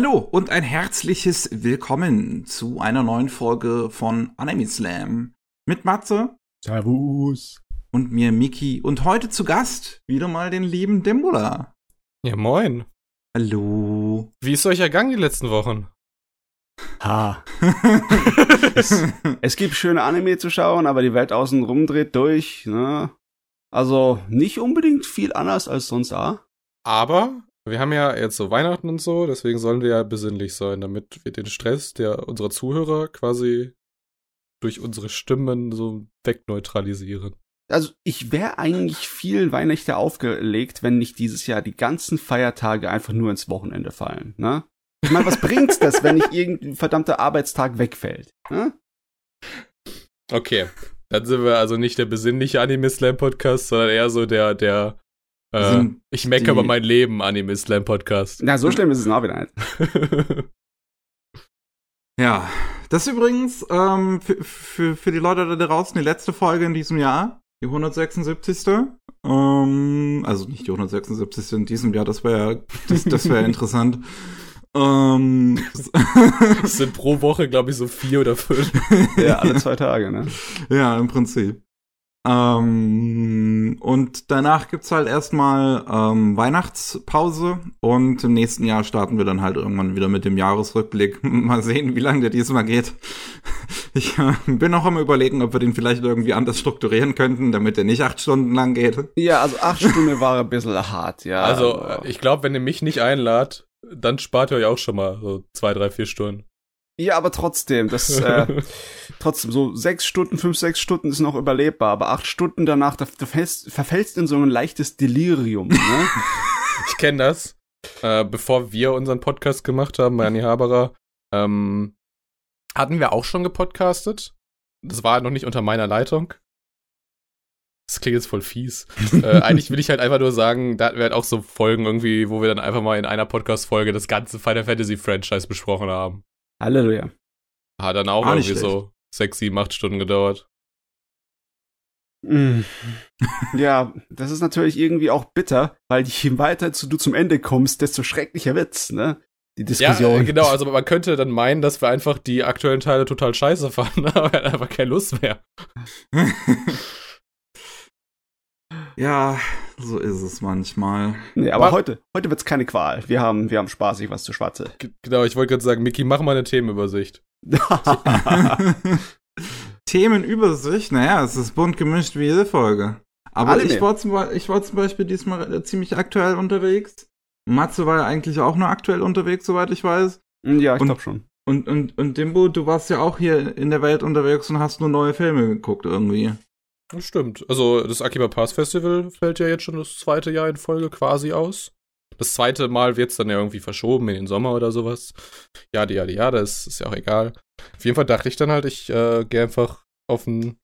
Hallo und ein herzliches Willkommen zu einer neuen Folge von Anime Slam mit Matze. Servus. Und mir Miki und heute zu Gast wieder mal den lieben Dembula. Ja, moin. Hallo. Wie ist euch ergangen die letzten Wochen? Ha. es, es, gibt schöne Anime zu schauen, aber die Welt außenrum dreht durch. Ne? Also nicht unbedingt viel anders als sonst auch. Aber wir haben ja jetzt so Weihnachten und so, deswegen sollen wir ja besinnlich sein, damit wir den Stress der unserer Zuhörer quasi durch unsere Stimmen so wegneutralisieren. Also ich wäre eigentlich viel Weihnachten aufgelegt, wenn nicht dieses Jahr die ganzen Feiertage einfach nur ins Wochenende fallen. Ne? Ich meine, was bringt's das, wenn nicht irgendein verdammter Arbeitstag wegfällt? Ne? Okay, dann sind wir also nicht der besinnliche Anime Slam Podcast, sondern eher so der der äh, ich meckere über mein Leben Anime Slam Podcast. Na, so schlimm ist es auch wieder nicht. ja, das ist übrigens ähm, für, für, für die Leute da draußen die letzte Folge in diesem Jahr, die 176. Ähm, also nicht die 176. in diesem Jahr, das wäre das, das wär interessant. Ähm, das sind pro Woche, glaube ich, so vier oder fünf. ja, alle zwei Tage, ne? Ja, im Prinzip. Ähm, und danach gibt's halt erstmal ähm, Weihnachtspause und im nächsten Jahr starten wir dann halt irgendwann wieder mit dem Jahresrückblick. Mal sehen, wie lange der diesmal geht. Ich äh, bin noch am überlegen, ob wir den vielleicht irgendwie anders strukturieren könnten, damit der nicht acht Stunden lang geht. Ja, also acht Stunden war ein bisschen hart, ja. Also ich glaube, wenn ihr mich nicht einladet, dann spart ihr euch auch schon mal so zwei, drei, vier Stunden. Ja, aber trotzdem, das äh, trotzdem so sechs Stunden, fünf, sechs Stunden ist noch überlebbar, aber acht Stunden danach, da, da fällst, verfällst in so ein leichtes Delirium. Ne? ich kenne das. Äh, bevor wir unseren Podcast gemacht haben, Jani Haberer, ähm, hatten wir auch schon gepodcastet. Das war noch nicht unter meiner Leitung. Das klingt jetzt voll fies. äh, eigentlich will ich halt einfach nur sagen, da hatten wir halt auch so Folgen irgendwie, wo wir dann einfach mal in einer Podcast-Folge das ganze Final Fantasy Franchise besprochen haben. Halleluja. Hat dann auch, auch irgendwie so sechs, sieben, acht Stunden gedauert. Mm. ja, das ist natürlich irgendwie auch bitter, weil je weiter du zum Ende kommst, desto schrecklicher wird's, ne? Die Diskussion. Ja, genau, also man könnte dann meinen, dass wir einfach die aktuellen Teile total scheiße fanden, aber wir hatten einfach keine Lust mehr. ja, so ist es manchmal. Nee, aber, aber heute, heute wird's keine Qual. Wir haben, wir haben spaßig was zu schwatze. Genau, ich wollte gerade sagen, Miki, mach mal eine Themenübersicht. Themenübersicht? Naja, es ist bunt gemischt wie jede Folge. Aber Alle ich war, zum, ich war zum Beispiel diesmal ziemlich aktuell unterwegs. Matze war ja eigentlich auch nur aktuell unterwegs, soweit ich weiß. Ja, ich glaube schon. Und, und, und Dimbo, du warst ja auch hier in der Welt unterwegs und hast nur neue Filme geguckt irgendwie. Das stimmt. Also das Akiba Pass Festival fällt ja jetzt schon das zweite Jahr in Folge quasi aus. Das zweite Mal wird es dann ja irgendwie verschoben in den Sommer oder sowas. Ja, ja, ja, das ist ja auch egal. Auf jeden Fall dachte ich dann halt, ich äh, gehe einfach auf ein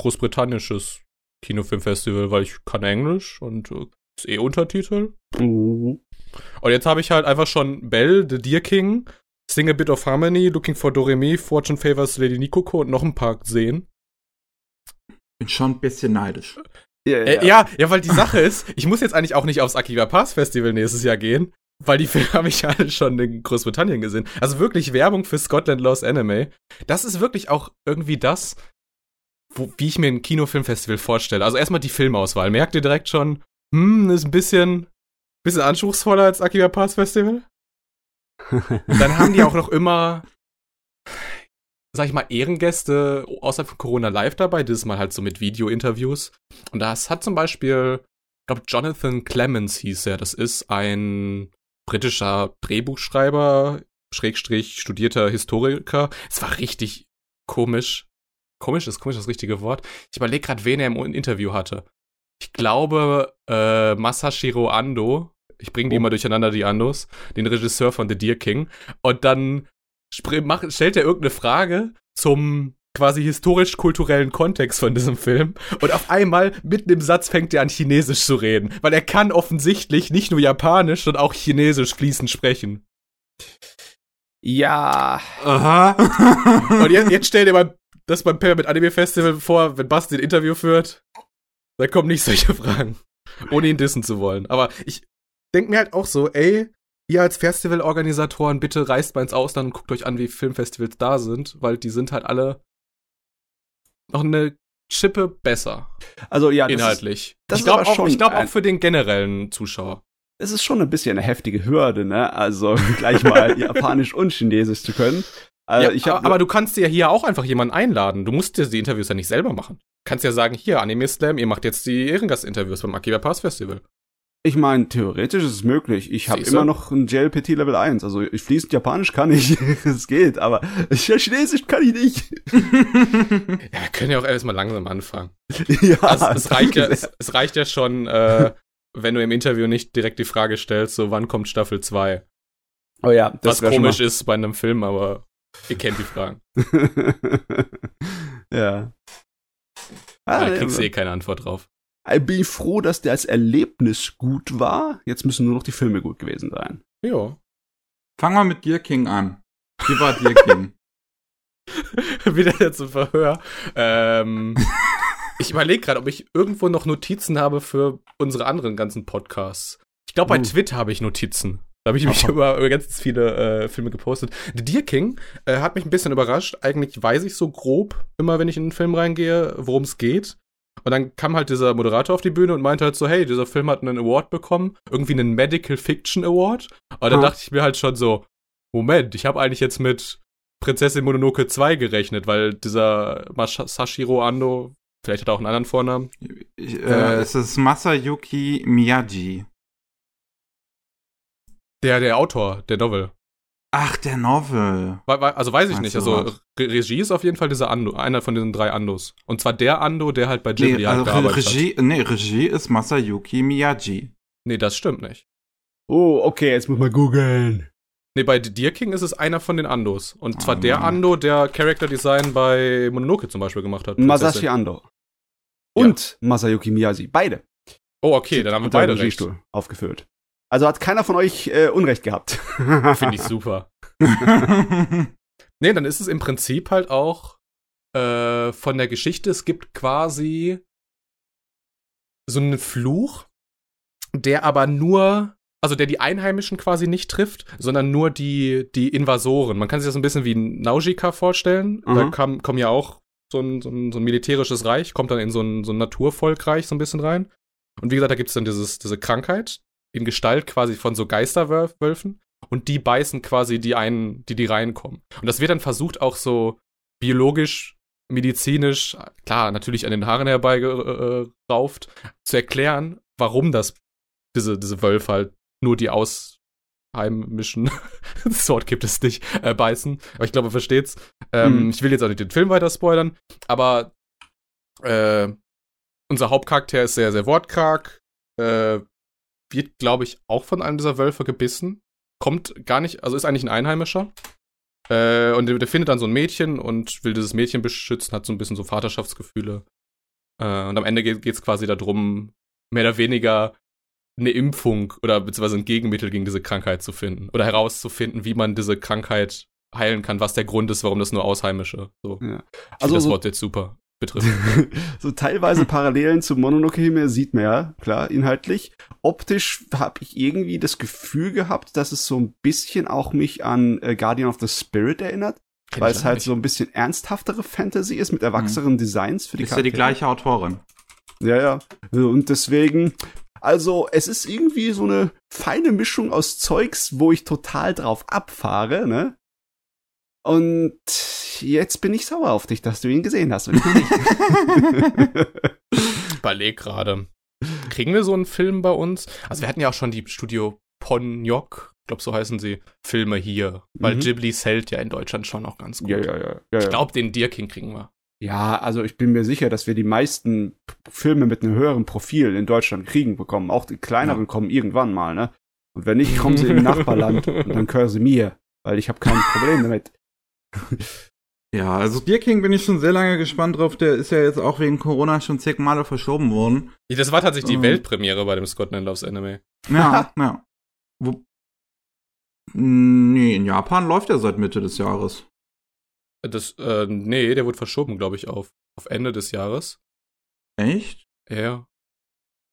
großbritannisches Kinofilmfestival, weil ich kann Englisch und äh, ist eh Untertitel. Mhm. Und jetzt habe ich halt einfach schon Bell, The Deer King, Sing a Bit of Harmony, Looking for Doremi, Fortune Favors Lady Nikoko und noch ein paar gesehen bin schon ein bisschen neidisch. Ja, ja. Äh, ja, ja, weil die Sache ist, ich muss jetzt eigentlich auch nicht aufs Akiba Pass Festival nächstes Jahr gehen, weil die Filme habe ich ja alle schon in Großbritannien gesehen. Also wirklich Werbung für Scotland Lost Anime. Das ist wirklich auch irgendwie das, wo, wie ich mir ein Kinofilmfestival vorstelle. Also erstmal die Filmauswahl. Merkt ihr direkt schon, hm, ist ein bisschen, bisschen anspruchsvoller als Akiba Pass Festival? dann haben die auch noch immer sag ich mal, Ehrengäste außerhalb von Corona live dabei, dieses Mal halt so mit Video-Interviews. Und das hat zum Beispiel, ich glaube, Jonathan Clemens hieß er. Das ist ein britischer Drehbuchschreiber, Schrägstrich, studierter Historiker. Es war richtig komisch. Komisch ist komisch das richtige Wort. Ich überlege gerade, wen er im Interview hatte. Ich glaube, äh, Masashiro Ando. Ich bringe die oh. immer durcheinander, die Andos. Den Regisseur von The Deer King. Und dann macht, stellt er irgendeine Frage zum quasi historisch-kulturellen Kontext von diesem Film und auf einmal mitten im Satz fängt er an Chinesisch zu reden, weil er kann offensichtlich nicht nur Japanisch, sondern auch Chinesisch fließend sprechen. Ja. Aha. und jetzt, jetzt stell dir mal das beim Pyramid Anime Festival vor, wenn Basti ein Interview führt, dann kommen nicht solche Fragen, ohne ihn dissen zu wollen. Aber ich denk mir halt auch so, ey, ihr als Festivalorganisatoren bitte reist mal ins Ausland und guckt euch an, wie Filmfestivals da sind, weil die sind halt alle noch eine Schippe besser. Also ja, das inhaltlich. Ist, das ich glaube auch, ich glaub auch für den generellen Zuschauer. Es ist schon ein bisschen eine heftige Hürde, ne? Also gleich mal Japanisch und Chinesisch zu können. Also, ja, hab, aber du kannst dir ja hier auch einfach jemanden einladen. Du musst dir die Interviews ja nicht selber machen. Du kannst ja sagen, hier, Anime Slam, ihr macht jetzt die Ehrengast-Interviews beim Akiba Pass Festival. Ich meine, theoretisch ist es möglich. Ich habe immer noch ein JLPT Level 1. Also ich fließend Japanisch kann ich, es geht, aber Chinesisch kann ich nicht. Ja, wir können ja auch erstmal langsam anfangen. ja, Also, es, reicht ja, es, es reicht ja schon, äh, wenn du im Interview nicht direkt die Frage stellst, so wann kommt Staffel 2? Oh ja, das Was komisch ist bei einem Film, aber ihr kennt die Fragen. ja. Ah, da kriegst du eh keine Antwort drauf. Ich bin froh, dass der als Erlebnis gut war. Jetzt müssen nur noch die Filme gut gewesen sein. Ja. Fangen wir mit Deer King an. Wie war Deer King? Wieder jetzt zum Verhör. Ähm, ich überlege gerade, ob ich irgendwo noch Notizen habe für unsere anderen ganzen Podcasts. Ich glaube, bei Uh. Twitter habe ich Notizen. Da habe ich mich über, über ganz viele äh, Filme gepostet. The Deer King äh, hat mich ein bisschen überrascht. Eigentlich weiß ich so grob, immer wenn ich in einen Film reingehe, worum es geht. Und dann kam halt dieser Moderator auf die Bühne und meinte halt so, hey, dieser Film hat einen Award bekommen, irgendwie einen Medical Fiction Award. Und dann Ah. dachte ich mir halt schon so, Moment, ich habe eigentlich jetzt mit Prinzessin Mononoke 2 gerechnet, weil dieser Masashiro Ando, vielleicht hat er auch einen anderen Vornamen. Ich, Äh. äh, es ist Masayuki Miyagi. Der, der Autor der Novel. Ach, der Novel. Also weiß ich Meinst nicht. Also was? Re Regie ist auf jeden Fall dieser Ando, einer von diesen drei Andos. Und zwar der Ando, der halt bei Nee, Ghibli halt also gearbeitet hat. Regie, nee, Regie ist Masayuki Miyagi. Nee, das stimmt nicht. Oh, okay, jetzt muss man googeln. Nee, bei The Deer King ist es einer von den Andos. Und zwar Oh der Mann. Ando, der Character Design bei Mononoke zum Beispiel gemacht hat. Masashi. Ando. Und Masayuki Miyagi. Beide. Oh, okay, dann haben wir beide recht. Regiestuhl aufgeführt. Also hat keiner von euch äh, Unrecht gehabt. Finde ich super. Nee, dann ist es im Prinzip halt auch äh, von der Geschichte, es gibt quasi so einen Fluch, der aber nur, also der die Einheimischen quasi nicht trifft, sondern nur die, die Invasoren. Man kann sich das ein bisschen wie Naujika vorstellen. Da Mhm. kam, kommen ja auch so ein, so, ein, so ein militärisches Reich, kommt dann in so ein, so ein Naturvolkreich so ein bisschen rein. Und wie gesagt, da gibt es dann dieses, diese Krankheit in Gestalt quasi von so Geisterwölfen und die beißen quasi die einen, die die reinkommen. Und das wird dann versucht auch so biologisch, medizinisch, klar, natürlich an den Haaren herbeigerauft, zu erklären, warum das diese, diese Wölfe halt nur die Ausheimischen, das Wort gibt es nicht, äh, beißen. Aber ich glaube, ihr versteht's. Ähm, Hm. Ich will jetzt auch nicht den Film weiter spoilern, aber äh, unser Hauptcharakter ist sehr, sehr wortkarg, äh, wird, glaube ich, auch von einem dieser Wölfe gebissen. Kommt gar nicht, also ist eigentlich ein Einheimischer. Äh, und der, der findet dann so ein Mädchen und will dieses Mädchen beschützen, hat so ein bisschen so Vaterschaftsgefühle. Äh, und am Ende geht es quasi darum, mehr oder weniger eine Impfung oder beziehungsweise ein Gegenmittel gegen diese Krankheit zu finden. Oder herauszufinden, wie man diese Krankheit heilen kann, was der Grund ist, warum das nur Ausheimische. So. Ja. Also das Wort jetzt super betrifft. so teilweise Parallelen zu Mononoke Hime sieht man ja, klar, inhaltlich. Optisch habe ich irgendwie das Gefühl gehabt, dass es so ein bisschen auch mich an äh, Guardian of the Spirit erinnert, Kenn weil es halt nicht. so ein bisschen ernsthaftere Fantasy ist mit erwachsenen Designs für die ist ja die gleiche Autorin. Ja, ja. Und deswegen, also es ist irgendwie so eine feine Mischung aus Zeugs, wo ich total drauf abfahre, ne? Und jetzt bin ich sauer auf dich, dass du ihn gesehen hast und ich noch nicht. Ich überleg gerade. Kriegen wir so einen Film bei uns? Also wir hatten ja auch schon die Studio Ponjok, ich glaube so heißen sie, Filme hier. Weil Mhm. Ghibli zählt ja in Deutschland schon auch ganz gut. ja, ja, ja. ja, ja. Ich glaube, den Deer King kriegen wir. Ja, also ich bin mir sicher, dass wir die meisten Filme mit einem höheren Profil in Deutschland kriegen bekommen. Auch die kleineren kommen irgendwann mal, ne? Und wenn nicht, kommen sie im Nachbarland und dann gehören sie mir, weil ich habe kein Problem damit. Ja, also Deer King bin ich schon sehr lange gespannt drauf. Der ist ja jetzt auch wegen Corona schon zig Male verschoben worden. Das war tatsächlich die Mhm. Weltpremiere bei dem Scotland Loves Anime. Ja, ja. Wo, nee, in Japan läuft er seit Mitte des Jahres. Das, äh, nee, der wurde verschoben, glaube ich, auf, auf Ende des Jahres. Echt? Ja.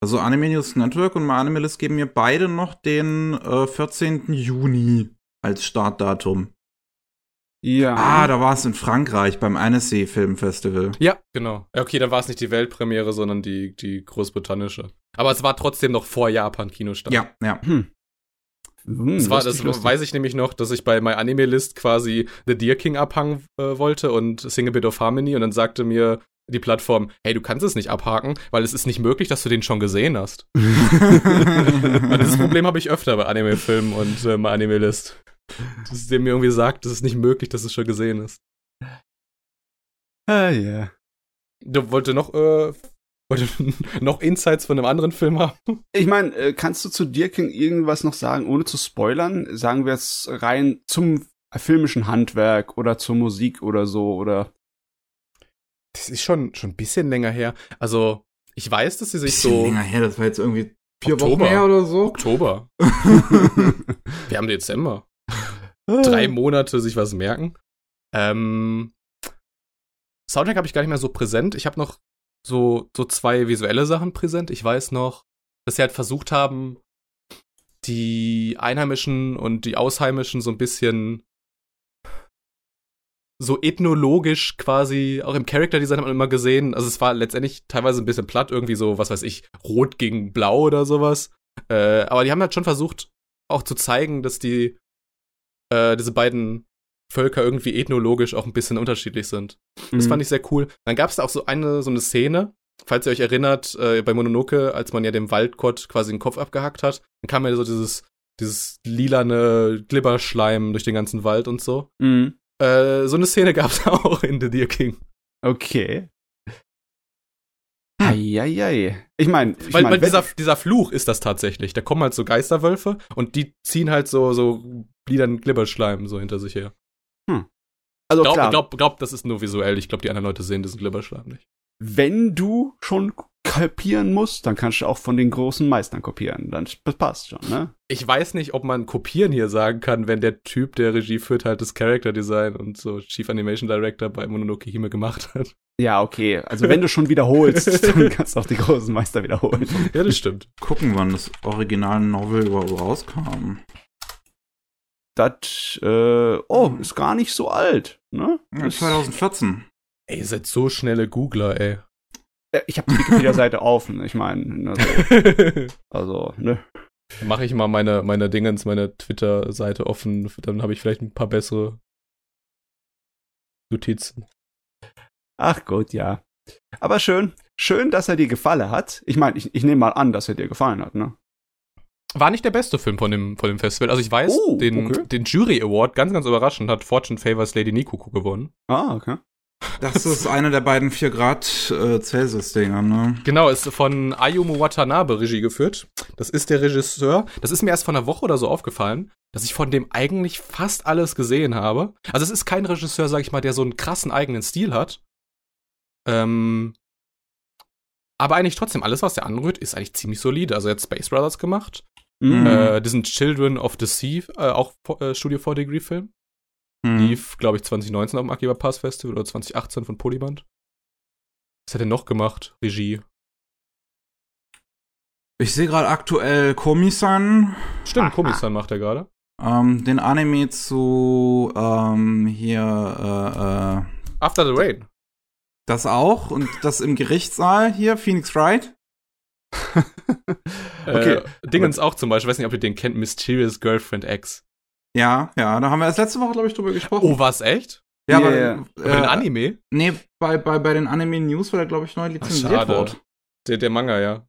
Also Anime News Network und MyAnimeList geben mir beide noch den äh, 14. Juni als Startdatum. Ja. Ah, da war es in Frankreich beim Annecy Film Festival. Ja, genau. Okay, dann war es nicht die Weltpremiere, sondern die, die großbritannische. Aber es war trotzdem noch vor Japan Kinostart. Ja, ja. Hm, Das, war, das lustig. weiß ich nämlich noch, dass ich bei My Anime List quasi The Deer King abhangen äh, wollte und Sing a Bit of Harmony und dann sagte mir die Plattform, hey, du kannst es nicht abhaken, weil es ist nicht möglich, dass du den schon gesehen hast. Und dieses Problem habe ich öfter bei Anime-Filmen und äh, My Anime List. Dass es dem mir irgendwie sagt, es ist nicht möglich, dass es schon gesehen ist. Ah, ja. Du wollte noch, äh, wollte noch Insights von einem anderen Film haben? Ich meine, äh, kannst du zu Dirking irgendwas noch sagen, ohne zu spoilern? Sagen wir es rein zum filmischen Handwerk oder zur Musik oder so oder Das ist schon, schon ein bisschen länger her. Also, ich weiß, dass sie sich Bisschen so. länger her, das war jetzt irgendwie vier Oktober. Wochen her oder so. Oktober. Wir haben Dezember. Drei Monate sich was merken. Ähm, Soundtrack habe ich gar nicht mehr so präsent. Ich habe noch so, so zwei visuelle Sachen präsent. Ich weiß noch, dass sie halt versucht haben, die Einheimischen und die Ausheimischen so ein bisschen so ethnologisch quasi, auch im Character Design hat man immer gesehen. Also es war letztendlich teilweise ein bisschen platt, irgendwie so, was weiß ich, rot gegen blau oder sowas. Äh, aber die haben halt schon versucht, auch zu zeigen, dass die, äh, diese beiden Völker irgendwie ethnologisch auch ein bisschen unterschiedlich sind. Das Mhm. fand ich sehr cool. Dann gab es da auch so eine, so eine Szene, falls ihr euch erinnert, äh, bei Mononoke, als man ja dem Waldgott quasi den Kopf abgehackt hat, dann kam ja so dieses, dieses lilane Glibberschleim durch den ganzen Wald und so. Mhm. Äh, so eine Szene gab es auch in The Deer King. Okay. Eieiei. Ich meine, ich weil mein, weil dieser, dieser Fluch ist das tatsächlich. Da kommen halt so Geisterwölfe und die ziehen halt so, so lilanen Glibberschleim so hinter sich her. also Glaub, klar, glaub, glaub, das ist nur visuell. Ich glaube, die anderen Leute sehen diesen Glibberschleim nicht. wenn du schon kopieren musst, dann kannst du auch von den großen Meistern kopieren. Dann das passt schon, ne? Ich weiß nicht, ob man kopieren hier sagen kann, wenn der Typ, der Regie führt, halt das Character Design und so Chief Animation Director bei Mononoke Hime gemacht hat. Ja, okay. Also wenn du schon wiederholst, dann kannst du auch die großen Meister wiederholen. Ja, das stimmt. Gucken, wann das Original-Novel überhaupt rauskam. Das, äh, oh, ist gar nicht so alt, ne? Ja, Ist- 2014. Ey, ihr seid so schnelle Googler, ey. Äh, Ich habe die Wikipedia-Seite offen, ich meine, also, also, ne? Mache ich mal meine, meine Dingens, meine Twitter-Seite offen, dann habe ich vielleicht ein paar bessere Notizen. Ach gut, ja. Aber schön, schön, dass er dir gefallen hat. Ich meine, ich, ich nehme mal an, dass er dir gefallen hat, ne? War nicht der beste Film von dem, von dem Festival. Also ich weiß, Oh, den, okay. den Jury Award, ganz, ganz überraschend, hat Fortune Favors Lady Nikuku gewonnen. Ah, okay. Das ist eine der beiden 4 Grad äh, Celsius-Dinger, ne? Genau, ist von Ayumu Watanabe Regie geführt. Das ist der Regisseur. Das ist mir erst vor einer Woche oder so aufgefallen, dass ich von dem eigentlich fast alles gesehen habe. Also es ist kein Regisseur, sag ich mal, der so einen krassen eigenen Stil hat. Ähm, aber eigentlich trotzdem, alles, was er anrührt, ist eigentlich ziemlich solide. Also er hat Space Brothers gemacht. Mhm. Äh, diesen Children of the Sea, äh, auch äh, Studio 4 Degree Film. Hm. Lief, glaube ich, 2019 auf dem Akiba Pass Festival oder 2018 von Polyband. Was hat er noch gemacht? Regie. Ich sehe gerade aktuell Komi-san, Stimmt, Komisan macht er gerade. ähm, den Anime zu ähm, hier äh, äh, After the Rain. das auch und das im Gerichtssaal hier, Phoenix Wright. Okay, Äh, Dingens auch zum Beispiel, weiß nicht, ob ihr den kennt, Mysterious Girlfriend X. Ja, ja, da haben wir erst letzte Woche, glaube ich, drüber gesprochen. Oh, was, echt? ja, Yeah. aber, Über den äh, Anime? Nee, bei, bei, bei den Anime-News, weil er, glaube ich, neu lizenziert wurde. Der, der Manga, ja.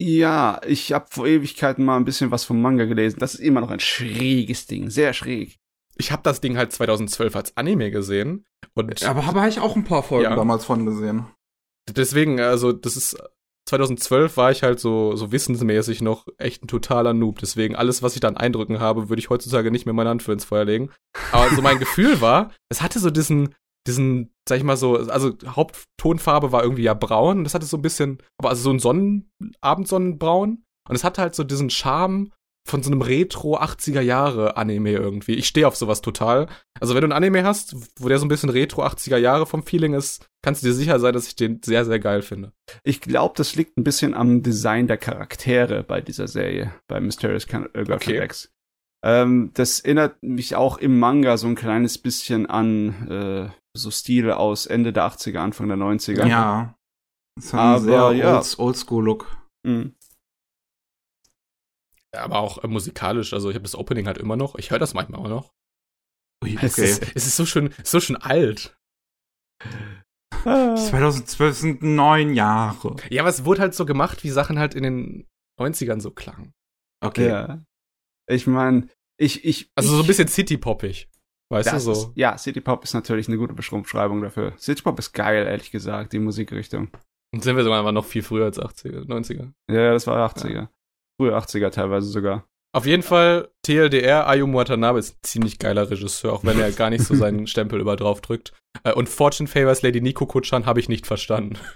Ja, ich habe vor Ewigkeiten mal ein bisschen was vom Manga gelesen. Das ist immer noch ein schräges Ding, sehr schräg. Ich habe das Ding halt 2012 als Anime gesehen. Und Aber habe ich auch ein paar Folgen Ja. damals von gesehen. deswegen, also, das ist. 2012 war ich halt so, so wissensmäßig noch echt ein totaler Noob. Deswegen, alles, was ich da an Eindrücken habe, würde ich heutzutage nicht mehr meine Hand für ins Feuer legen. Aber so mein Gefühl war, es hatte so diesen, diesen, sag ich mal so, also Haupttonfarbe war irgendwie ja braun. Das hatte so ein bisschen, aber also so ein Sonnen, Abendsonnenbraun. Und es hatte halt so diesen Charme von so einem Retro 80er Jahre Anime irgendwie. Ich stehe auf sowas total. Also wenn du ein Anime hast, wo der so ein bisschen Retro 80er Jahre vom Feeling ist, kannst du dir sicher sein, dass ich den sehr, sehr geil finde. Ich glaube, das liegt ein bisschen am Design der Charaktere bei dieser Serie, bei Mysterious äh, Girlfriend Okay. X. Ähm, das erinnert mich auch im Manga so ein kleines bisschen an äh, so Stile aus Ende der 80er, Anfang der 90er. Ja. Das hat Aber, sehr ja. old, Oldschool-Look. Mhm. Aber auch äh, musikalisch, also ich habe das Opening halt immer noch. Ich höre das manchmal auch noch. Ui, Es, okay. ist, es ist so schön, so schön alt. Ah. 2012 sind neun Jahre. Ja, aber es wurde halt so gemacht, wie Sachen halt in den 90ern so klangen. Okay. Ja. Ich meine, ich, ich. Also so ein bisschen City-poppig. Weißt du das so? Ist, ja, City Pop ist natürlich eine gute Beschreibung dafür. City Pop ist geil, ehrlich gesagt, die Musikrichtung. Und sind wir sogar noch viel früher als 80er, 90er. Ja, das war 80er. Frühe 80er teilweise sogar. Auf jeden Fall, TLDR, Ayumu Watanabe ist ein ziemlich geiler Regisseur, auch wenn er gar nicht so seinen Stempel über drauf drückt. Äh, Und Fortune Favors Lady Nico Kuchan habe ich nicht verstanden.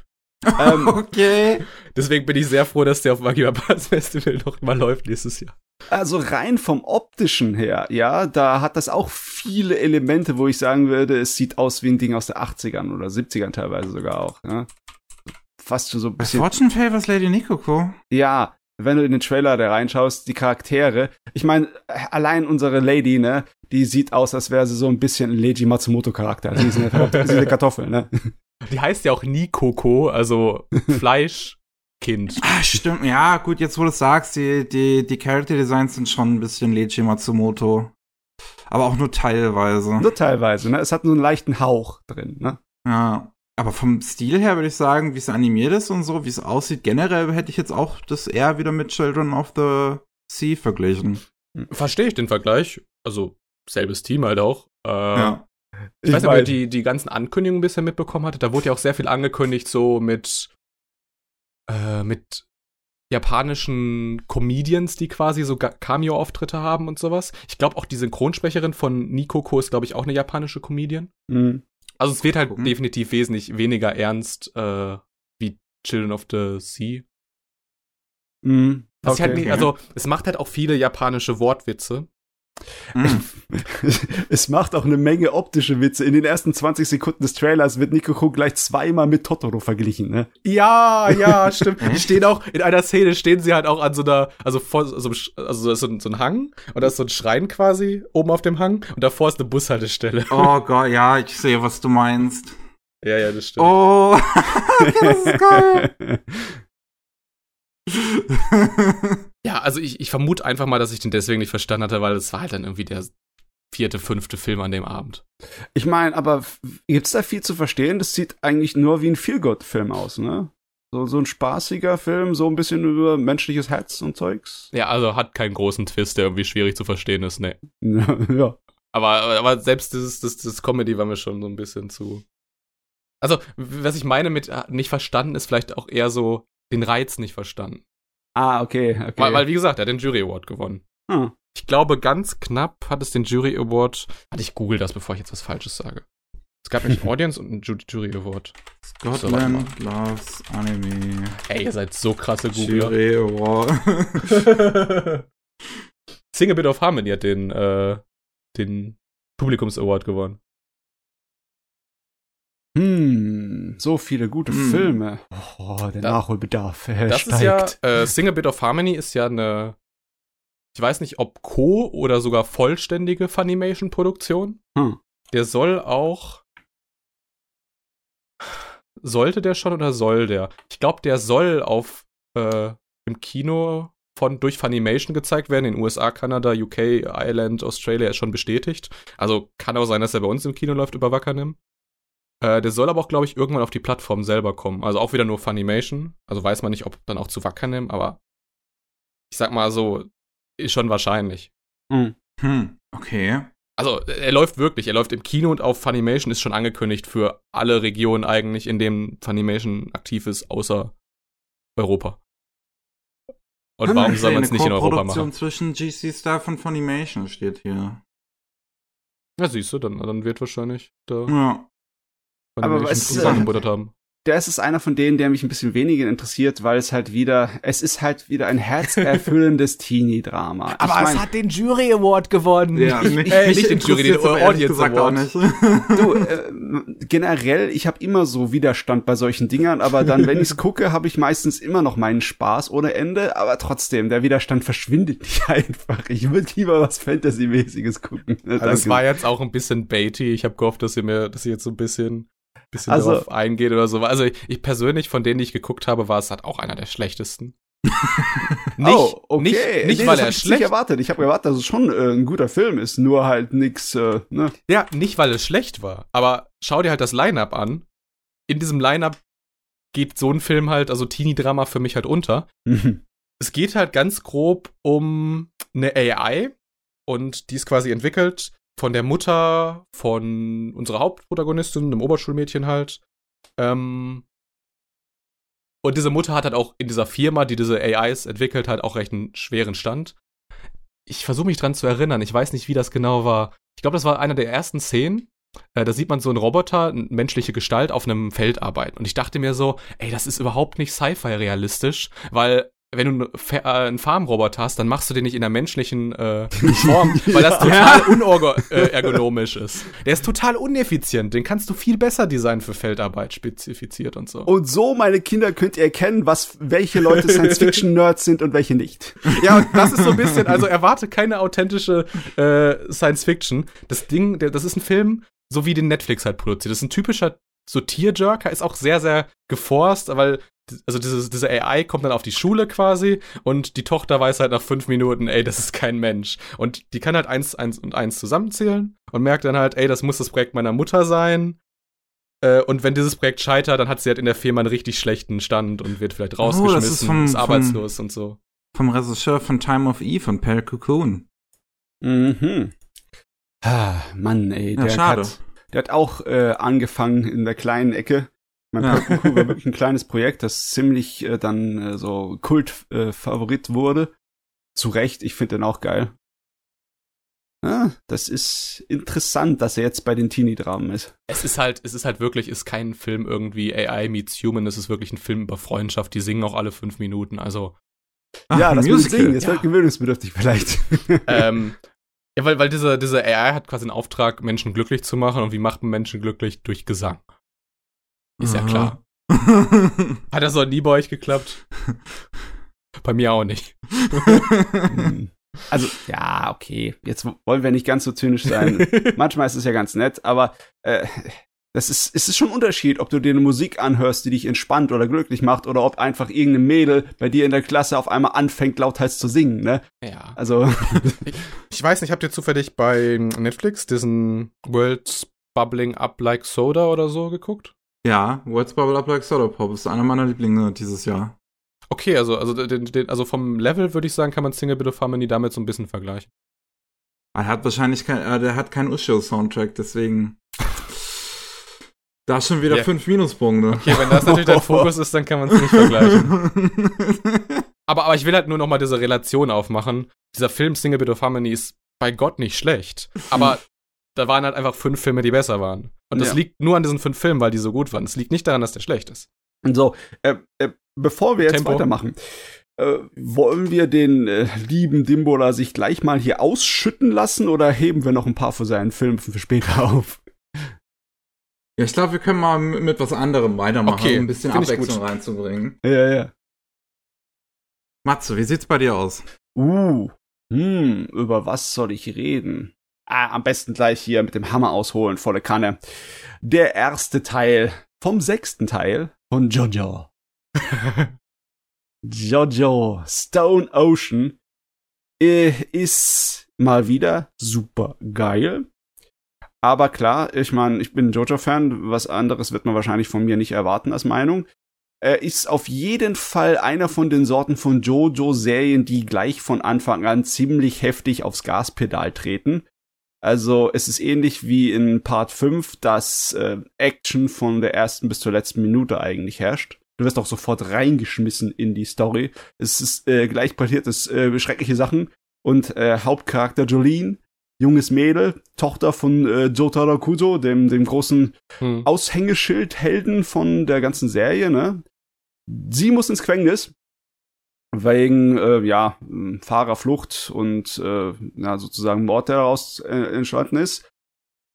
Ähm, okay. Deswegen bin ich sehr froh, dass der auf Magiba Pass Festival noch mal läuft nächstes Jahr. Also rein vom optischen her, ja, da hat das auch viele Elemente, wo ich sagen würde, es sieht aus wie ein Ding aus der 80ern oder 70ern teilweise sogar auch, ja. Fast so ein bisschen. Fortune Favors Lady Nikoko. Ja, wenn du in den Trailer da reinschaust, die Charaktere. Ich meine, allein unsere Lady, ne, die sieht aus, als wäre sie so ein bisschen ein Leiji Matsumoto-Charakter. Sie ist eine, verdammte- sie ist eine Kartoffel, ne? Die heißt ja auch Nikoko, also Fleischkind. Ah, stimmt. Ja, gut, jetzt wo du es sagst, die, die, die Character Designs sind schon ein bisschen Leiji Matsumoto. Aber auch nur teilweise. Nur teilweise, ne? Es hat nur einen leichten Hauch drin, ne? Ja. Aber vom Stil her würde ich sagen, wie es animiert ist und so, wie es aussieht, generell hätte ich jetzt auch das eher wieder mit Children of the Sea verglichen. Verstehe ich den Vergleich. Also, selbes Team halt auch. Äh, Ja. Ich weiß nicht, ob ihr die, die ganzen Ankündigungen bisher mitbekommen hattet. Da wurde ja auch sehr viel angekündigt, so mit, äh, mit japanischen Comedians, die quasi so Cameo-Auftritte haben und sowas. Ich glaube auch die Synchronsprecherin von Nikoko ist, glaube ich, auch eine japanische Comedian. Mhm. Also es wird halt Gucken. definitiv wesentlich weniger ernst äh, wie Children of the Sea. Mhm. Halt Okay. nicht, also es macht halt auch viele japanische Wortwitze. Mhm. es macht auch eine Menge optische Witze. In den ersten 20 Sekunden des Trailers wird Nikoko gleich zweimal mit Totoro verglichen, ne? Ja, ja, stimmt. Die stehen auch, in einer Szene stehen sie halt auch an so einer, also vor so, einem also da ist so ein, so ein Hang und da ist so ein Schrein quasi oben auf dem Hang und davor ist eine Bushaltestelle. Oh Gott, ja, ich sehe, was du meinst. Ja, ja, das stimmt. Oh, das ist geil. Ja, also ich, ich vermute einfach mal, dass ich den deswegen nicht verstanden hatte, weil es war halt dann irgendwie der vierte, fünfte Film an dem Abend. Ich meine, aber f- gibt's da viel zu verstehen? Das sieht eigentlich nur wie ein Feel-Good-Film aus, ne? So, so ein spaßiger Film, so ein bisschen über menschliches Herz und Zeugs. Ja, also hat keinen großen Twist, der irgendwie schwierig zu verstehen ist, ne. ja. Aber, aber selbst dieses, das, das Comedy war mir schon so ein bisschen zu. Also, was ich meine mit äh, nicht verstanden, ist vielleicht auch eher so den Reiz nicht verstanden. Ah, okay, okay. Weil, weil, wie gesagt, er hat den Jury Award gewonnen. Hm. Ich glaube, ganz knapp hat es den Jury Award. Warte, ich google das, bevor ich jetzt was Falsches sage. Es gab nämlich einen Audience und einen Ju Jury Award. Scotland loves Anime. Ey, ihr seid so krasse Googler. Jury Award. Sing a Bit of Harmony hat den, äh, den Publikums Award gewonnen. Hm, so viele gute Hm. Filme. Oh, der Da- Nachholbedarf äh, Das steigt. ist ja, äh, Sing a Bit of Harmony ist ja eine, ich weiß nicht, ob Co- oder sogar vollständige Funimation-Produktion. Hm. Der soll auch, sollte der schon oder soll der? Ich glaube, der soll auf, äh, im Kino von, durch Funimation gezeigt werden, in USA, Kanada, UK, Ireland, Australia ist schon bestätigt. Also kann auch sein, dass er bei uns im Kino läuft über Wakanim. Äh, der soll aber auch, glaube ich, irgendwann auf die Plattform selber kommen. Also auch wieder nur Funimation. Also weiß man nicht, ob dann auch zu Wakanim, aber ich sag mal so, ist schon wahrscheinlich. Hm. Hm, okay. Also er läuft wirklich, er läuft im Kino und auf Funimation ist schon angekündigt für alle Regionen eigentlich, in denen Funimation aktiv ist, außer Europa. Und warum soll man es nicht in Europa Produktion machen? zwischen GC Star und Funimation steht hier. Ja, siehst du, dann, dann wird wahrscheinlich da Ja. Aber was, äh, zusammengebuttert haben. das ist einer von denen, der mich ein bisschen weniger interessiert, weil es halt wieder, es ist halt wieder ein herzerfüllendes Teenie-Drama. Aber Ich es mein, hat den Jury Award gewonnen. Ja, Ich- mich, äh, mich nicht den Jury, den Audience gesagt auch Award. nicht. du, äh, generell, ich habe immer so Widerstand bei solchen Dingern, aber dann, wenn ich's gucke, habe ich meistens immer noch meinen Spaß ohne Ende, aber trotzdem, der Widerstand verschwindet nicht einfach. Ich würde lieber was Fantasy-mäßiges gucken. Also es war jetzt auch ein bisschen baity. Ich habe gehofft, dass ihr mir, dass ihr jetzt so ein bisschen, bisschen Also- darauf eingeht oder so. Also ich, ich persönlich, von denen, die ich geguckt habe, war es halt auch einer der schlechtesten. nicht, oh, okay. nicht, nicht Nee, weil er hab ich schlecht, erwartet. Ich habe erwartet, dass es schon äh, ein guter Film ist, nur halt nix, äh, ne? ja, nicht weil es schlecht war. Aber schau dir halt das Line-up an. In diesem Line-up geht so ein Film halt, also Teenie-Drama für mich halt unter. es geht halt ganz grob um eine AI und die ist quasi entwickelt von der Mutter von unserer Hauptprotagonistin, einem Oberschulmädchen halt. Ähm, und diese Mutter hat halt auch in dieser Firma, die diese AIs entwickelt, halt auch recht einen schweren Stand. Ich versuche mich dran zu erinnern, ich weiß nicht, wie das genau war. Ich glaube, das war einer der ersten Szenen. Äh, da sieht man so einen Roboter, eine menschliche Gestalt auf einem Feld arbeiten. Und ich dachte mir so, ey, das ist überhaupt nicht Sci-Fi realistisch, weil wenn du einen äh, einen Farmroboter hast, dann machst du den nicht in der menschlichen äh, Form, weil das total unergonomisch ist. Der ist total uneffizient. Den kannst du viel besser designen für Feldarbeit spezifiziert und so. Und so, meine Kinder, könnt ihr erkennen, was, welche Leute Science-Fiction-Nerds sind und welche nicht. Ja, und das ist so ein bisschen, also erwarte keine authentische äh, Science Fiction. Das Ding, das ist ein Film, so wie den Netflix halt produziert. Das ist ein typischer so Tierjerker, ist auch sehr, sehr geforst, weil also diese, diese AI kommt dann auf die Schule quasi und die Tochter weiß halt nach fünf Minuten, ey, das ist kein Mensch. Und die kann halt eins, eins und eins zusammenzählen und merkt dann halt, ey, das muss das Projekt meiner Mutter sein. Äh, und wenn dieses Projekt scheitert, dann hat sie halt in der Firma einen richtig schlechten Stand und wird vielleicht Oh, ist rausgeschmissen, vom- ist vom- arbeitslos und so. Vom Regisseur von Time of Eve und Perry Cocoon. Mhm. Ah, Mann, ey, Ja, der schade. hat, der hat auch äh, angefangen in der kleinen Ecke. Mein Ja. ja. war wirklich ein kleines Projekt, das ziemlich äh, dann äh, so Kult-Favorit äh, wurde. Zu Recht, ich finde den auch geil. Ah, das ist interessant, dass er jetzt bei den Teenie-Dramen ist. Es ist halt, es ist halt wirklich, ist kein Film irgendwie AI meets Human, es ist wirklich ein Film über Freundschaft, die singen auch alle fünf Minuten, also, Ach, ja, ein das Musical. Singen, es ja. wird gewöhnungsbedürftig vielleicht. ähm, ja, weil, weil diese, diese AI hat quasi einen Auftrag, Menschen glücklich zu machen und wie macht man Menschen glücklich? Durch Gesang. Ist ja klar. Hat das noch nie bei euch geklappt? bei mir auch nicht. Hm. also, ja, okay. Jetzt wollen wir nicht ganz so zynisch sein. Manchmal ist es ja ganz nett, aber äh, das ist, es ist schon ein Unterschied, ob du dir eine Musik anhörst, die dich entspannt oder glücklich macht, oder ob einfach irgendeine Mädel bei dir in der Klasse auf einmal anfängt, lauthals zu singen, ne? Ja. Also, Ich weiß nicht, habt ihr zufällig bei Netflix diesen World's Bubbling Up Like Soda oder so geguckt? Ja, What's Bubble Up Like Soda Pop ist einer meiner Lieblinge dieses Jahr. Okay, also, also, den, den, also vom Level würde ich sagen, kann man Single Bit of Harmony damit so ein bisschen vergleichen. Er hat wahrscheinlich kein, äh, der hat keinen Ushio-Soundtrack, deswegen. Da schon wieder Ja. fünf Minuspunkte. Okay, wenn das natürlich dein Fokus ist, dann kann man es nicht vergleichen. Aber, aber ich will halt nur noch mal diese Relation aufmachen. Dieser Film Single Bit of Harmony ist bei Gott nicht schlecht. Aber da waren halt einfach fünf Filme, die besser waren. Und das Ja. liegt nur an diesen fünf Filmen, weil die so gut waren. Es liegt nicht daran, dass der schlecht ist. so, äh, äh, bevor wir jetzt Tempo. weitermachen, äh, wollen wir den äh, lieben Dimbola sich gleich mal hier ausschütten lassen oder heben wir noch ein paar von seinen Filmen für später auf? Ja, ich glaube, wir können mal mit was anderem weitermachen, Okay, um ein bisschen Abwechslung reinzubringen. Ja, ja. Matze, wie sieht's bei dir aus? Uh, hm, über was soll ich reden? Ah, am besten gleich hier mit dem Hammer ausholen, volle Kanne. Der erste Teil vom sechsten Teil von Jojo. Jojo Stone Ocean äh, ist mal wieder super geil. Aber klar, ich meine, ich bin Jojo-Fan, was anderes wird man wahrscheinlich von mir nicht erwarten als Meinung. Er ist auf jeden Fall einer von den Sorten von Jojo-Serien, die gleich von Anfang an ziemlich heftig aufs Gaspedal treten. Also es ist ähnlich wie in Part 5, dass äh, Action von der ersten bis zur letzten Minute eigentlich herrscht. Du wirst auch sofort reingeschmissen in die Story. Es ist äh, gleich passiert es äh, schreckliche Sachen. Und äh, Hauptcharakter Jolene junges Mädel, Tochter von äh, Jotaro Kujo, dem, dem großen Hm. Aushängeschild-Helden von der ganzen Serie, ne? Sie muss ins Gefängnis wegen äh, ja Fahrerflucht und äh, ja, sozusagen Mord, der daraus äh, entstanden ist.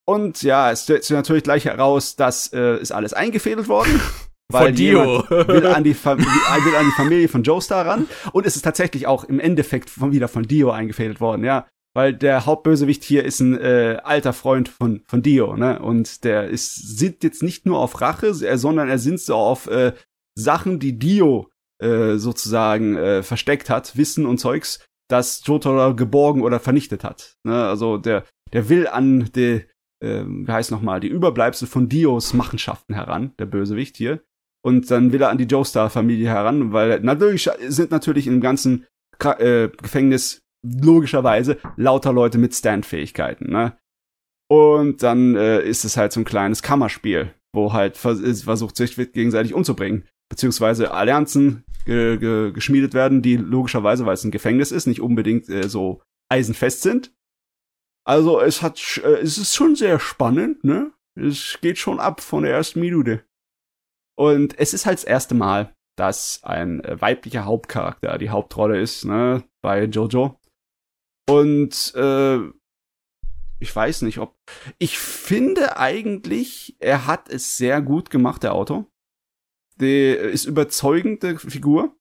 Und ja, es stellt sich natürlich gleich heraus, dass äh, ist alles eingefädelt worden. Von Dio. will an, die Fam- will an die Familie von Joestar ran. Und es ist tatsächlich auch im Endeffekt von, wieder von Dio eingefädelt worden, ja. Weil der Hauptbösewicht hier ist ein äh, alter Freund von, von Dio, ne? Und der ist, sinnt jetzt nicht nur auf Rache, sondern er sinnt so auf äh, Sachen, die Dio äh, sozusagen äh, versteckt hat, Wissen und Zeugs, das Jotaro geborgen oder vernichtet hat. Ne? Also der, der will an die, äh, wie heißt noch mal, die Überbleibsel von Dios Machenschaften heran, der Bösewicht hier. Und dann will er an die Joestar-Familie heran, weil natürlich sind natürlich im ganzen Kra äh, Gefängnis logischerweise lauter Leute mit Stand-Fähigkeiten, ne? Und dann äh, ist es halt so ein kleines Kammerspiel, wo halt vers versucht, sich gegenseitig umzubringen. Beziehungsweise Allianzen ge ge geschmiedet werden, die logischerweise, weil es ein Gefängnis ist, nicht unbedingt äh, so eisenfest sind. Also es hat, äh, es ist schon sehr spannend, ne? Es geht schon ab von der ersten Minute. Und es ist halt das erste Mal, dass ein äh, weiblicher Hauptcharakter die Hauptrolle ist, ne, bei Jojo. Und äh, ich weiß nicht, ob. Ich finde eigentlich, er hat es sehr gut gemacht, der Autor. Der ist überzeugende Figur.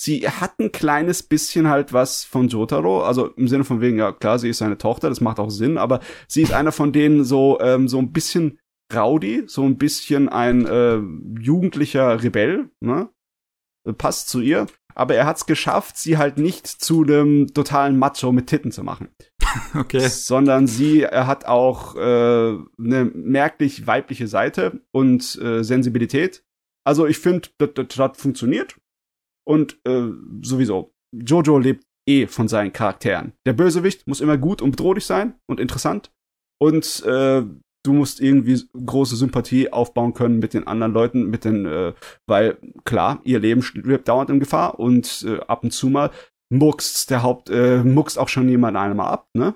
Sie hat ein kleines bisschen halt was von Jotaro, also im Sinne von wegen, ja klar, sie ist seine Tochter, das macht auch Sinn, aber sie ist einer von denen so, ähm, so ein bisschen rowdy, so ein bisschen ein äh, jugendlicher Rebell, ne? Passt zu ihr. Aber er hat es geschafft, sie halt nicht zu einem totalen Macho mit Titten zu machen. Okay. Sondern sie er hat auch äh, eine merklich weibliche Seite und äh, Sensibilität. Also ich finde, das, hat funktioniert. Und äh, sowieso, Jojo lebt eh von seinen Charakteren. Der Bösewicht muss immer gut und bedrohlich sein und interessant. Und äh, du musst irgendwie große Sympathie aufbauen können mit den anderen Leuten, mit den, äh, weil klar, ihr Leben stirbt dauernd in Gefahr und äh, ab und zu mal muckst der Haupt, äh, muckst auch schon jemand einmal ab, ne?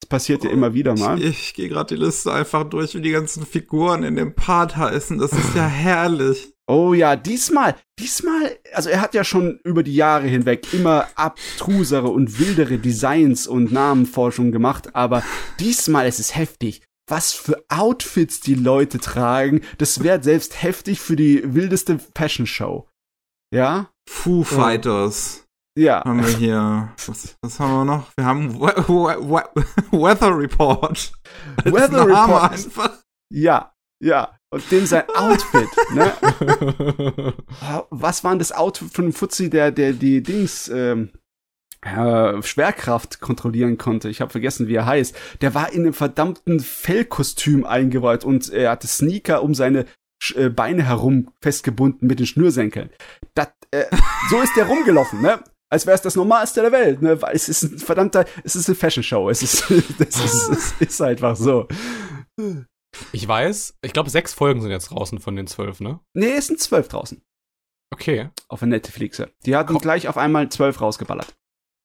Das passiert ja immer wieder mal. Ich, ich gehe gerade die Liste einfach durch, wie die ganzen Figuren in dem Part heißen. Das ist ja herrlich. Oh ja, diesmal, diesmal, also er hat ja schon über die Jahre hinweg immer abtrusere und wildere Designs und Namenforschung gemacht, aber diesmal ist es heftig. Was für Outfits die Leute tragen, das wäre selbst heftig für die wildeste Fashion Show. Ja? Foo Fighters Ja. haben wir hier. Was, was haben wir noch? Wir haben We We We Weather Report. Als Weather Report. Einfach. Ja, ja. Und dem sein Outfit, ne? Was war denn das Outfit von dem Fuzzi, der, der die Dings, ähm, äh, Schwerkraft kontrollieren konnte. Ich habe vergessen, wie er heißt. Der war in einem verdammten Fellkostüm eingeweiht und er hatte Sneaker um seine äh, Beine herum festgebunden mit den Schnürsenkeln. Das, äh, so ist der rumgelaufen, ne? Als wäre es das Normalste der Welt, ne? Weil es ist ein verdammter, es ist eine Fashion Show. Es ist, das ist, es ist einfach so. Ich weiß, ich glaube, sechs Folgen sind jetzt draußen von den zwölf, ne? Nee, es sind zwölf draußen. Okay. Auf der Netflix. Die hatten Komm. gleich auf einmal zwölf rausgeballert.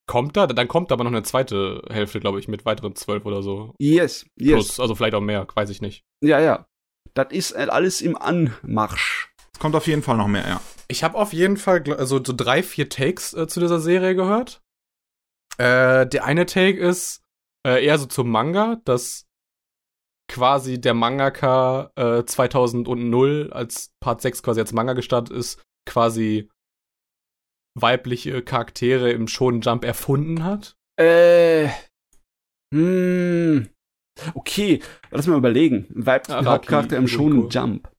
Kommt da? Dann kommt aber noch eine zweite Hälfte, glaube ich, mit weiteren zwölf oder so. Yes, yes. Plus, also vielleicht auch mehr, weiß ich nicht. Ja, ja. Das ist alles im Anmarsch. Es kommt auf jeden Fall noch mehr, ja. Ich habe auf jeden Fall also so drei, vier Takes äh, zu dieser Serie gehört. Äh, der eine Take ist äh, eher so zum Manga, dass quasi der Mangaka äh, 2000 als Part 6 quasi als Manga gestartet ist, quasi weibliche Charaktere im Shonen Jump erfunden hat. Äh. Hm. Okay, lass mal überlegen. Araki Hauptcharakter im. Shonen Jump.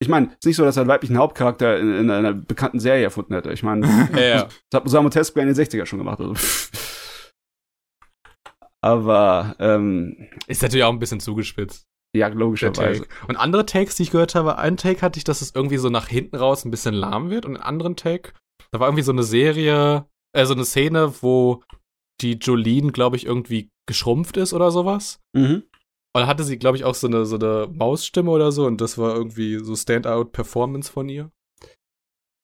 Ich meine, es ist nicht so, dass er einen weiblichen Hauptcharakter in, in einer bekannten Serie erfunden hätte. Ich meine, Ja, ja. das hat Osamu Tezuka in den 60er schon gemacht. Also. Aber, ähm, Ist natürlich auch ein bisschen zugespitzt. ja, logischerweise. Und andere Takes, die ich gehört habe, einen Take hatte ich, dass es irgendwie so nach hinten raus ein bisschen lahm wird. Und einen anderen Take, da war irgendwie so eine Serie, äh, so eine Szene, wo die Jolene, glaube ich, irgendwie geschrumpft ist oder sowas. Mhm. Und hatte sie, glaube ich, auch so eine, so eine Mausstimme oder so. Und das war irgendwie so Standout-Performance von ihr.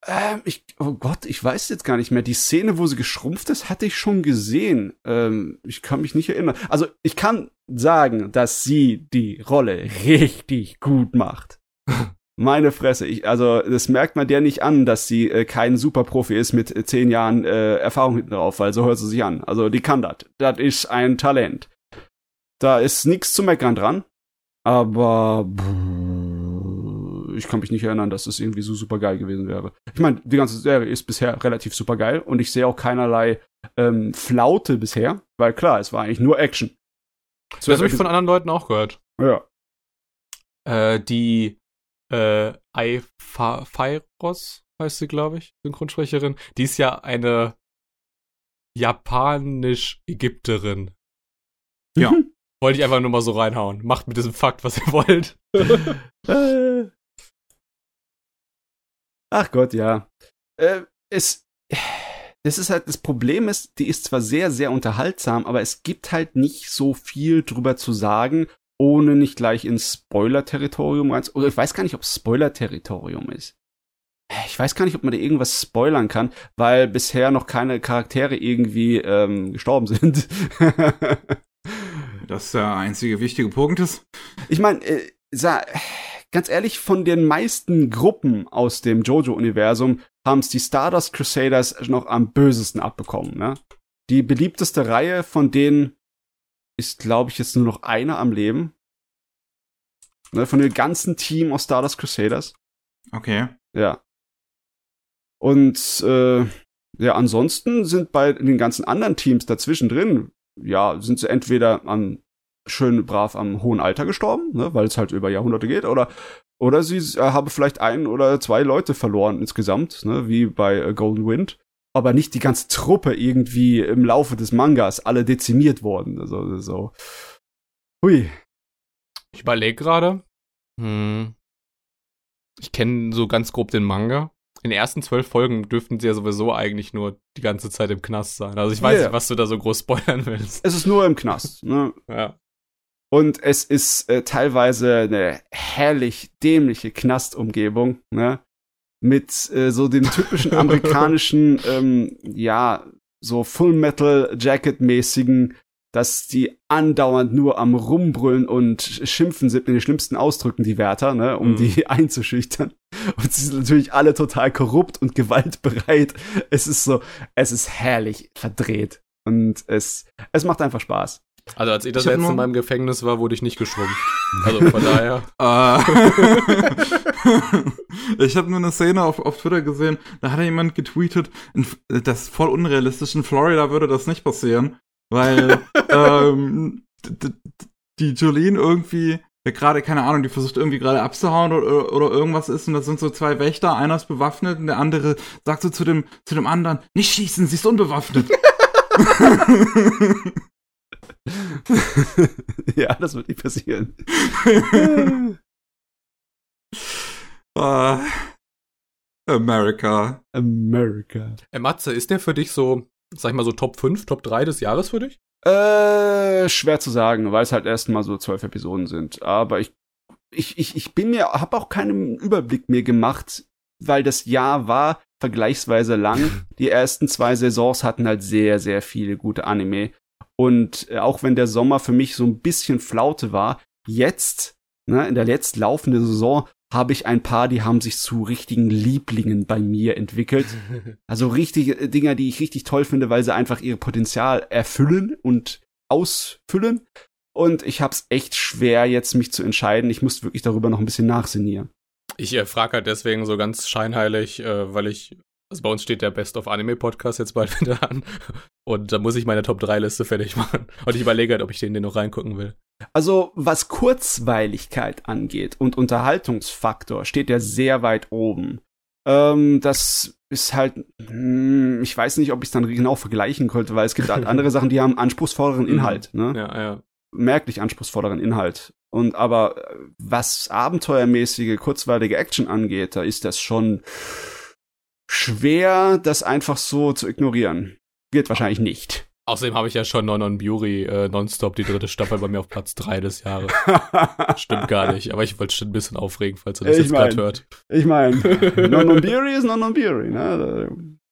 Ähm, ich, oh Gott, ich weiß jetzt gar nicht mehr. Die Szene, wo sie geschrumpft ist, hatte ich schon gesehen. Ähm, ich kann mich nicht erinnern. Also ich kann sagen, dass sie die Rolle richtig gut macht. Meine Fresse, ich, also das merkt man der nicht an, dass sie äh, kein Superprofi ist mit äh, zehn Jahren äh, Erfahrung hinten drauf, weil so hört sie sich an. Also die kann das. Das ist ein Talent. Da ist nichts zu meckern dran. Aber ich kann mich nicht erinnern, dass es irgendwie so super geil gewesen wäre. Ich meine, die ganze Serie ist bisher relativ super geil und ich sehe auch keinerlei ähm, Flaute bisher, weil klar, es war eigentlich nur Action. Das habe ich von anderen Leuten auch gehört. Ja. Äh, die äh, Aifairos heißt sie, glaube ich, Synchronsprecherin. Die ist ja eine japanisch-Ägypterin. Ja. Wollte ich einfach nur mal so reinhauen. Macht mit diesem Fakt, was ihr wollt. Ach Gott, ja. Äh, es, das ist halt, das Problem ist, die ist zwar sehr, sehr unterhaltsam, aber es gibt halt nicht so viel drüber zu sagen, ohne nicht gleich ins Spoiler-Territorium rein. Oder ich weiß gar nicht, ob Spoiler-Territorium ist. Ich weiß gar nicht, ob man da irgendwas spoilern kann, weil bisher noch keine Charaktere irgendwie ähm, gestorben sind. Das der einzige wichtige Punkt ist. Ich meine, äh, ganz ehrlich, von den meisten Gruppen aus dem JoJo-Universum haben es die Stardust Crusaders noch am bösesten abbekommen. Ne? Die beliebteste Reihe von denen ist, glaube ich, jetzt nur noch einer am Leben. Ne, von dem ganzen Team aus Stardust Crusaders. Okay. Ja. Und äh, ja, ansonsten sind bei den ganzen anderen Teams dazwischen drin, ja, sind sie entweder an schön brav am hohen Alter gestorben, ne, weil es halt über Jahrhunderte geht, oder oder sie äh, haben vielleicht ein oder zwei Leute verloren insgesamt, ne, wie bei äh, Golden Wind, aber nicht die ganze Truppe irgendwie im Laufe des Mangas alle dezimiert worden, also so. Hui. Ich überlege gerade. Hm. Ich kenne so ganz grob den Manga. In den ersten zwölf Folgen dürften sie ja sowieso eigentlich nur die ganze Zeit im Knast sein. Also ich weiß Ja. nicht, was du da so groß spoilern willst. Es ist nur im Knast, ne? Ja. Und es ist äh, teilweise eine herrlich dämliche Knastumgebung, ne? Mit äh, so dem typischen amerikanischen, ähm, ja, so Full Metal Jacket mäßigen, dass die andauernd nur am Rumbrüllen und Schimpfen sind in den schlimmsten Ausdrücken, die Wärter, ne, um Mhm. die einzuschüchtern. Und sie sind natürlich alle total korrupt und gewaltbereit. Es ist so, es ist herrlich verdreht. Und es, es macht einfach Spaß. Also als ich das Ich letzte Mal im Gefängnis war, wurde ich nicht geschrumpft. Also von daher. Äh, ich habe nur eine Szene auf, auf Twitter gesehen, da hat jemand getweetet, in, das ist voll unrealistisch, in Florida würde das nicht passieren, weil ähm, die Jolene irgendwie ja, gerade, keine Ahnung, die versucht irgendwie gerade abzuhauen oder, oder irgendwas ist und da sind so zwei Wächter, einer ist bewaffnet und der andere sagt so zu dem, zu dem anderen, nicht schießen, sie ist unbewaffnet. ja, das wird nicht passieren. äh, America. America. Äh, Matze, ist der für dich so, sag ich mal so Top 5, Top 3 des Jahres für dich? Äh, schwer zu sagen, weil es halt erst mal so zwölf Episoden sind. Aber ich, ich, ich, ich bin mir, habe auch keinen Überblick mehr gemacht, weil das Jahr war vergleichsweise lang. Die ersten zwei Saisons hatten halt sehr, sehr viele gute Anime. Und äh, auch wenn der Sommer für mich so ein bisschen Flaute war, jetzt, ne, in der letzt laufenden Saison, habe ich ein paar, die haben sich zu richtigen Lieblingen bei mir entwickelt. Also richtige Dinger, die ich richtig toll finde, weil sie einfach ihr Potenzial erfüllen und ausfüllen. Und ich hab's echt schwer, jetzt mich zu entscheiden. Ich muss wirklich darüber noch ein bisschen nachsinnieren. Ich äh, frage halt deswegen so ganz scheinheilig, äh, weil ich, also bei uns steht der Best of Anime Podcast jetzt bald wieder an. Und da muss ich meine Top 3 Liste fertig machen. Und ich überlege halt, ob ich den, den noch reingucken will. Also, was Kurzweiligkeit angeht und Unterhaltungsfaktor, steht er sehr weit oben. Ähm, das ist halt, hm, ich weiß nicht, ob ich es dann genau vergleichen könnte, weil es gibt halt andere Sachen, die haben anspruchsvolleren Inhalt, ne? Ja, ja. merklich anspruchsvolleren Inhalt. Und aber äh, was abenteuermäßige, kurzweilige Action angeht, da ist das schon schwer, das einfach so zu ignorieren. Geht wahrscheinlich nicht. Außerdem habe ich ja schon Non on Bury äh, nonstop die dritte Staffel bei mir auf Platz 3 des Jahres. Stimmt gar nicht, aber ich wollte schon ein bisschen aufregen, falls ihr das Ich jetzt gerade hört. Ich meine, Non-Non-Beery ist Non-Non-Beery, ne?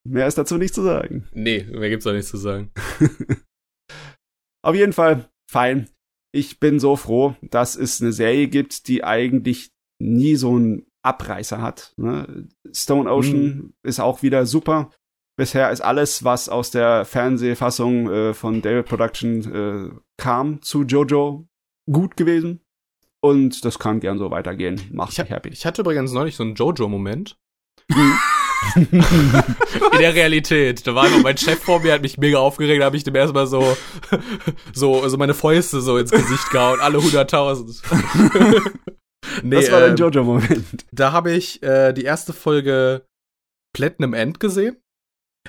Mehr ist dazu nicht zu sagen. Nee, mehr gibt's da nichts zu sagen. Auf jeden Fall, fein. Ich bin so froh, dass es eine Serie gibt, die eigentlich nie so einen Abreißer hat. Ne? Stone Ocean ist auch wieder super. Bisher ist alles, was aus der Fernsehfassung äh, von David Production äh, kam zu Jojo, gut gewesen. Und das kann gern so weitergehen. Macht Ich, mich happy. ich hatte übrigens neulich so einen Jojo-Moment. In der Realität. Da war mein Chef vor mir, hat mich mega aufgeregt, da habe ich dem erstmal so, so, so meine Fäuste so ins Gesicht gehauen, alle hunderttausend. Nee, das war dein ähm, Jojo-Moment. Da habe ich äh, die erste Folge Platinum End gesehen.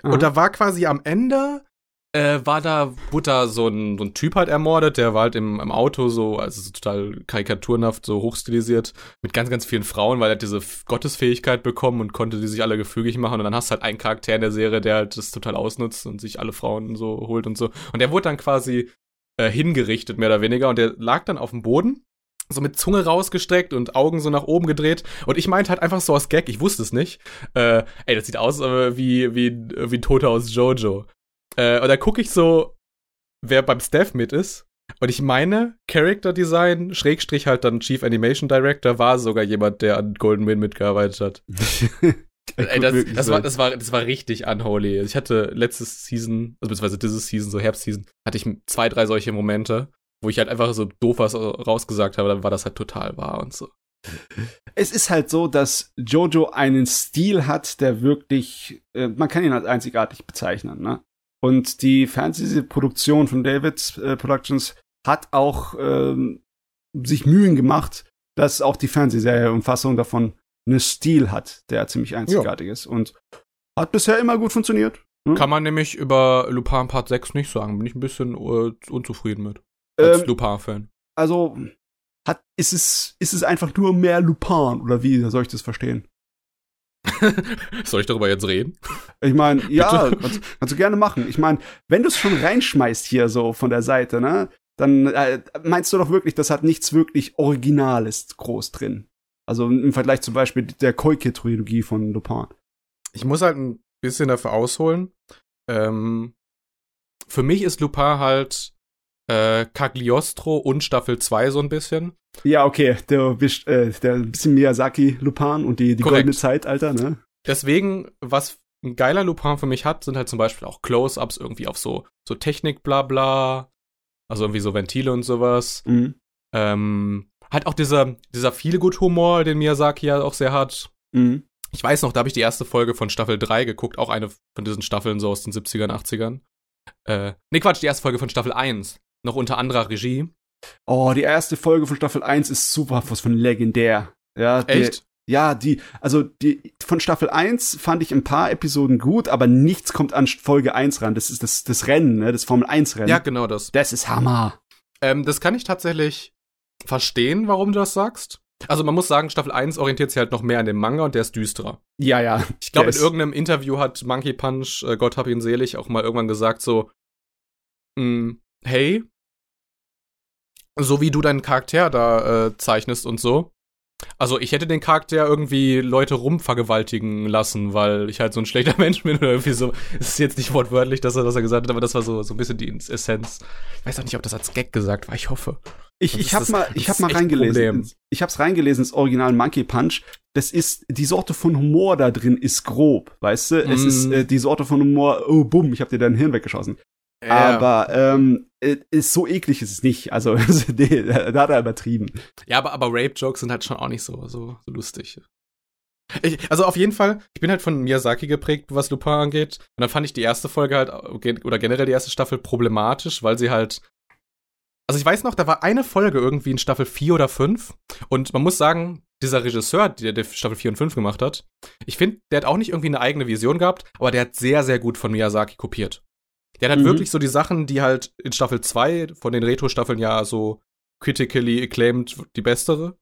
Aha. Und da war quasi am Ende, äh, war da, wurde da so ein, so ein Typ halt ermordet, der war halt im, im Auto so, also so total karikaturenhaft, so hochstilisiert, mit ganz, ganz vielen Frauen, weil er hat diese Gottesfähigkeit bekommen und konnte die sich alle gefügig machen. Und dann hast du halt einen Charakter in der Serie, der halt das total ausnutzt und sich alle Frauen so holt und so. Und der wurde dann quasi äh, hingerichtet, mehr oder weniger, und der lag dann auf dem Boden so mit Zunge rausgestreckt und Augen so nach oben gedreht. Und ich meinte halt einfach so aus Gag, ich wusste es nicht. Äh, ey, das sieht aus äh, wie, wie, wie ein Toter aus Jojo. Äh, und da gucke ich so, wer beim Staff mit ist. Und ich meine, Character Design, Schrägstrich halt dann Chief Animation Director, war sogar jemand, der an Golden Wind mitgearbeitet hat. Ey, das, das, war, das, war, das war richtig unholy. Ich hatte letztes Season, also beziehungsweise dieses Season, so Herbstseason, hatte ich zwei, drei solche Momente, wo ich halt einfach so doof was rausgesagt habe, dann war das halt total wahr und so. Es ist halt so, dass Jojo einen Stil hat, der wirklich, äh, man kann ihn als einzigartig bezeichnen, ne? Und die Fernsehproduktion von David äh, Productions hat auch ähm, sich Mühen gemacht, dass auch die Fernsehserie-Umfassung davon einen Stil hat, der ziemlich einzigartig ist. Und hat bisher immer gut funktioniert. Hm? Kann man nämlich über Lupin Part 6 nicht sagen. Bin ich ein bisschen äh, unzufrieden mit. Als Ähm, Lupin-Fan. also hat, ist es, ist es einfach nur mehr Lupin oder wie soll ich das verstehen? Soll ich darüber jetzt reden? Ich meine, ja, kannst, kannst du gerne machen. Ich meine, wenn du es schon reinschmeißt hier so von der Seite, ne, dann äh, meinst du doch wirklich, das hat nichts wirklich Originales groß drin. Also im Vergleich zum Beispiel der Koike-Trilogie von Lupin. Ich muss halt ein bisschen dafür ausholen. Ähm, für mich ist Lupin halt äh, Cagliostro und Staffel 2 so ein bisschen. Ja, okay, der, äh, der ein bisschen Miyazaki Lupin und die, die Korrekt. goldene Zeitalter, ne? Deswegen, was ein geiler Lupin für mich hat, sind halt zum Beispiel auch Close-Ups irgendwie auf so, so Technik, bla bla. Also irgendwie so Ventile und sowas. Mhm. Ähm, halt auch dieser, dieser Feelgood-Humor, den Miyazaki ja auch sehr hat. Mhm. Ich weiß noch, da habe ich die erste Folge von Staffel 3 geguckt, auch eine von diesen Staffeln so aus den 70ern, 80ern. Äh, nee, Quatsch, die erste Folge von Staffel 1. Noch unter anderer Regie. Oh, die erste Folge von Staffel 1 ist super, was von legendär. Ja, die, Echt? Ja, die, also die von Staffel 1 fand ich ein paar Episoden gut, aber nichts kommt an Folge 1 ran. Das ist das, das Rennen, ne? Das Formel 1 Rennen. Ja, genau das. Das ist Hammer. Ähm, das kann ich tatsächlich verstehen, warum du das sagst. Also man muss sagen, Staffel 1 orientiert sich halt noch mehr an dem Manga und der ist düsterer. Ja, ja. Ich glaube, in irgendeinem Interview hat Monkey Punch, äh, Gott hab ihn selig, auch mal irgendwann gesagt so, mh, hey, so wie du deinen Charakter da äh, zeichnest und so. Also ich hätte den Charakter irgendwie Leute rumvergewaltigen lassen, weil ich halt so ein schlechter Mensch bin oder irgendwie so. Es ist jetzt nicht wortwörtlich, dass er das er gesagt hat, aber das war so, so ein bisschen die Essenz. Ich weiß auch nicht, ob das als Gag gesagt war, ich hoffe. Ich, ich ist hab das- mal, ich hab mal reingelesen. Ich hab's reingelesen, das Original Monkey Punch. Das ist, die Sorte von Humor da drin ist grob, weißt du? Es Mm. ist äh, die Sorte von Humor, oh bumm, ich hab dir dein Hirn weggeschossen. Aber ähm, äh, ist so eklig ist es nicht. Also, nee, da hat er übertrieben. Ja, aber, aber Rape-Jokes sind halt schon auch nicht so, so, so lustig. Ich, also auf jeden Fall, ich bin halt von Miyazaki geprägt, was Lupin angeht. Und dann fand ich die erste Folge halt, äh, oder generell die erste Staffel problematisch, weil sie halt. Also ich weiß noch, da war eine Folge irgendwie in Staffel 4 oder 5. Und man muss sagen, dieser Regisseur, der, der Staffel 4 und 5 gemacht hat, ich finde, der hat auch nicht irgendwie eine eigene Vision gehabt, aber der hat sehr, sehr gut von Miyazaki kopiert. Der hat halt Mhm. wirklich so die Sachen, die halt in Staffel 2 von den Retro-Staffeln ja so critically acclaimed die bessere.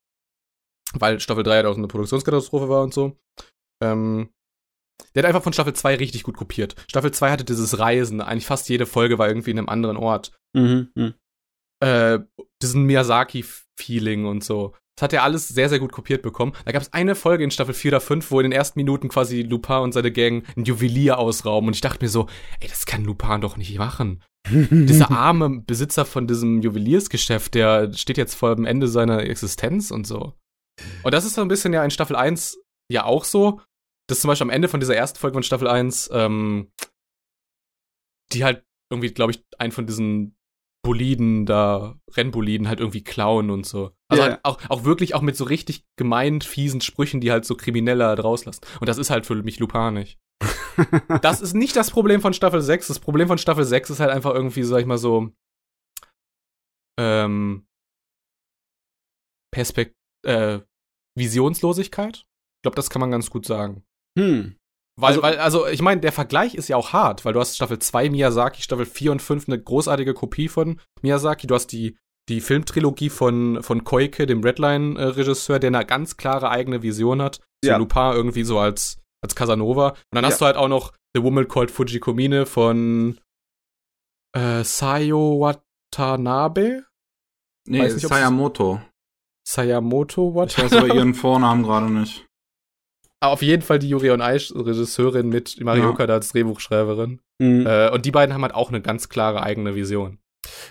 Weil Staffel 3 halt auch eine Produktionskatastrophe war und so. Ähm, Der hat einfach von Staffel 2 richtig gut kopiert. Staffel 2 hatte dieses Reisen, eigentlich fast jede Folge war irgendwie in einem anderen Ort. Mhm. mhm. Äh, diesen Miyazaki-Feeling und so. Das hat er alles sehr, sehr gut kopiert bekommen. Da gab es eine Folge in Staffel 4 oder 5, wo in den ersten Minuten quasi Lupin und seine Gang ein Juwelier ausrauben. Und ich dachte mir so, ey, das kann Lupin doch nicht machen. Dieser arme Besitzer von diesem Juweliersgeschäft, der steht jetzt vor dem Ende seiner Existenz und so. Und das ist so ein bisschen ja in Staffel 1 ja auch so. Das zum Beispiel am Ende von dieser ersten Folge von Staffel 1, ähm, die halt irgendwie, glaube ich, einen von diesen Boliden da, Rennboliden halt irgendwie klauen und so. Also Ja. halt auch, auch wirklich auch mit so richtig gemein fiesen Sprüchen, die halt so Krimineller halt rauslassen. Und das ist halt für mich Lupin nicht. Das ist nicht das Problem von Staffel 6. Das Problem von Staffel 6 ist halt einfach irgendwie, sag ich mal so, ähm, Perspekt, äh, Visionslosigkeit. Ich glaube, das kann man ganz gut sagen. Hm. Weil, Also- weil, also ich meine, der Vergleich ist ja auch hart, weil du hast Staffel 2 Miyazaki, Staffel 4 und 5 eine großartige Kopie von Miyazaki. Du hast die, die Filmtrilogie von, von Koike, dem Redline-Regisseur, der eine ganz klare eigene Vision hat. So Ja. Lupin irgendwie so als, als Casanova. Und dann hast Ja. du halt auch noch The Woman Called Fujikomine von äh, Sayo Watanabe? Nee, nicht, Sayamoto. Sayamoto Ich Watanabe? weiß aber ihren Vornamen gerade nicht. Ah, Auf jeden Fall die Yuri on Ice Regisseurin mit Marioka da als Drehbuchschreiberin. Mhm. Äh, und die beiden haben halt auch eine ganz klare eigene Vision.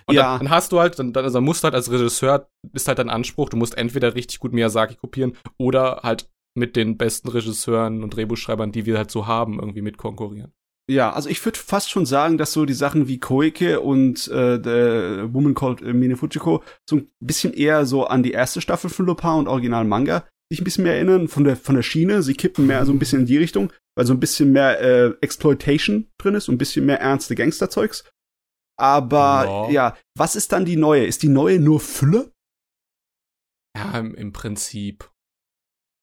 Und Ja. dann, dann hast du halt, dann, dann also musst du halt als Regisseur, ist halt dein Anspruch, du musst entweder richtig gut Miyazaki kopieren oder halt mit den besten Regisseuren und Drehbuchschreibern, die wir halt so haben, irgendwie mit konkurrieren. Ja, also ich würde fast schon sagen, dass so die Sachen wie Koike und äh, The Woman Called äh, Mine Fujiko so ein bisschen eher so an die erste Staffel von Lupin und Original Manga sich ein bisschen mehr erinnern von der von der Schiene. Sie kippen mehr so ein bisschen in die Richtung, weil so ein bisschen mehr äh, Exploitation drin ist und ein bisschen mehr ernste Gangsterzeugs. Aber Ja. ja, was ist dann die neue? Ist die neue nur Fülle? Ja, im, im Prinzip.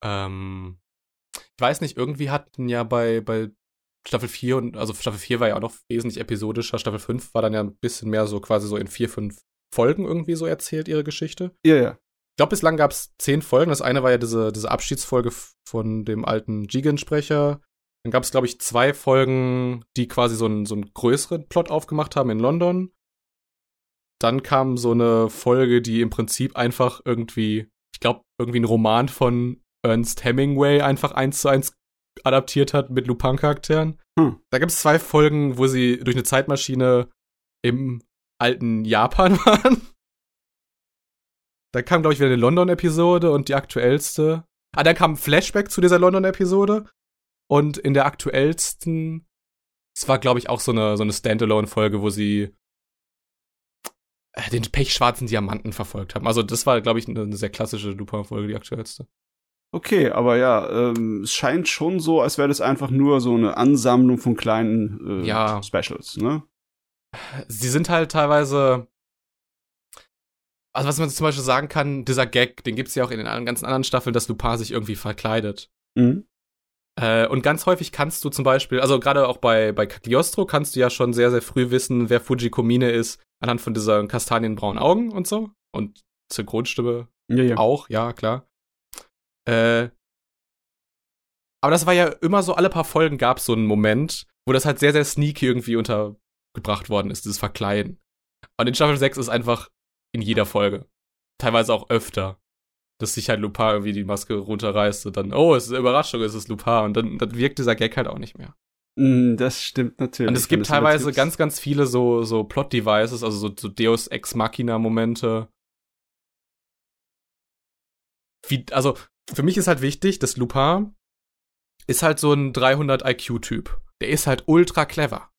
Ähm, ich weiß nicht, irgendwie hatten ja bei, bei Staffel 4 und, also Staffel 4 war ja auch noch wesentlich episodischer, Staffel 5 war dann ja ein bisschen mehr so quasi so in vier, fünf Folgen irgendwie so erzählt, ihre Geschichte. Ja, ja. Ich glaube, bislang gab es zehn Folgen. Das eine war ja diese, diese Abschiedsfolge von dem alten Jigen-Sprecher. Dann gab es, glaube ich, zwei Folgen, die quasi so einen, so einen größeren Plot aufgemacht haben in London. Dann kam so eine Folge, die im Prinzip einfach irgendwie, ich glaube, irgendwie ein Roman von Ernst Hemingway einfach eins zu eins adaptiert hat mit Lupin-Charakteren. Hm. Da gibt es zwei Folgen, wo sie durch eine Zeitmaschine im alten Japan waren. Da kam, glaube ich, wieder eine London-Episode und die aktuellste. Ah, dann kam ein Flashback zu dieser London-Episode. Und in der aktuellsten, es war, glaube ich, auch so eine, so eine Standalone-Folge, wo sie äh, den pechschwarzen Diamanten verfolgt haben. Also, das war, glaube ich, eine, eine sehr klassische Lupin-Folge, die aktuellste. Okay, aber ja, ähm, es scheint schon so, als wäre das einfach nur so eine Ansammlung von kleinen äh, Ja. Specials, ne? Sie sind halt teilweise. Also, was man zum Beispiel sagen kann, dieser Gag, den gibt's ja auch in den an- ganzen anderen Staffeln, dass Lupin sich irgendwie verkleidet. Mhm. Äh, und ganz häufig kannst du zum Beispiel, also gerade auch bei, bei Cagliostro kannst du ja schon sehr, sehr früh wissen, wer Fujikomine ist, anhand von dieser kastanienbraunen Augen und so. Und Synchronstimme Ja, ja. auch, ja, klar. Äh, aber das war ja immer so, alle paar Folgen gab es so einen Moment, wo das halt sehr, sehr sneaky irgendwie untergebracht worden ist, dieses Verkleiden. Und in Staffel 6 ist einfach in jeder Folge. Teilweise auch öfter. Dass sich halt Lupin irgendwie die Maske runterreißt und dann, oh, es ist eine Überraschung, es ist Lupin. Und dann, dann wirkt dieser Gag halt auch nicht mehr. Mm, Das stimmt natürlich. Und es gibt teilweise ganz, ganz viele so, so Plot-Devices, also so, so Deus Ex Machina-Momente. Wie, also, für mich ist halt wichtig, dass Lupin ist halt so ein 300 IQ-Typ. Der ist halt ultra clever.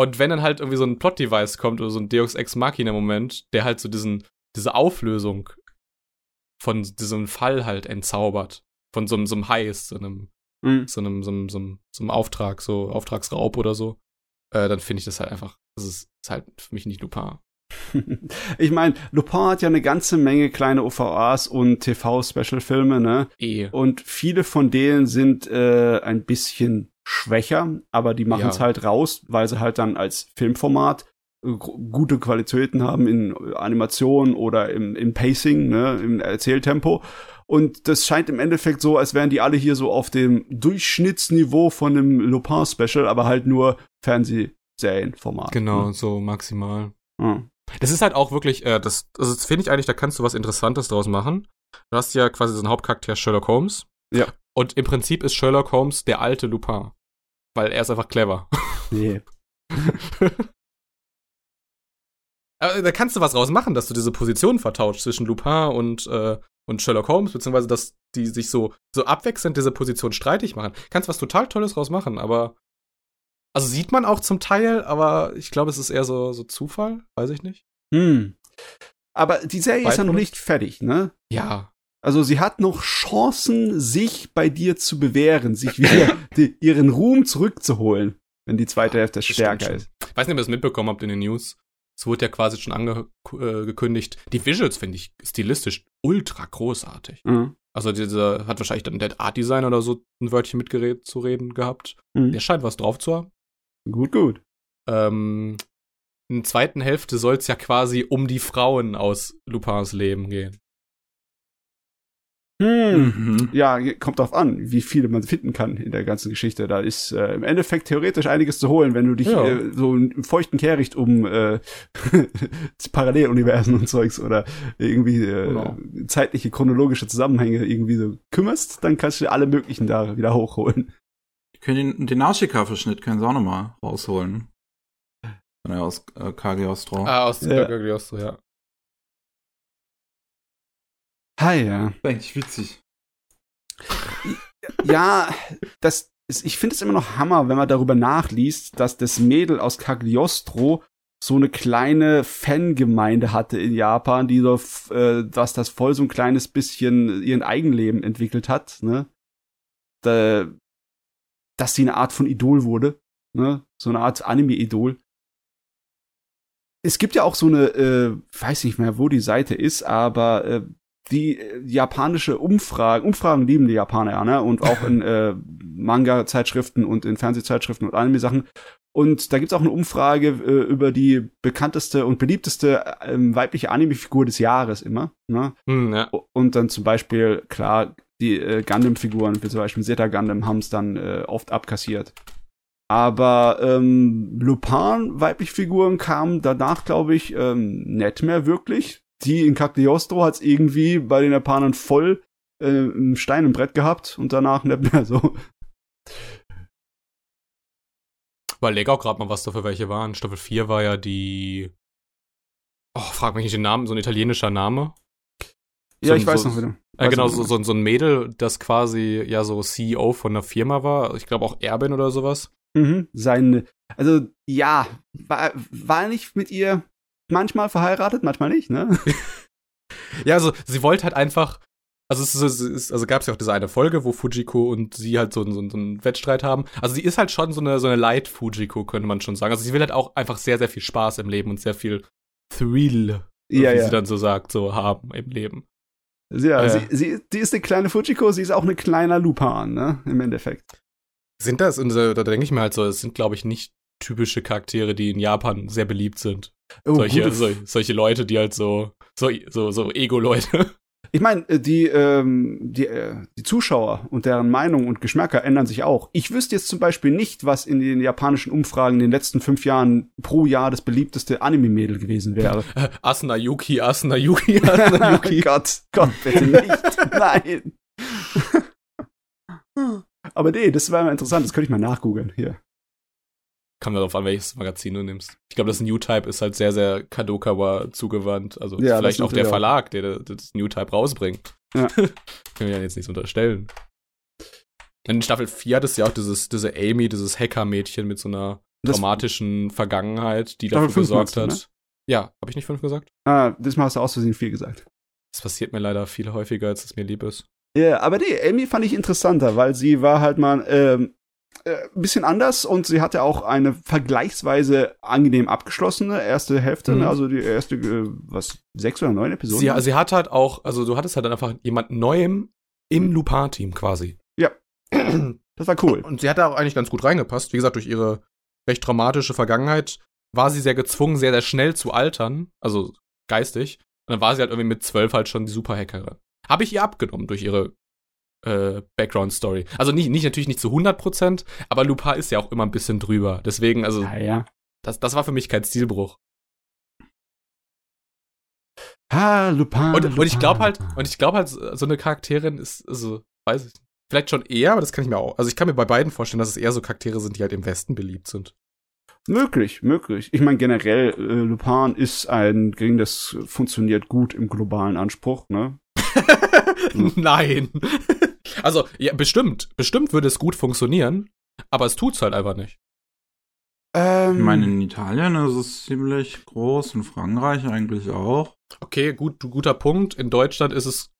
Und wenn dann halt irgendwie so ein Plot-Device kommt oder so ein Deus Ex Machina-Moment, der halt so diesen, diese Auflösung von diesem Fall halt entzaubert. Von so einem, so einem Heist, so einem, Mm. so einem, so einem, so einem, so einem Auftrag, so Auftragsraub oder so, äh, dann finde ich das halt einfach, das ist, ist halt für mich nicht Lupin. Ich meine, Lupin hat ja eine ganze Menge kleine OVAs und TV-Special-Filme, ne? Eh. Und viele von denen sind äh, ein bisschen schwächer, aber die machen es Ja. halt raus, weil sie halt dann als Filmformat gute Qualitäten haben in Animation oder im, im Pacing, ne, im Erzähltempo. Und das scheint im Endeffekt so, als wären die alle hier so auf dem Durchschnittsniveau von einem Lupin-Special, aber halt nur Fernsehserienformat. Genau, Ne? so maximal. Ja. Das ist halt auch wirklich, äh, das, also das finde ich eigentlich, da kannst du was Interessantes draus machen. Du hast ja quasi so einen Hauptcharakter Sherlock Holmes. Ja. Und im Prinzip ist Sherlock Holmes der alte Lupin. Weil er ist einfach clever. Nee. Aber da kannst du was draus machen, dass du diese Position vertauscht zwischen Lupin und, äh, und Sherlock Holmes, beziehungsweise dass die sich so, so abwechselnd diese Position streitig machen. Kannst was total Tolles draus machen, aber. Also sieht man auch zum Teil, aber ich glaube, es ist eher so, so Zufall, weiß ich nicht. Hm. Aber die Serie ist ja noch nicht fertig, ne? Ja. Also sie hat noch Chancen, sich bei dir zu bewähren, sich wieder die, ihren Ruhm zurückzuholen, wenn die zweite Hälfte stärker ist. Ich weiß nicht, ob ihr das mitbekommen habt in den News. Es wurde ja quasi schon angekündigt. Die Visuals finde ich stilistisch ultra großartig. Mhm. Also dieser hat wahrscheinlich dann der Art Design oder so ein Wörtchen mitgeredet zu reden gehabt. Mhm. Der scheint was drauf zu haben. Gut, gut. Ähm, in der zweiten Hälfte soll es ja quasi um die Frauen aus Lupins Leben gehen. Hm. Mhm. Ja, kommt drauf an, wie viele man finden kann in der ganzen Geschichte. Da ist äh, im Endeffekt theoretisch einiges zu holen, wenn du dich Ja. äh, so im feuchten Kehricht um äh, Paralleluniversen und Zeugs oder irgendwie äh, Genau. zeitliche chronologische Zusammenhänge irgendwie so kümmerst, dann kannst du dir alle möglichen da wieder hochholen. Die können den, den Nausicaa-Verschnitt können sie auch nochmal rausholen. Von der aus äh, Cagliostro. Ah, aus Ja. Cagliostro, ja. Hi, ja. Eigentlich witzig. Ja, das ist, ich finde es immer noch Hammer, wenn man darüber nachliest, dass das Mädel aus Cagliostro so eine kleine Fangemeinde hatte in Japan, die so, äh, was das voll so ein kleines bisschen ihren Eigenleben entwickelt hat, ne? Da, dass sie eine Art von Idol wurde, ne? So eine Art Anime-Idol. Es gibt ja auch so eine, äh, weiß nicht mehr, wo die Seite ist, aber äh, die äh, japanische Umfragen, Umfragen lieben die Japaner ja, ne? Und auch in äh, Manga-Zeitschriften und in Fernsehzeitschriften und Anime-Sachen. Und da gibt's auch eine Umfrage äh, über die bekannteste und beliebteste ähm, weibliche Anime-Figur des Jahres immer. Ne? Hm, ja. Und dann zum Beispiel, klar, die äh, Gundam-Figuren, wie zum Beispiel Zeta Gundam, haben's dann äh, oft abkassiert. Aber ähm, Lupin, weibliche Figuren, kamen danach, glaube ich, ähm, nicht mehr wirklich. Die in Cagliostro hat's irgendwie bei den Japanern voll äh, ein Stein im Brett gehabt und danach nicht mehr so. Überleg auch gerade mal, was da für welche waren. Staffel 4 war ja die. Oh, frag mich nicht den Namen, so ein italienischer Name. Ja, So- ich weiß so- noch wieder. Äh, genau, so, so, so ein Mädel, das quasi ja so CEO von einer Firma war. Ich glaube auch Erbin oder sowas. Mhm. Seine, also ja, war, war nicht mit ihr manchmal verheiratet, manchmal nicht, ne? Ja, also sie wollte halt einfach. Also, es es ist, also gab es ja auch diese eine Folge, wo Fujiko und sie halt so, so, so einen Wettstreit haben. Also sie ist halt schon so eine, so eine Light Fujiko, könnte man schon sagen. Also sie will halt auch einfach sehr, sehr viel Spaß im Leben und sehr viel Thrill, Ja, wie ja. sie dann so sagt, so haben im Leben. Ja, Äh. sie, sie, die ist eine kleine Fujiko, sie ist auch eine kleiner Lupin, ne? Im Endeffekt. Sind das, und da, da denke ich mir halt so, es sind, glaube ich, nicht typische Charaktere, die in Japan sehr beliebt sind. Oh, solche, sol, solche Leute, die halt so, so, so, so Ego-Leute. Ich meine, äh, die, ähm, die, äh, die Zuschauer und deren Meinung und Geschmäcker ändern sich auch. Ich wüsste jetzt zum Beispiel nicht, was in den japanischen Umfragen in den letzten fünf Jahren pro Jahr das beliebteste Anime-Mädel gewesen wäre. Asuna Yuki, Asuna Yuki, Asuna Yuki. Gott, Gott, bitte nicht. Nein. Aber nee, das war mal interessant, das könnte ich mal nachgoogeln hier. Kommt darauf an, welches Magazin du nimmst. Ich glaube, das New-Type ist halt sehr, sehr Kadokawa zugewandt. Also Ja, vielleicht auch der auch. Verlag, der das New-Type rausbringt. Ja. Können wir ja jetzt nichts unterstellen. In Staffel 4 hat es ja auch dieses, diese Amy, dieses Hacker-Mädchen mit so einer Das- traumatischen Vergangenheit, die Staffel dafür gesorgt hat. Ja, habe ich nicht fünf gesagt? Ah, diesmal hast du aus Versehen viel gesagt. Das passiert mir leider viel häufiger, als es mir lieb ist. Ja, aber nee, Amy fand ich interessanter, weil sie war halt mal ähm, äh, ein bisschen anders und sie hatte auch eine vergleichsweise angenehm abgeschlossene erste Hälfte, Mhm. ne? also die erste, äh, was, sechs oder neun Episoden? Sie, sie hat halt auch, also du hattest halt dann einfach jemand Neuem im Lupin-Team quasi. Ja. das war cool. Und sie hat da auch eigentlich ganz gut reingepasst. Wie gesagt, durch ihre recht traumatische Vergangenheit war sie sehr gezwungen, sehr, sehr schnell zu altern, also geistig. Und dann war sie halt irgendwie mit zwölf halt schon die Superhackerin. habe ich ihr abgenommen durch ihre äh, Background-Story. Also nicht, nicht natürlich nicht zu 100%, aber Lupin ist ja auch immer ein bisschen drüber. Deswegen, also, Ja, ja. das, das war für mich kein Stilbruch. Ah, Lupin. Und, und ich Lupin, glaube halt, Lupin. und ich glaube halt, so eine Charakterin ist, also, weiß ich, vielleicht schon eher, aber das kann ich mir auch, also ich kann mir bei beiden vorstellen, dass es eher so Charaktere sind, die halt im Westen beliebt sind. Möglich, möglich. Ich meine, generell, äh, Lupin ist ein Ding, das funktioniert gut im globalen Anspruch, ne? Nein. Also, ja, bestimmt, bestimmt würde es gut funktionieren, aber es tut's halt einfach nicht. Ähm, Ich meine, in Italien ist es ziemlich groß, in Frankreich eigentlich auch. Okay, gut, guter Punkt. In Deutschland ist es,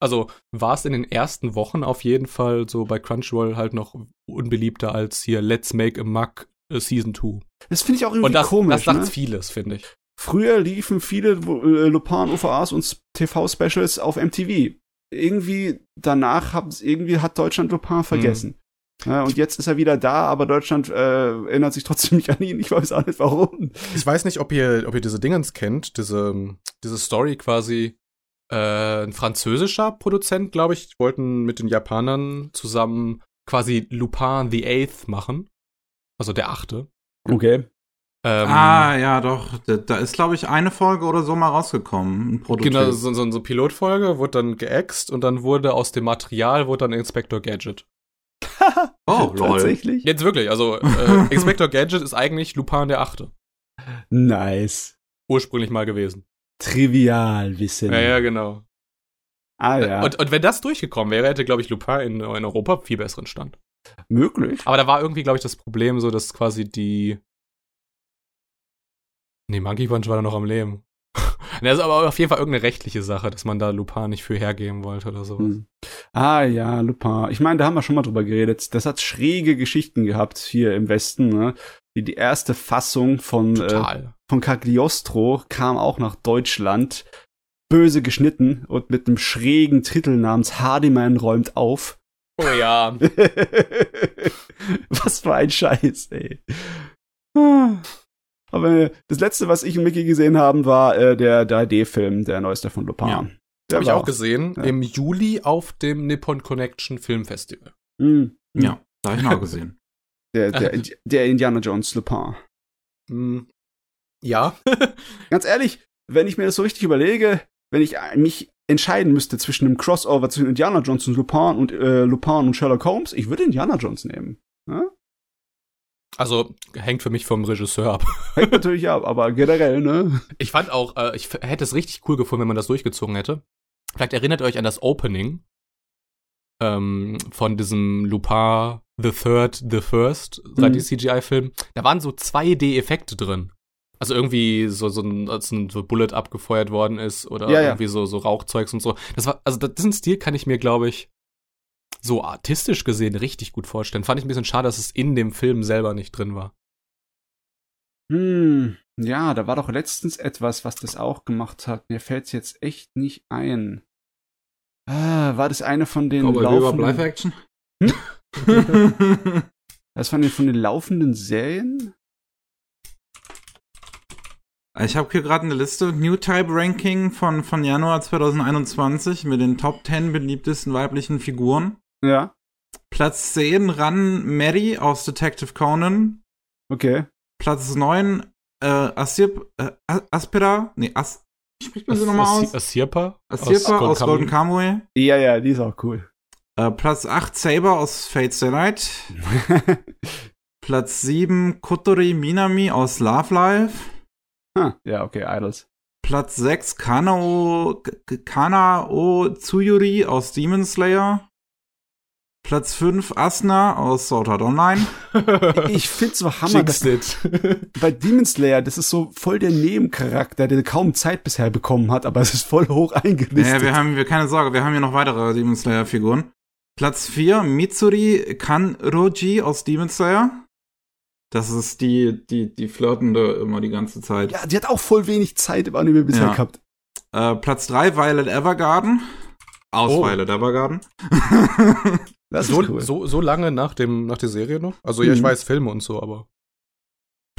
also war es in den ersten Wochen auf jeden Fall so bei Crunchyroll halt noch unbeliebter als hier Let's Make a Mug äh, Season 2. das finde ich auch irgendwie Und das, komisch, das sagt ne? vieles, finde ich. Früher liefen viele äh, Lupin OVAs und TV-Specials auf MTV. Irgendwie danach hat, irgendwie hat Deutschland Lupin vergessen. Ja, und jetzt ist er wieder da, aber Deutschland äh, erinnert sich trotzdem nicht an ihn. Ich weiß auch nicht warum. Ich weiß nicht, ob ihr, ob ihr diese Dingens kennt, diese, diese Story quasi. Äh, ein französischer Produzent, glaube ich, wollten mit den Japanern zusammen quasi Lupin the Eighth machen. Also der Achte. Okay. Ähm, ah, ja, doch. Da, da ist, glaube ich, eine Folge oder so mal rausgekommen. Ein Prototyp. Genau, so, so, so Pilotfolge wurde dann geäxt und dann wurde aus dem Material wurde dann Inspector Gadget. Oh. Tatsächlich? Jetzt wirklich, also äh, Inspector Gadget ist eigentlich Lupin der Achte. Nice. Ursprünglich mal gewesen. Trivialwissen. Ja, ja, genau. Ah ja, Und, und wenn das durchgekommen wäre, hätte, glaube ich, Lupin in, in Europa viel besseren Stand. möglich. Aber da war irgendwie, glaube ich, das Problem so, dass quasi die. Nee, Monkey Punch war da noch am Leben. Das ist aber auf jeden Fall irgendeine rechtliche Sache, dass man da Lupin nicht für hergeben wollte oder sowas. Hm. Ah ja, Lupin. Ich meine, da haben wir schon mal drüber geredet. Das hat schräge Geschichten gehabt hier im Westen. Ne? Die, die erste Fassung von, äh, von Cagliostro kam auch nach Deutschland. Böse geschnitten und mit einem schrägen Titel namens Hardiman räumt auf. Oh ja. was für ein Scheiß, ey. Aber das letzte, was ich und Mickey gesehen haben, war äh, der 3D-Film, der neueste von Lupin. Ja. Der Habe ich auch gesehen. ja. Im Juli auf dem Nippon Connection Film Festival. Mm, Ja, da habe ich noch gesehen. Der, der, der Indiana Jones Lupin. Hm. Ja. Ganz ehrlich, wenn ich mir das so richtig überlege, wenn ich mich entscheiden müsste zwischen einem Crossover zwischen Indiana Jones und Lupin und äh, Lupin und Sherlock Holmes, ich würde Indiana Jones nehmen. Ja? Also hängt für mich vom Regisseur ab. Hängt natürlich ab, aber generell, ne? Ich fand auch, äh, ich hätte es richtig cool gefunden, wenn man das durchgezogen hätte. Vielleicht erinnert ihr euch an das Opening ähm, von diesem Lupin The Third, The First, Mhm. 3D-CGI-Film. Da waren so 2D-Effekte drin. Also irgendwie so, so ein, als ein so Bullet abgefeuert worden ist oder Ja, ja. irgendwie so, so Rauchzeugs und so. Das war, also diesen Stil kann ich mir, glaube ich, so artistisch gesehen richtig gut vorstellen. Fand ich ein bisschen schade, dass es in dem Film selber nicht drin war. Hm, ja, da war doch letztens etwas, was das auch gemacht hat. Mir fällt's jetzt echt nicht ein. Ah, war das eine von den Cowboy laufenden, Live Action? Hm? das den, von den laufenden Serien? Ich habe hier gerade eine Liste, New Type Ranking von, von Januar 2021 mit den Top 10 beliebtesten weiblichen Figuren. Ja, Platz 10 Ran Mary aus Detective Conan. okay. Platz 9 äh, Asir, äh, As- Aspera. Nee, As, spricht man sie nochmal aus? Asirpa? Asirpa aus Golden Kamuy. Ja, ja, die ist auch cool. Äh, Platz 8 Saber aus Fate Stay Night. Platz 7 Kotori Minami aus Love Life. ah, ja, okay, Idols. Platz 6 Kanao, Kanao Tsuyuri aus Demon Slayer. Platz 5 Asna aus Sword Art Online. Ich find's so Hammer, dass bei Demon Slayer, das ist so voll der Nebencharakter, der kaum Zeit bisher bekommen hat, aber es ist voll hoch eingelistet. Naja, wir haben, wir, keine Sorge, wir haben hier noch weitere Demon Slayer Figuren. Platz 4 Mitsuri Kanroji aus Demon Slayer. Das ist die, die, die flirtende immer die ganze Zeit. ja, die hat auch voll wenig Zeit im Anime bisher Ja. gehabt. Äh, Platz 3 Violet Evergarden. Aus Oh. Violet Evergarden. Das so, ist cool. so, so lange nach, dem, nach der Serie noch? Also ja, ich Mhm. weiß Filme und so, aber.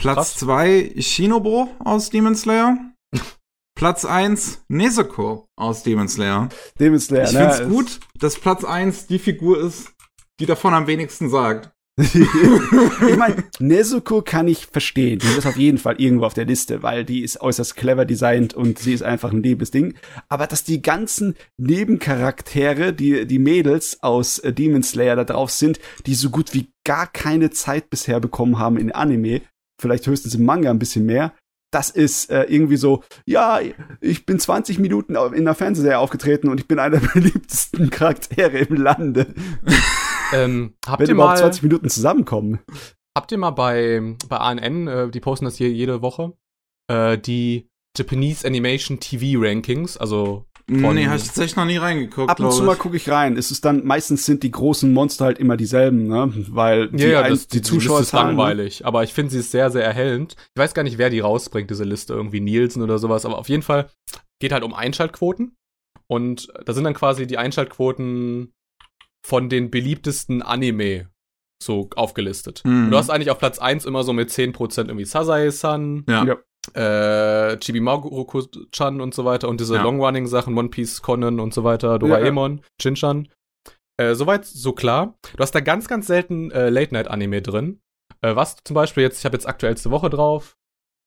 Platz Krass. 2 Shinobu aus Demon Slayer. Platz 1, Nezuko aus Demon Slayer. Demon Slayer, ich find's ist- gut, dass Platz 1 die Figur ist, die davon am wenigsten sagt. Ich meine, Nezuko kann ich verstehen. Die ist auf jeden Fall irgendwo auf der Liste, weil die ist äußerst clever designt und sie ist einfach ein liebes Ding. Aber dass die ganzen Nebencharaktere, die, die Mädels aus äh, Demon Slayer da drauf sind, die so gut wie gar keine Zeit bisher bekommen haben in Anime, vielleicht höchstens im Manga ein bisschen mehr, das ist äh, irgendwie so, ja, ich bin 20 Minuten in der Fernsehserie aufgetreten und ich bin einer der beliebtesten Charaktere im Lande. Ähm, habt, Wenn ihr mal, 20 Minuten zusammenkommen. habt ihr mal bei, bei ANN, äh, die posten das hier jede Woche, äh, die Japanese Animation TV Rankings, also Von- nee, hab ich tatsächlich noch nie reingeguckt, Ab und zu mal gucke ich rein. Es ist dann meistens sind die großen Monster halt immer dieselben, ne? Weil die, ja, ja, ein- das, die Zuschauer ist langweilig, aber ich finde sie ist sehr, sehr erhellend. Ich weiß gar nicht, wer die rausbringt, diese Liste, irgendwie Nielsen oder sowas, aber auf jeden Fall geht halt um Einschaltquoten und da sind dann quasi die Einschaltquoten von den beliebtesten Anime so aufgelistet. Mhm. Du hast eigentlich auf Platz 1 immer so mit 10% irgendwie Sazae-san, Ja. Ja. äh, Chibimaruko-chan und so weiter und diese Ja. Long-Running-Sachen, One Piece, Conan und so weiter, Doraemon, Shinchan. Äh, soweit, so klar. Du hast da ganz, ganz selten äh, Late-Night-Anime drin. Äh, was zum Beispiel jetzt, ich habe jetzt aktuellste Woche drauf,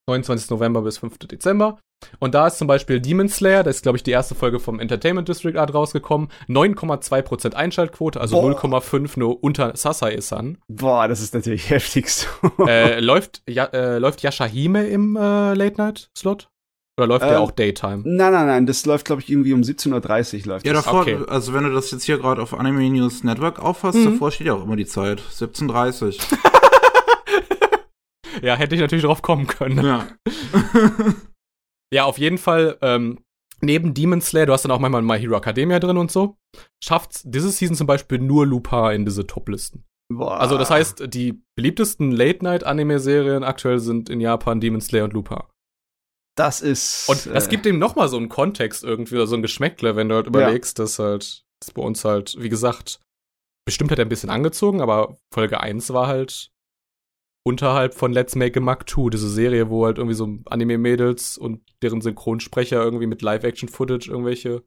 29. November bis 5. Dezember. Und da ist zum Beispiel Demon Slayer, da ist, glaube ich, die erste Folge vom Entertainment District Art rausgekommen. 9,2% Einschaltquote, also Boah. 0,5 nur unter Sasae-san. Boah, das ist natürlich heftig so. äh, läuft, ja, äh, läuft Yashahime im äh, Late-Night-Slot? Oder läuft der Ähm, auch Daytime? Nein, nein, nein, das läuft, glaube ich, irgendwie um 17.30 Uhr läuft Ja, das. davor, Okay. also wenn du das jetzt hier gerade auf Anime News Network auffasst, Mhm. davor steht ja auch immer die Zeit. 17.30 Ja, hätte ich natürlich drauf kommen können. ja. Ja, auf jeden Fall, ähm, neben Demon Slayer, du hast dann auch manchmal My Hero Academia drin und so, schafft's diese Season zum Beispiel nur Lupin in diese Top-Listen. Boah. Also das heißt, die beliebtesten Late-Night-Anime-Serien aktuell sind in Japan Demon Slayer und Lupin. das ist. Und das äh, gibt dem nochmal so einen Kontext irgendwie, oder so ein Geschmäckle, wenn du halt überlegst, dass halt, das bei uns halt, wie gesagt, bestimmt hat er ein bisschen angezogen, aber Folge 1 war halt unterhalb von Let's Make a Muck 2, diese Serie, wo halt irgendwie so Anime-Mädels und deren Synchronsprecher irgendwie mit Live-Action-Footage irgendwelche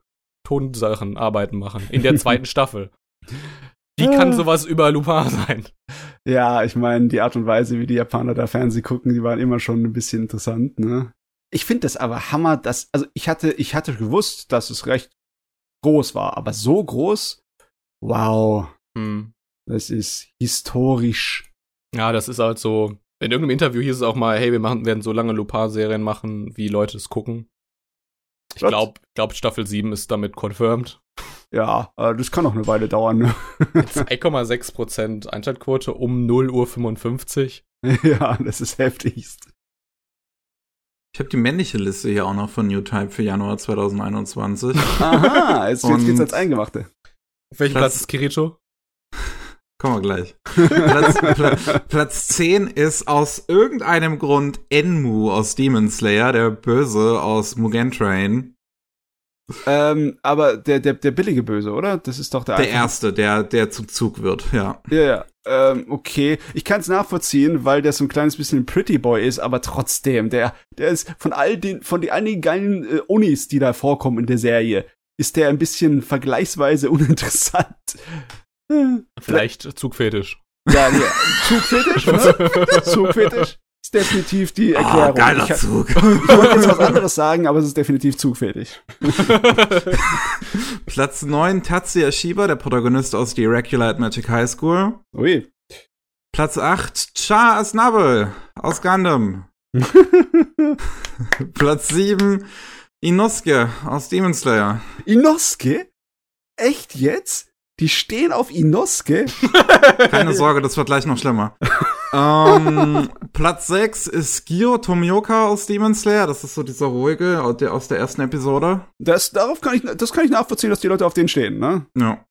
Tonsachen arbeiten machen. In der zweiten Staffel. Wie kann sowas über Lupin sein? Ja, ich meine, die Art und Weise, wie die Japaner da Fernsehen gucken, die waren immer schon ein bisschen interessant, ne? Ich finde das aber Hammer, dass, also ich hatte, ich hatte gewusst, dass es recht groß war, aber so groß, wow, Hm. das ist historisch. Ja, das ist halt so. In irgendeinem Interview hieß es auch mal, hey, wir machen, werden so lange Lupin-Serien machen, wie Leute es gucken. Ich glaube, glaub, Staffel 7 ist damit confirmed. Ja, äh, das kann noch eine Weile dauern, ne? 2,6% Einschaltquote um 0 Uhr 55. ja, das ist heftigst. Ich habe die männliche Liste hier auch noch von New Type für Januar 2021. Aha, jetzt, jetzt geht's als Eingemachte. Auf welchem Platz- Platz ist Kirito? Kommen wir gleich. Platz, Pla Platz 10 ist aus irgendeinem Grund Enmu aus Demon Slayer, der Böse aus Mugen Train. Ähm, aber der, der, der billige Böse, oder? Das ist doch der Der erste, der, der zum Zug wird, ja. Ja, ja. Ähm, okay. Ich kann es nachvollziehen, weil der so ein kleines bisschen ein Pretty Boy ist, aber trotzdem, der, der ist von all den, von den einigen geilen äh, Unis, die da vorkommen in der Serie, ist der ein bisschen vergleichsweise uninteressant. Hm. Vielleicht Zugfetisch. Ja, nee, Zugfetisch, ne? Zugfetisch ist definitiv die Erklärung. Ah, geiler ich, Zug. ich wollte jetzt was anderes sagen, aber es ist definitiv Zugfetisch. Platz 9 Tatsuya Shiba, der Protagonist aus The Irregular Magic High School. Ui. Platz 8 Cha Asnabel aus Gundam. Platz 7 Inosuke aus Demon Slayer. Inosuke? Echt jetzt? Die stehen auf Inosuke? Keine Sorge, das wird gleich noch schlimmer. ähm, Platz 6 ist Gio Tomioka aus Demon Slayer. Das ist so dieser ruhige aus der, ersten Episode. Das, darauf kann ich, das kann ich nachvollziehen, dass die Leute auf den stehen, ne? Ja.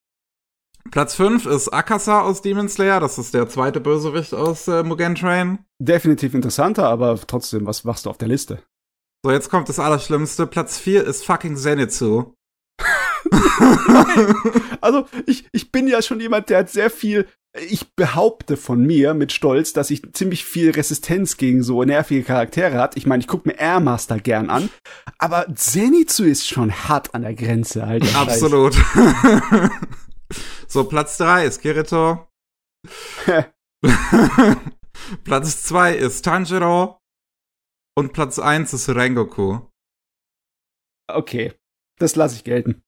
Platz 5 ist Akasa aus Demon Slayer. Das ist der zweite Bösewicht aus äh, Mugen Train. Definitiv interessanter, aber trotzdem, was machst du auf der Liste? So, jetzt kommt das Allerschlimmste. Platz 4 ist fucking Zenitsu. Also, ich, ich bin ja schon jemand, der hat sehr viel ich behaupte von mir mit Stolz, dass ich ziemlich viel Resistenz gegen so nervige Charaktere hat. Ich meine, ich gucke mir Airmaster gern an, aber Zenitsu ist schon hart an der Grenze, halt. Absolut. so, Platz drei ist Kirito. Platz zwei ist Tanjiro. Und Platz eins ist Rengoku. Okay, das lasse ich gelten.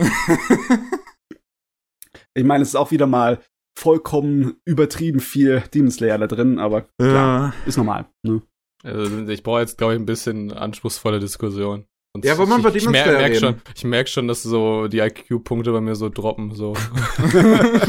ich meine, es ist auch wieder mal vollkommen übertrieben viel Demon Slayer da drin, aber klar, ja. ist normal. Ne? Also ich brauche jetzt, glaube ich, ein bisschen anspruchsvolle Diskussion. Und ja, aber man wird ich, ich mer merk schon, Ich merke schon, dass so die IQ-Punkte bei mir so droppen. So.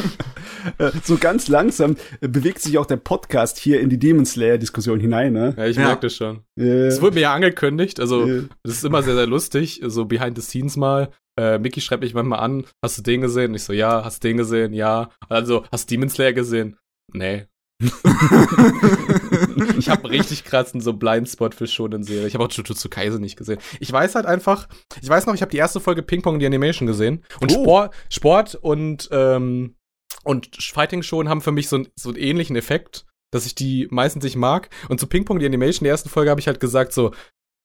so ganz langsam bewegt sich auch der Podcast hier in die Demon Slayer-Diskussion hinein. Ne? Ja, ich ja. merke das schon. Es äh, wurde mir ja angekündigt. Also, es äh. ist immer sehr, sehr lustig. So behind the scenes mal. Äh, Mickey schreibt mich manchmal an, hast du den gesehen? ich so, ja, hast du den gesehen? Ja. Also, hast du Demon Slayer gesehen? Nee. ich habe richtig krassen so Blindspot für Shonen Serie. Ich habe auch Jujutsu Kaisen nicht gesehen. Ich weiß halt einfach, ich weiß noch, ich habe die erste Folge Ping Pong die Animation gesehen und oh. Sport, Sport und ähm, und Fighting Shonen haben für mich so, so einen ähnlichen Effekt, dass ich die meistens nicht mag. Und zu Ping Pong die Animation, die ersten Folge habe ich halt gesagt so,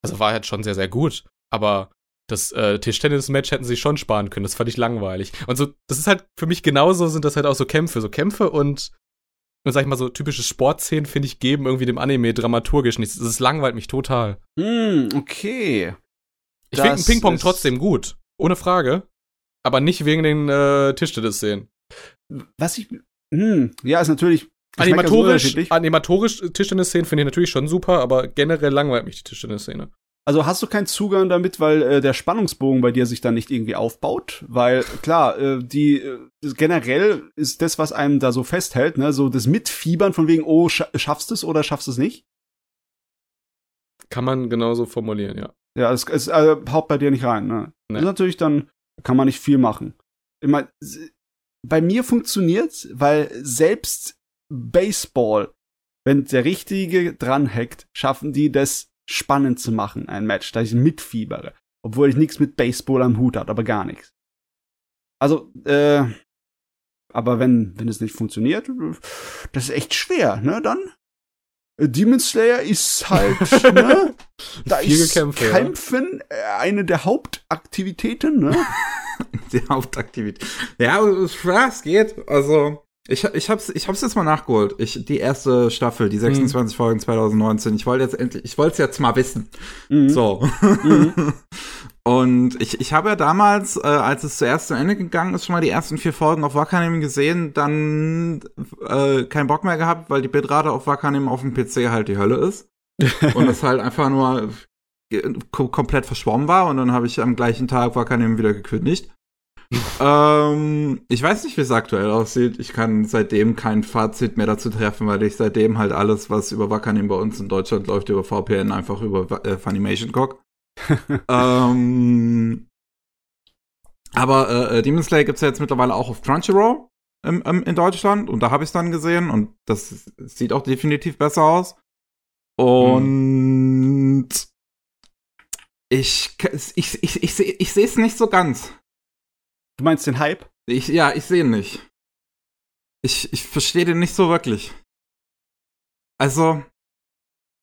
also war halt schon sehr sehr gut, aber das äh, Tischtennis-Match hätten sie schon sparen können. Das fand ich langweilig. Und so, das ist halt für mich genauso, sind das halt auch so Kämpfe. So Kämpfe und und sag ich mal so typische Sportszenen, finde ich, geben irgendwie dem Anime dramaturgisch nichts. Das langweilt mich total. Hm, okay. Ich finde Ping-Pong trotzdem gut. Ohne Frage. Aber nicht wegen den äh, Tischtennis-Szenen. Was ich. Hm, ja, ist natürlich. Animatorisch, animatorisch Tischtennis-Szenen finde ich natürlich schon super, aber generell langweilt mich die Tischtennis-Szene. Also hast du keinen Zugang damit, weil äh, der Spannungsbogen bei dir sich dann nicht irgendwie aufbaut? Weil klar, äh, die äh, generell ist das, was einem da so festhält, ne, so das Mitfiebern von wegen, oh, scha schaffst es oder schaffst es nicht? Kann man genauso formulieren, ja. Ja, es, es äh, haut bei dir nicht rein, ne? Nee. Natürlich dann kann man nicht viel machen. Ich mein, bei mir funktioniert's, weil selbst Baseball, wenn der Richtige dran hackt, schaffen die das spannend zu machen, ein Match, da ich mitfiebere. Obwohl ich nichts mit Baseball am Hut hat, aber gar nichts. Also, äh, aber wenn, wenn es nicht funktioniert, das ist echt schwer, ne, dann? Demon Slayer ist halt, ne? Da ist Kämpfe, Kämpfen ja. Äh, eine der Hauptaktivitäten, ne? die Hauptaktivität. Ja, es geht. Also, ich, ich hab's, ich hab's jetzt mal nachgeholt. Ich, die erste Staffel, die 26 mhm. Folgen 2019. Ich wollte jetzt endlich, ich wollte es jetzt mal wissen. Mhm. So. Mhm. Und ich, ich habe ja damals, äh, als es zuerst zu Ende gegangen ist, schon mal die ersten vier Folgen auf Wakanim gesehen, dann äh, keinen Bock mehr gehabt, weil die Bitrate auf Wakanim auf dem PC halt die Hölle ist. und es halt einfach nur komplett verschwommen war. Und dann habe ich am gleichen Tag Wakanim wieder gekündigt ähm, ich weiß nicht, wie es aktuell aussieht. Ich kann seitdem kein Fazit mehr dazu treffen, weil ich seitdem halt alles, was über Wakanim bei uns in Deutschland läuft, über VPN einfach über äh, Funimation guck. ähm, aber äh, äh, Demon Slayer gibt's ja jetzt mittlerweile auch auf Crunchyroll im, im, in Deutschland und da habe ich es dann gesehen und das sieht auch definitiv besser aus. Und ich, ich, ich, ich, ich, ich sehe es nicht so ganz. Du meinst den Hype? Ich, ja, ich sehe ihn nicht. Ich, ich verstehe den nicht so wirklich. Also,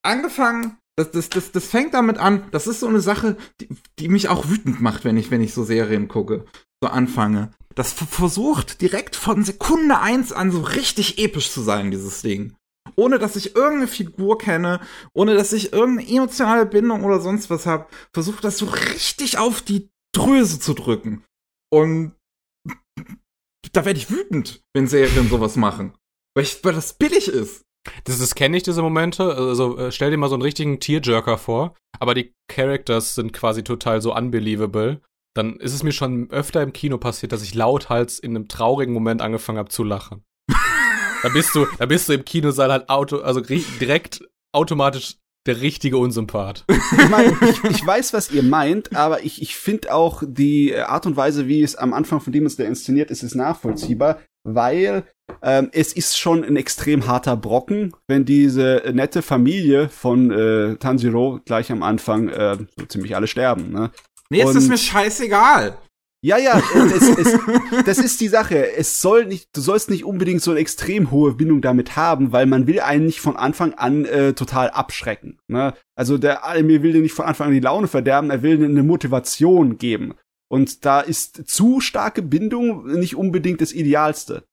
angefangen, das, das, das, das fängt damit an, das ist so eine Sache, die, die mich auch wütend macht, wenn ich, wenn ich so Serien gucke, so anfange. Das versucht direkt von Sekunde eins an so richtig episch zu sein, dieses Ding. Ohne dass ich irgendeine Figur kenne, ohne dass ich irgendeine emotionale Bindung oder sonst was habe, versucht das so richtig auf die Dröse zu drücken. Und da werde ich wütend, wenn Serien sowas machen. Weil, ich, weil das billig ist. Das, das kenne ich, diese Momente. Also äh, stell dir mal so einen richtigen Tearjerker vor, aber die Characters sind quasi total so unbelievable. Dann ist es mir schon öfter im Kino passiert, dass ich lauthals in einem traurigen Moment angefangen habe zu lachen. da bist du, da bist du im Kinosaal halt auto, also direkt automatisch der richtige Unsympath. Ich, mein, ich, ich weiß, was ihr meint, aber ich, ich finde auch die Art und Weise, wie es am Anfang von Demons der inszeniert ist, ist nachvollziehbar, weil ähm, es ist schon ein extrem harter Brocken, wenn diese nette Familie von äh, Tanjiro gleich am Anfang äh, so ziemlich alle sterben. Ne? Nee, jetzt ist mir scheißegal. Ja, ja, es, es, das ist die Sache. Es soll nicht, du sollst nicht unbedingt so eine extrem hohe Bindung damit haben, weil man will einen nicht von Anfang an äh, total abschrecken. Ne? Also der Anime will dir nicht von Anfang an die Laune verderben, er will eine Motivation geben. Und da ist zu starke Bindung nicht unbedingt das Idealste.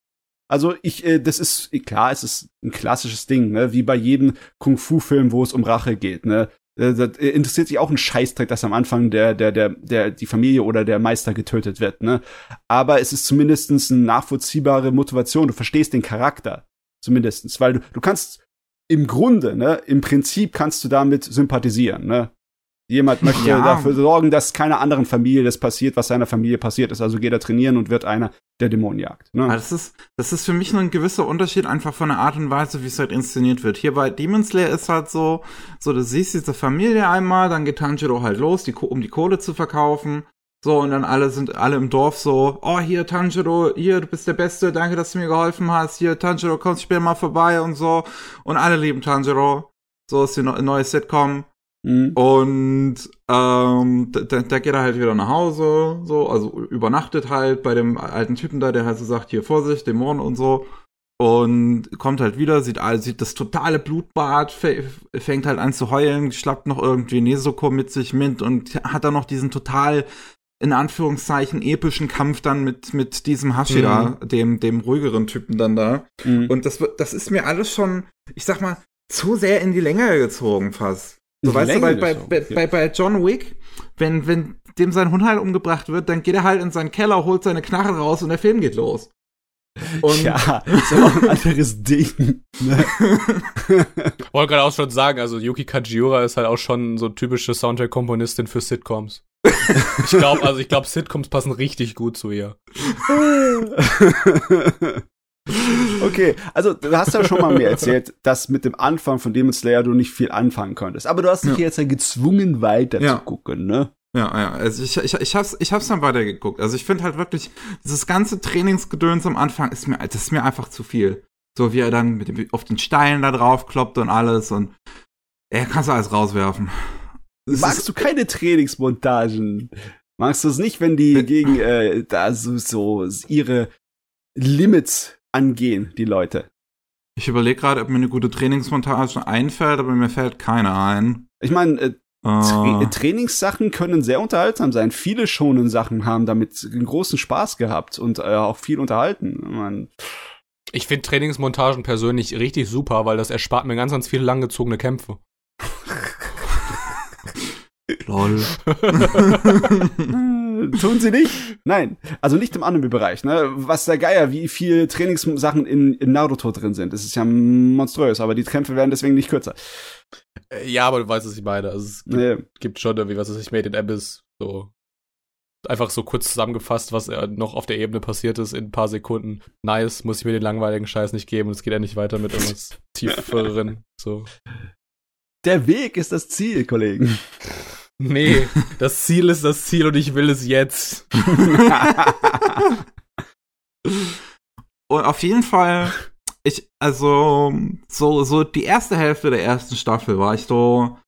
Also ich, äh, das ist klar, es ist ein klassisches Ding, ne? wie bei jedem Kung-Fu-Film, wo es um Rache geht. Ne? Äh, das interessiert sich auch ein Scheißdreck, dass am Anfang der, der, der, der, die Familie oder der Meister getötet wird, ne? Aber es ist zumindestens eine nachvollziehbare Motivation. Du verstehst den Charakter. Zumindestens. Weil du, du kannst im Grunde, ne, im Prinzip kannst du damit sympathisieren, ne? Jemand möchte ja. dafür sorgen, dass keiner anderen Familie das passiert, was seiner Familie passiert ist. Also geht er trainieren und wird einer, der Dämonen jagt. Ne? Das, ist, das ist für mich nur ein gewisser Unterschied einfach von der Art und Weise, wie es halt inszeniert wird. Hier bei Demon Slayer ist halt so, so du siehst diese Familie einmal, dann geht Tanjiro halt los, die, um die Kohle zu verkaufen. So, und dann alle sind alle im Dorf so, oh, hier, Tanjiro, hier, du bist der Beste, danke, dass du mir geholfen hast, hier, Tanjiro, kommst später mal vorbei und so. Und alle lieben Tanjiro. So ist die neue Sitcom. Mhm. Und ähm, da, da geht er halt wieder nach Hause, so, also übernachtet halt bei dem alten Typen da, der halt so sagt, hier Vorsicht, Dämonen und so. Und kommt halt wieder, sieht, sieht das totale Blutbad, fängt halt an zu heulen, schlappt noch irgendwie Nesoko mit sich mit und hat dann noch diesen total, in Anführungszeichen, epischen Kampf dann mit, mit diesem Hashira, mhm. dem, dem ruhigeren Typen dann da. Mhm. Und das, das ist mir alles schon, ich sag mal, zu sehr in die Länge gezogen fast. So, weißt du, bei, bei, bei, bei John Wick, wenn, wenn dem sein Hund halt umgebracht wird, dann geht er halt in seinen Keller, holt seine Knarre raus und der Film geht los. Und ja, ist aber auch ein anderes Ding. Ne? Wollte gerade auch schon sagen, also Yuki Kajiura ist halt auch schon so typische Soundtrack-Komponistin für Sitcoms. ich glaube, also ich glaube, Sitcoms passen richtig gut zu ihr. Okay, also du hast ja schon mal mir erzählt, dass mit dem Anfang von Demon Slayer du nicht viel anfangen konntest. Aber du hast dich ja. jetzt ja gezwungen, weiter ja. zu gucken, ne? Ja, ja, also ich, ich, ich hab's, ich hab's dann weitergeguckt. Also ich finde halt wirklich, dieses ganze Trainingsgedöns am Anfang ist mir, das ist mir einfach zu viel. So wie er dann mit dem, auf den Steinen da drauf kloppt und alles und er kannst du alles rauswerfen. Das Magst du keine Trainingsmontagen? Magst du es nicht, wenn die gegen äh, da so, so ihre Limits angehen, die Leute. Ich überlege gerade, ob mir eine gute Trainingsmontage einfällt, aber mir fällt keine ein. Ich meine, äh, Tra uh. Trainingssachen können sehr unterhaltsam sein. Viele schonen Sachen haben damit einen großen Spaß gehabt und äh, auch viel unterhalten. Man ich finde Trainingsmontagen persönlich richtig super, weil das erspart mir ganz, ganz viele langgezogene Kämpfe. Lol. Tun sie nicht? Nein. Also nicht im Anime-Bereich, ne? Was der Geier, wie viel Trainingssachen in, in Naruto drin sind. Das ist ja monströs, aber die Kämpfe werden deswegen nicht kürzer. Äh, ja, aber du weißt, was ich meine. Also es gibt, nee. gibt schon irgendwie, was weiß ich, Made in Abyss, so. Einfach so kurz zusammengefasst, was noch auf der Ebene passiert ist in ein paar Sekunden. Nice, muss ich mir den langweiligen Scheiß nicht geben. Es geht ja nicht weiter mit irgendwas tieferen, so. Der Weg ist das Ziel, Kollegen. Nee, das Ziel ist das Ziel und ich will es jetzt. und auf jeden Fall, ich, also, so, so die erste Hälfte der ersten Staffel war ich so,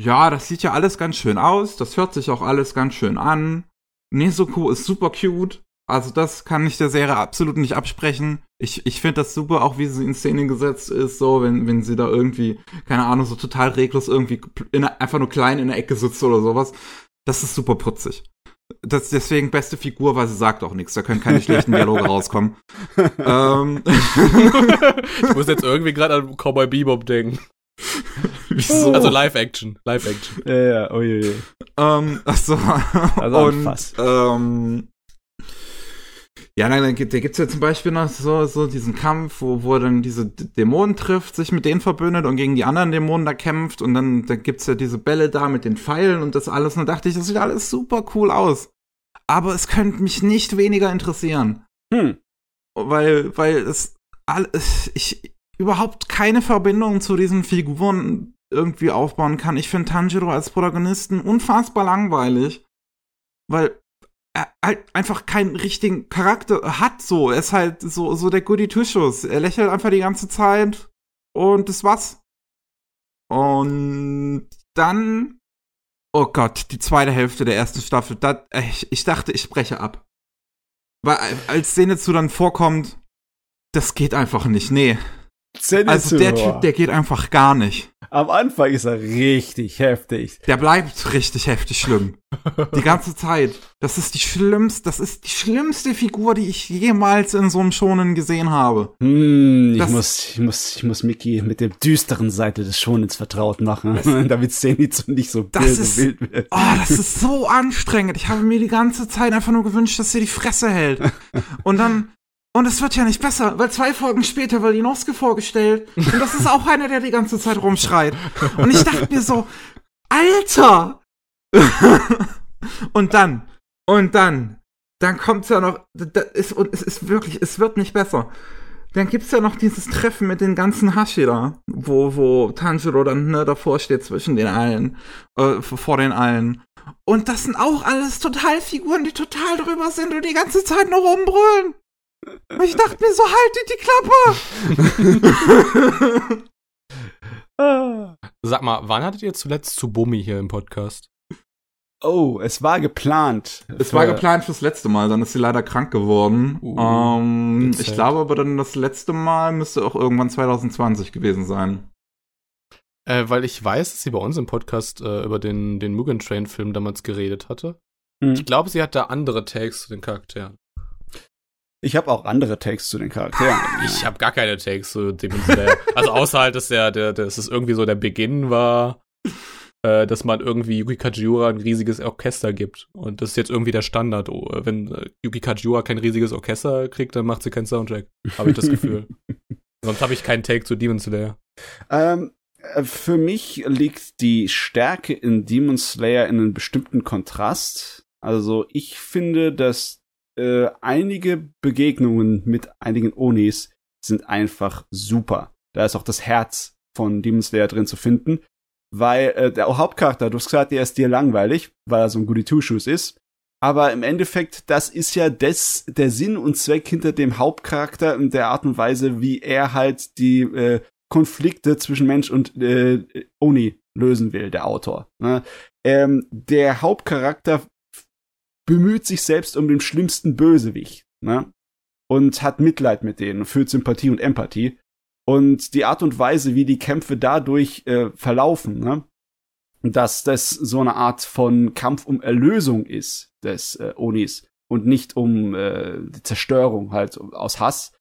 ja, das sieht ja alles ganz schön aus, das hört sich auch alles ganz schön an. Nezuko ist super cute. Also das kann ich der Serie absolut nicht absprechen. Ich, ich finde das super, auch wie sie in Szene gesetzt ist, so, wenn, wenn sie da irgendwie, keine Ahnung, so total reglos irgendwie in, einfach nur klein in der Ecke sitzt oder sowas. Das ist super putzig. Das deswegen beste Figur, weil sie sagt auch nichts. Da können keine schlechten Dialoge rauskommen. ähm. ich muss jetzt irgendwie gerade an Cowboy Bebop denken. Wieso? Also Live-Action. Live-Action. Ja, ja, oh je, je. Ähm, achso. Also und, ähm, ja, nein, da gibt's ja zum Beispiel noch so, so diesen Kampf, wo, wo er dann diese Dämonen trifft, sich mit denen verbündet und gegen die anderen Dämonen da kämpft und dann da gibt's ja diese Bälle da mit den Pfeilen und das alles und da dachte ich, das sieht alles super cool aus. Aber es könnte mich nicht weniger interessieren. Hm. Weil, weil es alles, ich überhaupt keine Verbindung zu diesen Figuren irgendwie aufbauen kann. Ich finde Tanjiro als Protagonisten unfassbar langweilig. Weil halt einfach keinen richtigen Charakter hat so. Er ist halt so, so der Goody Two-Schuss. Er lächelt einfach die ganze Zeit und das war's. Und dann, oh Gott, die zweite Hälfte der ersten Staffel, dat, ich, ich dachte, ich spreche ab. weil als Zenitsu dann vorkommt, das geht einfach nicht. Nee. Zenitsu, Also der Typ, der geht einfach gar nicht. Am Anfang ist er richtig heftig. Der bleibt richtig heftig schlimm. Die ganze Zeit. Das ist die schlimmste, das ist die schlimmste Figur, die ich jemals in so einem Schonen gesehen habe. Hm, ich Das- muss, ich muss, ich muss Mickey mit der düsteren Seite des Schonens vertraut machen, damit Zenitsu nicht so Das ist- wild wird. Oh, das ist so anstrengend. Ich habe mir die ganze Zeit einfach nur gewünscht, dass sie die Fresse hält. Und dann, und es wird ja nicht besser, weil zwei Folgen später wird Inosuke vorgestellt. Und das ist auch einer, der die ganze Zeit rumschreit. Und ich dachte mir so, Alter! und dann, und dann, dann kommt's ja noch, ist, und es ist wirklich, es wird nicht besser. Dann gibt's ja noch dieses Treffen mit den ganzen Hashira, wo, wo Tanjiro dann ne, davor steht zwischen den allen, äh, vor den allen. Und das sind auch alles total Figuren, die total drüber sind und die ganze Zeit nur rumbrüllen. Ich dachte mir so, haltet die Klappe! Sag mal, wann hattet ihr zuletzt Tsubumi hier im Podcast? Oh, es war geplant. Es war geplant fürs letzte Mal, dann ist sie leider krank geworden. Uh, ähm, ich glaube aber dann das letzte Mal müsste auch irgendwann 2020 gewesen sein. Äh, weil ich weiß, dass sie bei uns im Podcast äh, über den, den Mugen Train-Film damals geredet hatte. Hm. Ich glaube, sie hat da andere Takes zu den Charakteren. Ich habe auch andere Takes zu den Charakteren. Ich habe gar keine Takes zu Demon Slayer. also außer halt, dass der, der, dass es irgendwie so der Beginn war, äh, dass man irgendwie Yuki Kajiura ein riesiges Orchester gibt. Und das ist jetzt irgendwie der Standard. Oh, wenn äh, Yuki Kajiura kein riesiges Orchester kriegt, dann macht sie keinen Soundtrack. Habe ich das Gefühl. Sonst habe ich keinen Take zu Demon Slayer. Ähm, äh, für mich liegt die Stärke in Demon Slayer in einem bestimmten Kontrast. Also ich finde, dass äh, einige Begegnungen mit einigen Onis sind einfach super. Da ist auch das Herz von Demon Slayer drin zu finden, weil äh, der Hauptcharakter, du hast gesagt, der ist dir langweilig, weil er so ein Goody Two Shoes ist. Aber im Endeffekt, das ist ja des, der Sinn und Zweck hinter dem Hauptcharakter in der Art und Weise, wie er halt die äh, Konflikte zwischen Mensch und äh, Oni lösen will, der Autor. Ne? Ähm, der Hauptcharakter bemüht sich selbst um den schlimmsten Bösewicht ne? und hat Mitleid mit denen, fühlt Sympathie und Empathie. Und die Art und Weise, wie die Kämpfe dadurch äh, verlaufen, ne? dass das so eine Art von Kampf um Erlösung ist des äh, Onis und nicht um äh, Zerstörung halt aus Hass.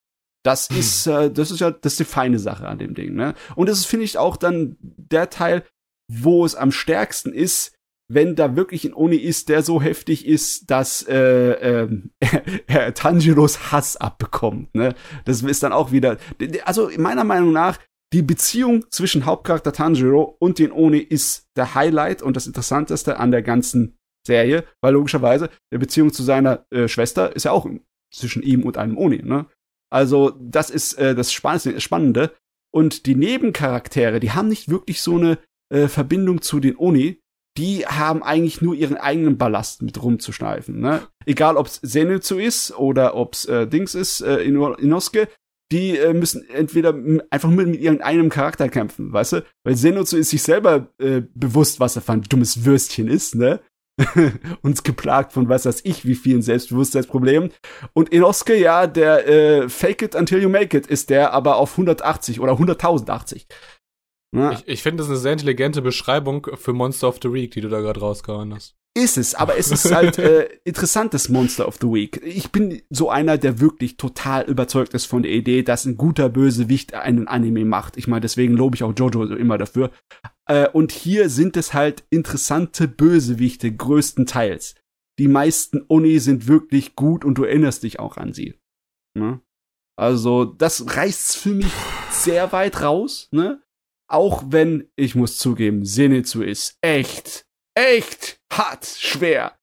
Das ist, äh, das ist ja, das ist die feine Sache an dem Ding, ne? Und das ist, finde ich, auch dann der Teil, wo es am stärksten ist, wenn da wirklich ein Oni ist, der so heftig ist, dass äh, er Tanjiros Hass abbekommt, ne? Das ist dann auch wieder, also meiner Meinung nach, die Beziehung zwischen Hauptcharakter Tanjiro und den Oni ist der Highlight und das Interessanteste an der ganzen Serie, weil logischerweise die Beziehung zu seiner äh, Schwester ist ja auch zwischen ihm und einem Oni, ne? Also, das ist äh, das Spannende, Spannende. Und die Nebencharaktere, die haben nicht wirklich so eine äh, Verbindung zu den Oni. Die haben eigentlich nur ihren eigenen Ballast mit rumzuschneifen. Ne? Egal, ob's Zenitsu ist oder ob's äh, Dings ist, äh, Ino- Inosuke, die äh, müssen entweder einfach mit, mit ihrem eigenen Charakter kämpfen, weißt du? Weil Zenitsu ist sich selber äh, bewusst, was er für ein dummes Würstchen ist, ne? Uns geplagt von was weiß ich, wie vielen Selbstbewusstseinsproblemen. Und Inosuke, ja, der äh, Fake it until you make it ist der aber auf 180 oder 100.080. Ne? Ich, ich finde, das ist eine sehr intelligente Beschreibung für Monster of the Week, die du da gerade rausgehauen hast. Ist es, aber es ist halt äh, interessantes Monster of the Week. Ich bin so einer, der wirklich total überzeugt ist von der Idee, dass ein guter Bösewicht einen Anime macht. Ich meine, deswegen lobe ich auch Jojo immer dafür. Äh, und hier sind es halt interessante Bösewichte größtenteils. Die meisten Oni sind wirklich gut und du erinnerst dich auch an sie. Ne? Also, das reißt für mich sehr weit raus, ne? Auch wenn, ich muss zugeben, Zenitsu ist echt, echt hart, schwer.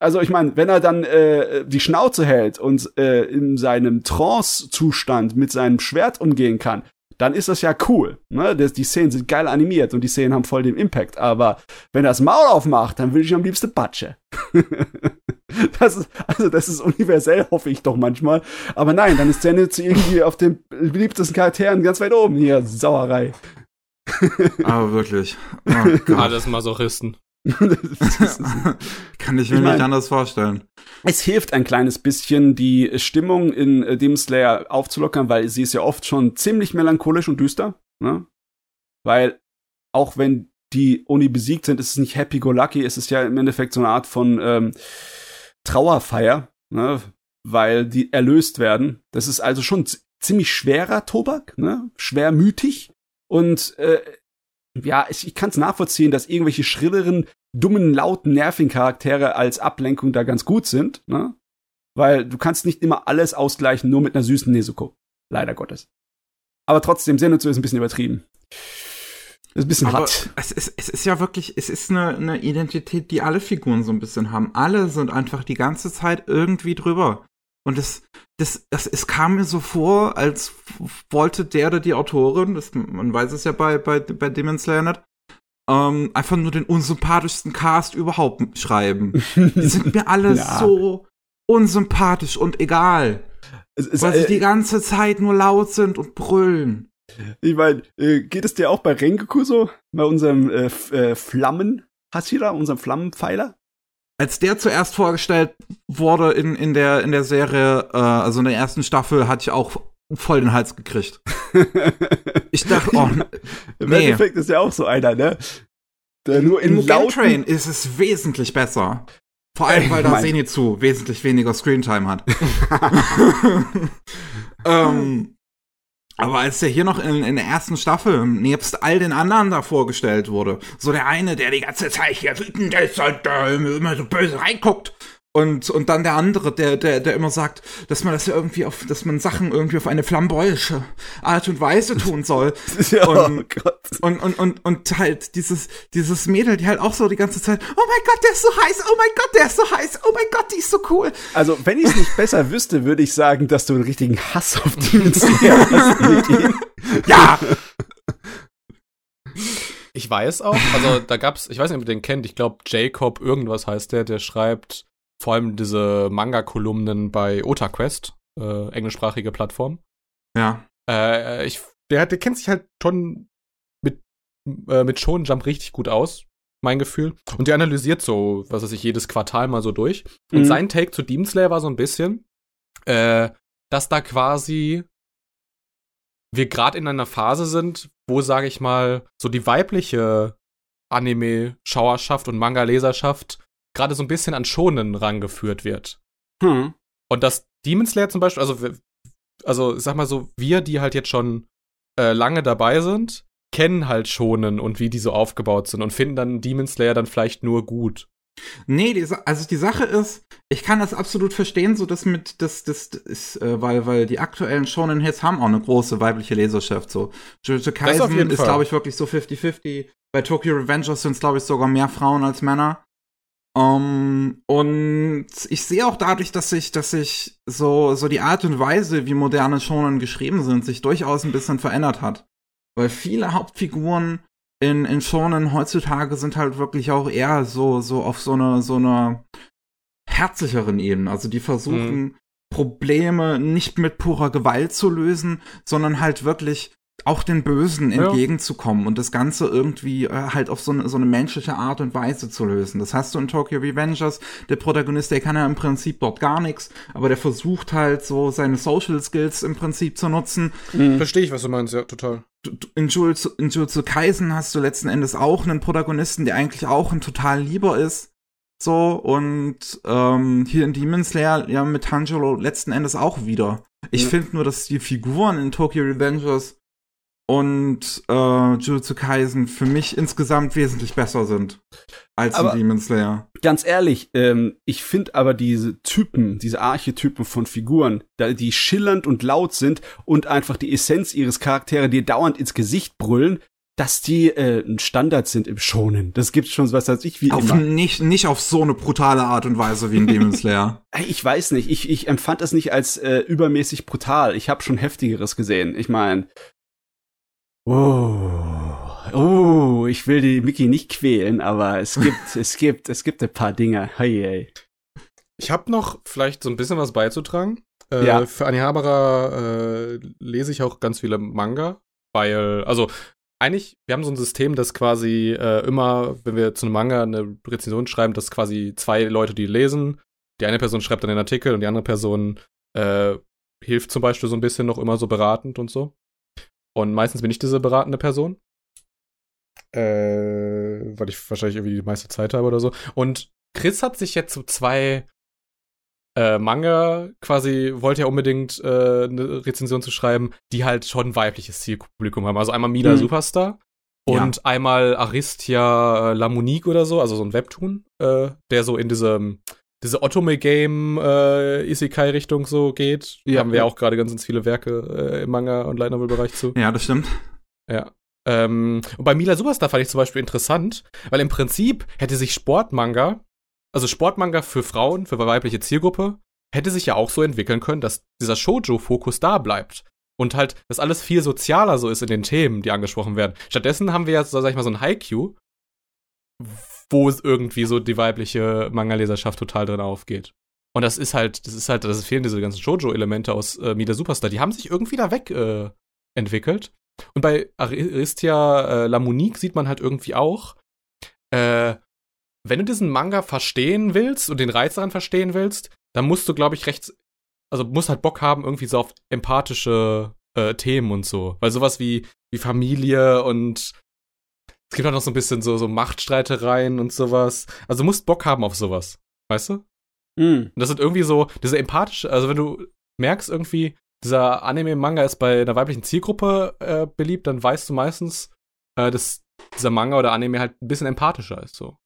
Also ich meine, wenn er dann äh, die Schnauze hält und äh, in seinem Trance-Zustand mit seinem Schwert umgehen kann, dann ist das ja cool. Ne? Das, die Szenen sind geil animiert und die Szenen haben voll den Impact. Aber wenn er das Maul aufmacht, dann will ich am liebsten Patsche. das ist, also das ist universell, hoffe ich doch manchmal. Aber nein, dann ist Zenitsu irgendwie auf den beliebtesten Charakteren ganz weit oben hier. Sauerei. Aber wirklich. Oh. Alles Masochisten. Kann ich mir Ich mein- nicht anders vorstellen. es hilft ein kleines bisschen, die Stimmung in äh, Demon Slayer aufzulockern, weil sie ist ja oft schon ziemlich melancholisch und düster. Ne? Weil auch wenn die Oni besiegt sind, ist es nicht happy-go-lucky, es ist ja im Endeffekt so eine Art von ähm, Trauerfeier, ne? weil die erlöst werden. Das ist also schon ziemlich schwerer Tobak, ne? schwermütig. Und äh, ja, ich, ich kann es nachvollziehen, dass irgendwelche schrilleren, dummen, lauten, nervigen Charaktere als Ablenkung da ganz gut sind, ne? Weil du kannst nicht immer alles ausgleichen, nur mit einer süßen Nezuko. Leider Gottes. Aber trotzdem, Zenitsu ist ein bisschen übertrieben. ist ein bisschen Aber hart. Es ist, es ist ja wirklich, es ist eine, eine Identität, die alle Figuren so ein bisschen haben. Alle sind einfach die ganze Zeit irgendwie drüber. Und es, das, das, es kam mir so vor, als wollte der oder die Autorin, das, man weiß es ja bei, bei, bei Demon Slayer nicht, ähm, einfach nur den unsympathischsten Cast überhaupt schreiben. Die sind mir alle ja. so unsympathisch und egal. Es, es, weil sie äh, die ganze Zeit nur laut sind und brüllen. Ich meine, äh, geht es dir auch bei Rengoku so? Bei unserem äh, äh, Flammen-Hashira, unserem Flammenpfeiler? Als der zuerst vorgestellt wurde in, in, der, in der Serie, äh, also in der ersten Staffel, hatte ich auch voll den Hals gekriegt. ich dachte, oh, Im nee. Endeffekt ist ja auch so einer, ne? Der nur in, lauten Train ist es wesentlich besser. Vor allem, weil da Zenitsu wesentlich weniger Screentime hat. ähm, aber als der hier noch in, in der ersten Staffel nebst all den anderen da vorgestellt wurde, so der eine, der die ganze Zeit hier wütend ist und äh, immer so böse reinguckt und, und dann der andere, der, der, der immer sagt, dass man das ja irgendwie auf, dass man Sachen irgendwie auf eine flamboyische Art und Weise tun soll. ja, und, oh Gott. Und, und, und, und halt dieses, dieses Mädel, die halt auch so die ganze Zeit, oh mein Gott, der ist so heiß, oh mein Gott, der ist so heiß, oh mein Gott, die ist so cool. Also, wenn ich es nicht besser wüsste, würde ich sagen, dass du einen richtigen Hass auf Demon Slayer hast. ja! Ich weiß auch, also da gab's, ich weiß nicht, ob ihr den kennt, ich glaube Jacob irgendwas heißt der, der schreibt vor allem diese Manga-Kolumnen bei OtaQuest, äh, englischsprachige Plattform. Ja. Äh, ich, der, der kennt sich halt schon mit, äh, mit Shonen Jump richtig gut aus, mein Gefühl. Und der analysiert so, was weiß ich, jedes Quartal mal so durch. Und mhm. sein Take zu Demon Slayer war so ein bisschen, äh, dass da quasi wir gerade in einer Phase sind, wo, sage ich mal, so die weibliche Anime-Schauerschaft und Manga-Leserschaft gerade so ein bisschen an Schonen rangeführt wird. Hm. Und dass Demon Slayer zum Beispiel, also, also sag mal so, wir, die halt jetzt schon äh, lange dabei sind, kennen halt Schonen und wie die so aufgebaut sind und finden dann Demon Slayer dann vielleicht nur gut. Nee, die, also die Sache ist, ich kann das absolut verstehen, so dass mit, das, das ist, äh, weil, weil die aktuellen Shonen Hits haben auch eine große weibliche Leserschaft, so. Jujutsu Kaisen ist, glaube ich, wirklich so 50-50. Bei Tokyo Revengers sind es, glaube ich, sogar mehr Frauen als Männer. Um, und ich sehe auch dadurch, dass sich, dass sich so, so die Art und Weise, wie moderne Shonen geschrieben sind, sich durchaus ein bisschen verändert hat. Weil viele Hauptfiguren in, in Shonen heutzutage sind halt wirklich auch eher so, so auf so eine, so eine herzlicheren Ebene. Also die versuchen, mhm. Probleme nicht mit purer Gewalt zu lösen, sondern halt wirklich auch den Bösen ja. entgegenzukommen und das Ganze irgendwie äh, halt auf so eine, so eine menschliche Art und Weise zu lösen. Das hast du in Tokyo Revengers. Der Protagonist, der kann ja im Prinzip dort gar nichts, aber der versucht halt so seine Social Skills im Prinzip zu nutzen. Mhm. Verstehe ich, was du meinst, ja, total. In Jujutsu, in Jujutsu Kaisen hast du letzten Endes auch einen Protagonisten, der eigentlich auch ein total Lieber ist. So, und ähm, hier in Demon Slayer ja mit Tanjiro letzten Endes auch wieder. Ich ja. finde nur, dass die Figuren in Tokyo Revengers und äh, Jujutsu Kaisen für mich insgesamt wesentlich besser sind als aber, Demon Slayer. Ganz ehrlich, ähm, ich finde aber diese Typen, diese Archetypen von Figuren, die schillernd und laut sind und einfach die Essenz ihres Charaktere dir dauernd ins Gesicht brüllen, dass die äh, ein Standard sind im Schonen. Das gibt's schon was als ich wie auf immer. Nicht, nicht auf so eine brutale Art und Weise wie in Demon Slayer. ich weiß nicht. Ich, ich empfand das nicht als äh, übermäßig brutal. Ich habe schon heftigeres gesehen. Ich meine, Oh, oh, ich will die Mickey nicht quälen, aber es gibt, es gibt, es gibt ein paar Dinge. Hey, hey. Ich habe noch vielleicht so ein bisschen was beizutragen. Äh, ja. Für Anihabara äh, lese ich auch ganz viele Manga, weil, also eigentlich, wir haben so ein System, das quasi äh, immer, wenn wir zu einem Manga eine Rezension schreiben, dass quasi zwei Leute, die lesen, die eine Person schreibt dann den Artikel und die andere Person äh, hilft zum Beispiel so ein bisschen noch immer so beratend und so. Und meistens bin ich diese beratende Person. Äh, weil ich wahrscheinlich irgendwie die meiste Zeit habe oder so. Und Chris hat sich jetzt so zwei äh, Manga quasi, wollte ja unbedingt äh, eine Rezension zu schreiben, die halt schon weibliches Zielpublikum haben. Also einmal Mila Mhm. Superstar und einmal Aristia äh, Lamonique oder so, also so ein Webtoon, äh, der so in diesem diese Otome-Game äh, so geht. Ja. Haben wir ja auch gerade ganz, ganz viele Werke äh, im Manga- und Light Novel-Bereich zu. Ja, das stimmt. Ja. Ähm, und bei Mila Superstar fand ich zum Beispiel interessant, weil im Prinzip hätte sich Sportmanga, also Sportmanga für Frauen, für weibliche Zielgruppe, hätte sich ja auch so entwickeln können, dass dieser Shoujo-Fokus da bleibt. Und halt, dass alles viel sozialer so ist in den Themen, die angesprochen werden. Stattdessen haben wir jetzt, sag ich mal, so ein Haiku, wo es irgendwie so die weibliche Manga-Leserschaft total drin aufgeht. Und das ist halt, das ist halt, das fehlen diese ganzen Shoujo-Elemente aus äh, Mida Superstar. Die haben sich irgendwie da weg äh, entwickelt. Und bei Aristia äh, Lamonique sieht man halt irgendwie auch, äh, wenn du diesen Manga verstehen willst und den Reiz daran verstehen willst, dann musst du, glaube ich, recht, also musst halt Bock haben, irgendwie so auf empathische äh, Themen und so. Weil sowas wie, wie Familie und es gibt auch noch so ein bisschen so, so Machtstreitereien und sowas. Also du musst Bock haben auf sowas. Weißt du? Mhm. Und das sind irgendwie so, diese empathische, also wenn du merkst irgendwie, dieser Anime-Manga ist bei einer weiblichen Zielgruppe äh, beliebt, dann weißt du meistens, äh, dass dieser Manga oder Anime halt ein bisschen empathischer ist, so.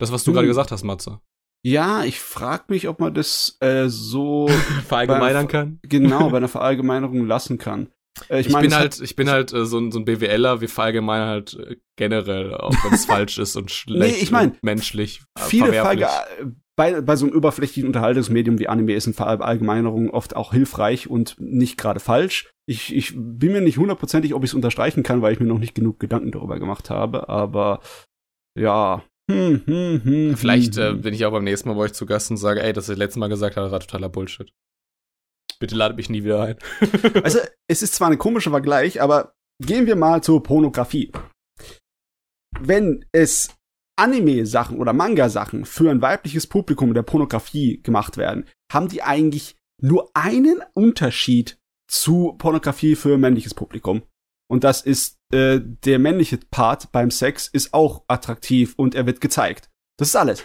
Das, was du Hm. gerade gesagt hast, Matze. Ja, ich frag mich, ob man das äh, so Verallgemeinern kann. genau bei einer Verallgemeinerung lassen kann. Äh, Ich, meine, bin es hat- halt, ich bin halt äh, so, ein- so ein BWLer, wir verallgemeinern halt äh, generell, auch wenn es falsch ist und schlecht ich mein, menschlich. äh, viele verwerflich. Bei, bei so einem überflächlichen Unterhaltungsmedium wie Anime ist eine Verallgemeinerung oft auch hilfreich und nicht gerade falsch. Ich, ich bin mir nicht hundertprozentig, ob ich es unterstreichen kann, weil ich mir noch nicht genug Gedanken darüber gemacht habe, aber ja. Hm, hm, hm, Vielleicht äh, hm. bin ich auch beim nächsten Mal bei euch zu Gast und sage, ey, das, was ich letztes Mal gesagt habe, war totaler Bullshit. Bitte lade mich nie wieder ein. Also, es ist zwar ein komischer Vergleich, aber gehen wir mal zur Pornografie. Wenn es Anime-Sachen oder Manga-Sachen für ein weibliches Publikum der Pornografie gemacht werden, haben die eigentlich nur einen Unterschied zu Pornografie für männliches Publikum. Und das ist, äh, der männliche Part beim Sex ist auch attraktiv und er wird gezeigt. Das ist alles.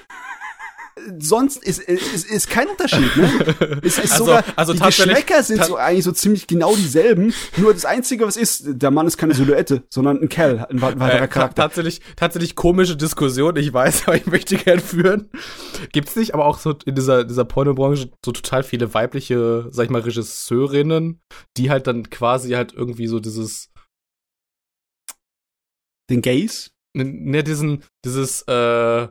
Sonst ist, ist, ist kein Unterschied, ne? Es ist Also- sogar, also die Geschmäcker sind so eigentlich so ziemlich genau dieselben. Nur das Einzige, was ist, der Mann ist keine Silhouette, sondern ein Kerl, ein wa- weiterer Äh, Charakter. tatsächlich, tatsächlich komische Diskussion, ich weiß, aber ich möchte gern führen. Gibt's nicht, aber auch so in dieser, dieser Pornobranche so total viele weibliche, sag ich mal, Regisseurinnen, die halt dann quasi halt irgendwie so dieses, Den Gays? ne, diesen, dieses, äh,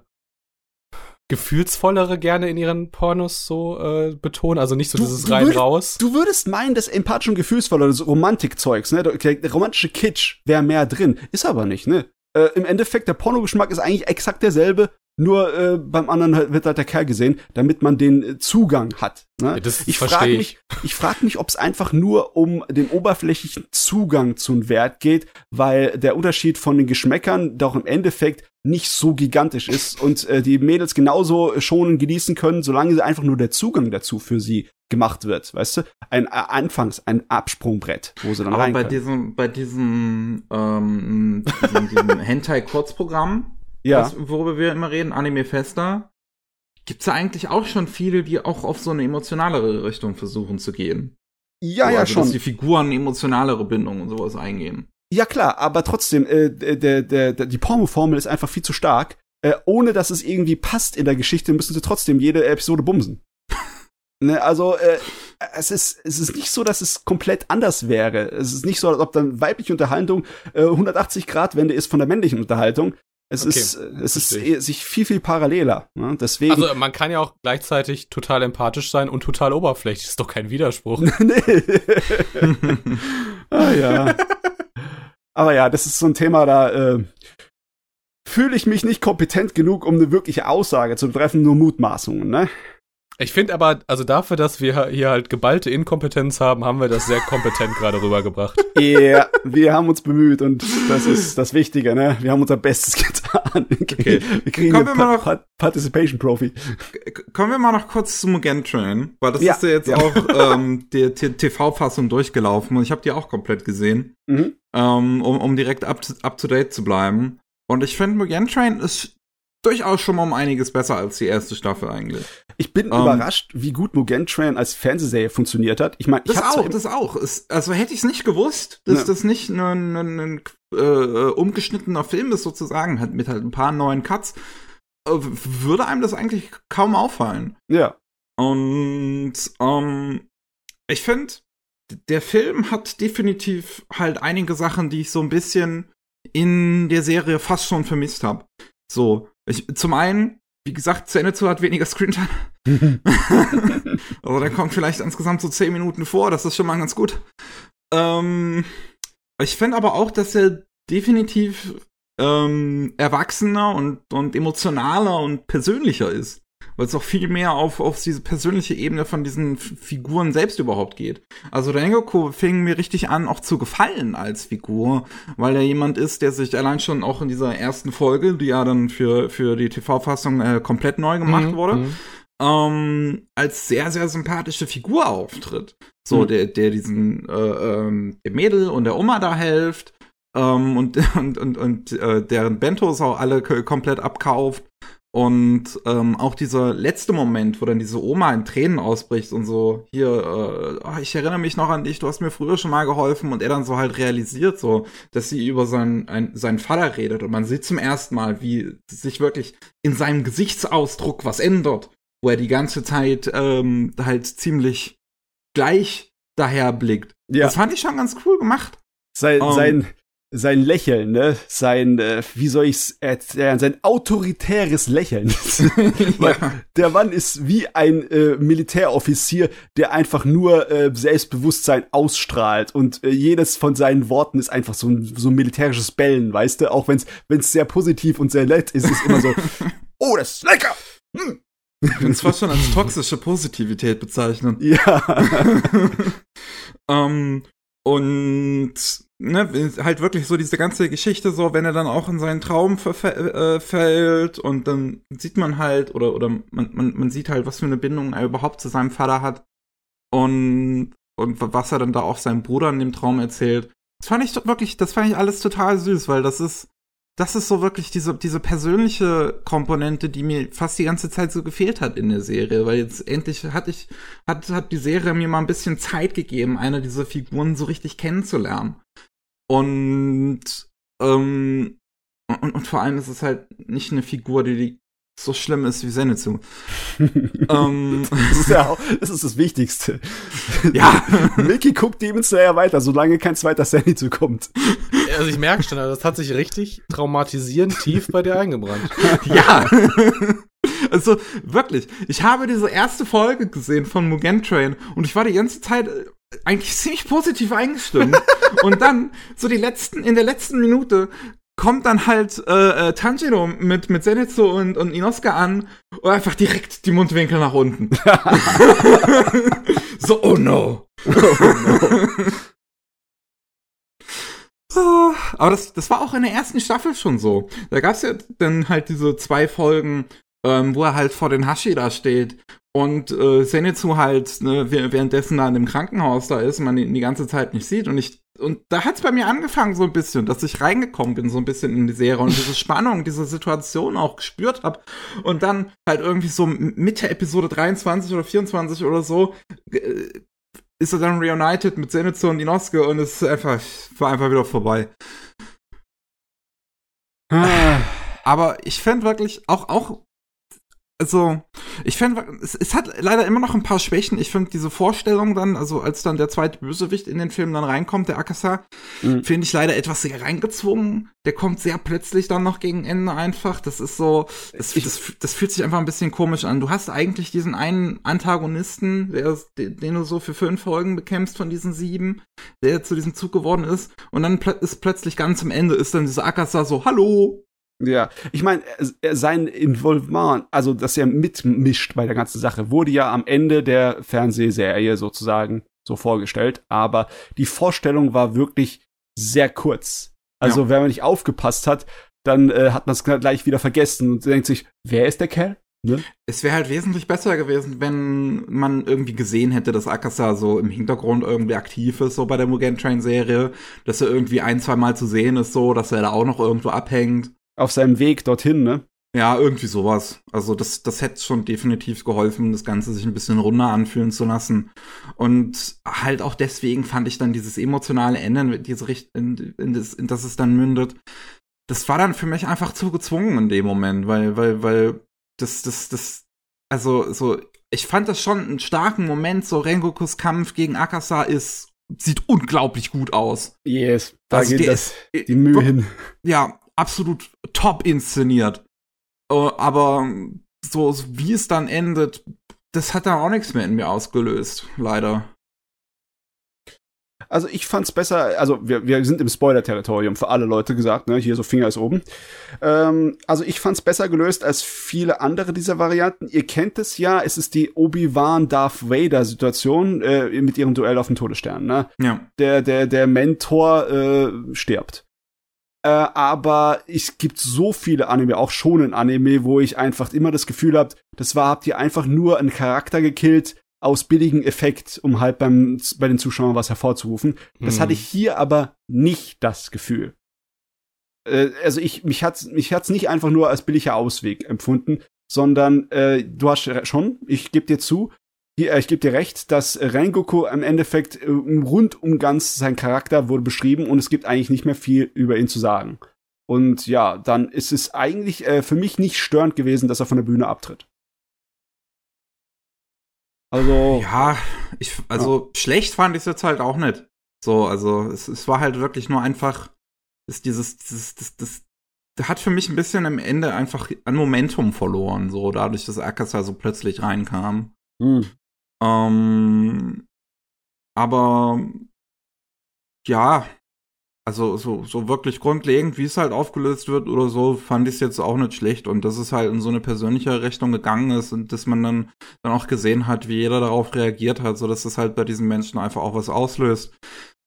gefühlsvollere gerne in ihren Pornos so äh, betonen, also nicht so Du- dieses du rein würdest- raus. Du würdest meinen, dass empathisch und gefühlsvoll oder so Romantikzeugs, ne? Der, der romantische Kitsch wäre mehr drin. Ist aber nicht, ne? Äh, Im Endeffekt, der Pornogeschmack ist eigentlich exakt derselbe, nur äh, beim anderen halt- wird halt der Kerl gesehen, damit man den äh, Zugang hat. Ne? Ja, das ich frage ich. mich, ich frage mich, ob es einfach nur um den oberflächlichen Zugang zum Wert geht, weil der Unterschied von den Geschmäckern doch im Endeffekt nicht so gigantisch ist und äh, die Mädels genauso schon genießen können, solange sie einfach nur der Zugang dazu für sie gemacht wird, weißt du? Ein äh, Anfangs, ein Absprungbrett, wo sie dann Aber rein bei können. diesem, bei diesem, ähm, diesem, diesem Hentai-Kurzprogramm, Ja, das, worüber wir immer reden, Anime Festa, gibt's da eigentlich auch schon viele, die auch auf so eine emotionalere Richtung versuchen zu gehen. ja, So, ja, also, schon. Dass die Figuren emotionalere Bindungen und sowas eingehen. Ja klar, aber trotzdem, äh, der, der, der, die Porno-Formel ist einfach viel zu stark. Äh, ohne dass es irgendwie passt in der Geschichte, müssen sie trotzdem jede Episode bumsen. ne, also, äh, es ist, es ist nicht so, dass es komplett anders wäre. Es ist nicht so, als ob dann weibliche Unterhaltung äh, 180 Grad Wende ist von der männlichen Unterhaltung. Es Okay, ist, äh, es ist verstehe eh- sich viel, viel paralleler. Ne? Deswegen. Also man kann ja auch gleichzeitig total empathisch sein und total oberflächlich. Ist doch kein Widerspruch. nee. ah, ja. Aber ja, das ist so ein Thema, da äh, fühle ich mich nicht kompetent genug, um eine wirkliche Aussage zu treffen, nur Mutmaßungen, ne? Ich finde aber, also dafür, dass wir hier halt geballte Inkompetenz haben, haben wir das sehr kompetent gerade rübergebracht. Ja, yeah, wir haben uns bemüht und das ist das Wichtige, ne? Wir haben unser Bestes getan. Okay. Wir kriegen Kommen wir mal noch, pa Participation Profi. Kommen wir mal noch kurz zu Mugen Train, weil das ja, ist ja jetzt ja. auch ähm, die, die TV-Fassung durchgelaufen und ich habe die auch komplett gesehen, mhm. ähm, um, um direkt up to, up to date zu bleiben. Und ich finde, Mugen Train ist durchaus schon mal um einiges besser als die erste Staffel eigentlich. Ich bin um, ähm, überrascht, wie gut Mugen Train als Fernsehserie funktioniert hat. Ich meine, das auch, das auch. Also hätte ich es nicht gewusst, dass ne. das nicht ein, ein, ein äh, umgeschnittener Film ist sozusagen, mit halt ein paar neuen Cuts, äh, würde einem das eigentlich kaum auffallen. Ja. Und ähm, ich finde, der Film hat definitiv halt einige Sachen, die ich so ein bisschen in der Serie fast schon vermisst habe. So, ich, zum einen, wie gesagt, Zenitsu hat weniger Screentime. also der kommt vielleicht insgesamt so 10 Minuten vor, das ist schon mal ganz gut. Ähm, ich finde aber auch, dass er definitiv ähm, erwachsener und, und emotionaler und persönlicher ist weil es auch viel mehr auf, auf diese persönliche Ebene von diesen Figuren selbst überhaupt geht. Also Rengoku fing mir richtig an, auch zu gefallen als Figur, weil er jemand ist, der sich allein schon auch in dieser ersten Folge, die ja dann für, für die TV-Fassung äh, komplett neu gemacht mhm, wurde, mhm. ähm, als sehr, sehr sympathische Figur auftritt. So, mhm. der, der diesen äh, ähm, dem Mädel und der Oma da hilft. Ähm, und, und, und, und äh, deren Bentos auch alle komplett abkauft und ähm, auch dieser letzte Moment, wo dann diese Oma in Tränen ausbricht und so, hier, äh, oh, ich erinnere mich noch an dich, du hast mir früher schon mal geholfen und er dann so halt realisiert, so, dass sie über seinen, ein, seinen Vater redet und man sieht zum ersten Mal, wie sich wirklich in seinem Gesichtsausdruck was ändert, wo er die ganze Zeit ähm, halt ziemlich gleich daher blickt. Ja. Das fand ich schon ganz cool gemacht. Sein, um, ähm, sein, sein Lächeln, ne? Sein, äh, wie soll ich's erzählen? Sein autoritäres Lächeln. ja. Der Mann ist wie ein äh, Militäroffizier, der einfach nur äh, Selbstbewusstsein ausstrahlt und äh, jedes von seinen Worten ist einfach so ein, so ein militärisches Bellen, weißt du? Auch wenn's wenn's sehr positiv und sehr nett ist, ist immer so, oh, das ist lecker. Hm. Ich würde es fast schon als toxische Positivität bezeichnen. Ja. ähm, und ne, halt wirklich so diese ganze Geschichte so, wenn er dann auch in seinen Traum äh, fällt und dann sieht man halt, oder, oder man, man, man sieht halt, was für eine Bindung er überhaupt zu seinem Vater hat und, und was er dann da auch seinem Bruder in dem Traum erzählt. Das fand ich wirklich, das fand ich alles total süß, weil das ist, das ist so wirklich diese, diese persönliche Komponente, die mir fast die ganze Zeit so gefehlt hat in der Serie, weil jetzt endlich hatte ich, hat, hat die Serie mir mal ein bisschen Zeit gegeben, eine dieser Figuren so richtig kennenzulernen. Und, ähm, und, und vor allem ist es halt nicht eine Figur, die, die so schlimm ist wie Zenitsu. ähm, das ist ja auch, das ist das Wichtigste. Ja. Mickey guckt Demon Slayer weiter, solange kein zweiter Zenitsu kommt. Also ich merke schon, das hat sich richtig traumatisierend tief bei dir eingebrannt. ja. Also wirklich, ich habe diese erste Folge gesehen von Mugen Train und ich war die ganze Zeit eigentlich ziemlich positiv eingestimmt. und dann, so die letzten, in der letzten Minute, kommt dann halt äh, äh, Tanjiro mit, mit Zenitsu und, und Inosuke an und einfach direkt die Mundwinkel nach unten. so, oh no. Oh no. Ah, aber das, das war auch in der ersten Staffel schon so. Da gab es ja dann halt diese zwei Folgen, ähm, wo er halt vor den Hashi da steht und äh, Zenitsu halt ne, währenddessen da in dem Krankenhaus da ist und man ihn die ganze Zeit nicht sieht und ich und da hat's bei mir angefangen so ein bisschen, dass ich reingekommen bin so ein bisschen in die Serie und diese Spannung, diese Situation auch gespürt habe und dann halt irgendwie so Mitte Episode 23 oder 24 oder so äh, ist er dann reunited mit Zenitsu und Inosuke und es ist einfach war einfach wieder vorbei. Ah. Aber ich fände wirklich auch auch also, ich finde, es, es, hat leider immer noch ein paar Schwächen. Ich finde diese Vorstellung dann, also als dann der zweite Bösewicht in den Film dann reinkommt, der Akasa, mhm. finde ich leider etwas sehr reingezwungen. Der kommt sehr plötzlich dann noch gegen Ende einfach. Das ist so, das, das, das fühlt sich einfach ein bisschen komisch an. Du hast eigentlich diesen einen Antagonisten, der, den du so für fünf Folgen bekämpfst von diesen sieben, der zu diesem Zug geworden ist. Und dann ist plötzlich ganz am Ende ist dann dieser Akasa so, hallo, Ja, ich meine, sein Involvement, also dass er mitmischt bei der ganzen Sache, wurde ja am Ende der Fernsehserie sozusagen so vorgestellt, aber die Vorstellung war wirklich sehr kurz. Also ja. wenn man nicht aufgepasst hat, dann äh, hat man es gleich wieder vergessen und denkt sich, wer ist der Kerl? Ne? Es wäre halt wesentlich besser gewesen, wenn man irgendwie gesehen hätte, dass Akasa so im Hintergrund irgendwie aktiv ist, so bei der Mugen Train Serie, dass er irgendwie ein, zwei Mal zu sehen ist, so, dass er da auch noch irgendwo abhängt. Auf seinem Weg dorthin, ne? Ja, irgendwie sowas. Also das, das hätte schon definitiv geholfen, das Ganze sich ein bisschen runder anfühlen zu lassen. Und halt auch deswegen fand ich dann dieses emotionale Ende, diese Richt in, in, das, in das es dann mündet, das war dann für mich einfach zu gezwungen in dem Moment, weil, weil, weil das, das, das, also so, ich fand das schon einen starken Moment, so Rengokus Kampf gegen Akasa ist, sieht unglaublich gut aus. Yes, da also geht das, ist, die Mühe hin. Ja, absolut top inszeniert. Uh, aber so, wie es dann endet, das hat dann auch nichts mehr in mir ausgelöst, leider. Also ich fand's besser, also wir, wir sind im Spoiler-Territorium für alle Leute gesagt, ne? Hier so Finger ist oben. Ähm, also ich fand's besser gelöst als viele andere dieser Varianten. Ihr kennt es ja, es ist die Obi-Wan Darth Vader-Situation äh, mit ihrem Duell auf dem Todesstern, ne? Ja. Der, der, der Mentor äh, stirbt. Äh, aber es gibt so viele Anime, auch schon in Anime, wo ich einfach immer das Gefühl habe, das war, habt ihr einfach nur einen Charakter gekillt, aus billigen Effekt, um halt beim, bei den Zuschauern was hervorzurufen. Das hm. hatte ich hier aber nicht das Gefühl. Äh, also ich, mich hat's, mich hat's nicht einfach nur als billiger Ausweg empfunden, sondern äh, du hast schon, ich gebe dir zu, ich gebe dir recht, dass Rengoku im Endeffekt äh, rund um ganz sein Charakter wurde beschrieben und es gibt eigentlich nicht mehr viel über ihn zu sagen. Und ja, dann ist es eigentlich äh, für mich nicht störend gewesen, dass er von der Bühne abtritt. Also. Ja, ich, also ja. schlecht fand ich es jetzt halt auch nicht. So, also es, es war halt wirklich nur einfach, ist dieses, dieses, das, das, das hat für mich ein bisschen am Ende einfach an Momentum verloren, so dadurch, dass Akasa so plötzlich reinkam. Hm. Ähm, aber ja, also so, so wirklich grundlegend, wie es halt aufgelöst wird oder so, fand ich es jetzt auch nicht schlecht. Und dass es halt in so eine persönliche Richtung gegangen ist und dass man dann, dann auch gesehen hat, wie jeder darauf reagiert hat, so dass es halt bei diesen Menschen einfach auch was auslöst.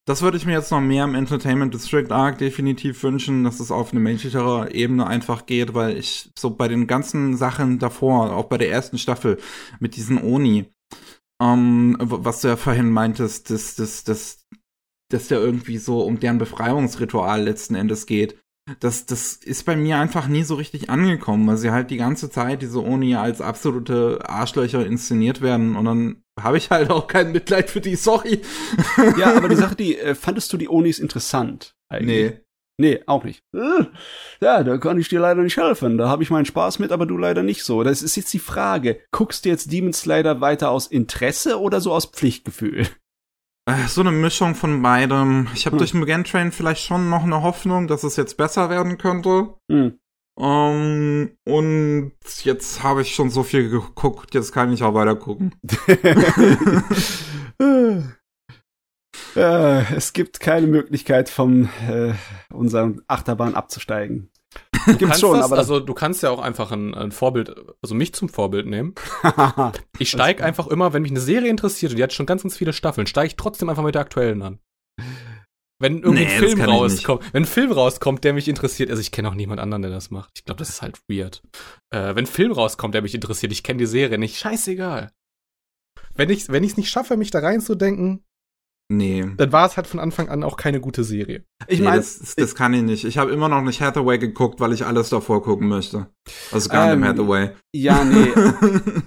Das würde ich mir jetzt noch mehr im Entertainment District Arc definitiv wünschen, dass es auf eine menschlichere Ebene einfach geht, weil ich so bei den ganzen Sachen davor, auch bei der ersten Staffel mit diesen Oni, ähm, was du ja vorhin meintest, dass, dass, dass dass der irgendwie so um deren Befreiungsritual letzten Endes geht. Das, das ist bei mir einfach nie so richtig angekommen, weil sie halt die ganze Zeit diese Oni als absolute Arschlöcher inszeniert werden und dann habe ich halt auch kein Mitleid für die, sorry. Ja, aber die Sache, die, äh, fandest du die Onis interessant? Eigentlich? Nee. Nee, auch nicht. Äh, ja, da kann ich dir leider nicht helfen. Da habe ich meinen Spaß mit, aber du leider nicht so. Das ist jetzt die Frage. Guckst du jetzt Demon Slayer weiter aus Interesse oder so aus Pflichtgefühl? Äh, so eine Mischung von beidem. Ich habe hm. durch Mugen Train vielleicht schon noch eine Hoffnung, dass es jetzt besser werden könnte. Hm. Um, ähm, und jetzt habe ich schon so viel geguckt, jetzt kann ich auch weiter gucken. äh, es gibt keine Möglichkeit, von äh, unserem Achterbahn abzusteigen. Gibt's schon, das, aber also du kannst ja auch einfach ein, ein, Vorbild, also mich zum Vorbild nehmen. ich steige einfach immer, wenn mich eine Serie interessiert und die hat schon ganz, ganz viele Staffeln, steige ich trotzdem einfach mit der aktuellen an. Wenn irgendwie nee, ein Film rauskommt, wenn ein Film rauskommt, der mich interessiert, also ich kenne auch niemand anderen, der das macht. Ich glaube, das ist halt weird. Äh, wenn ein Film rauskommt, der mich interessiert, ich kenne die Serie nicht, scheißegal. Wenn ich wenn ich nicht schaffe, mich da reinzudenken, Nee. Dann war es halt von Anfang an auch keine gute Serie. Ich nee, meine, das, das, kann ich nicht. Ich habe immer noch nicht Hathaway geguckt, weil ich alles davor gucken möchte. Also gar ähm, nicht Hathaway. Ja, nee.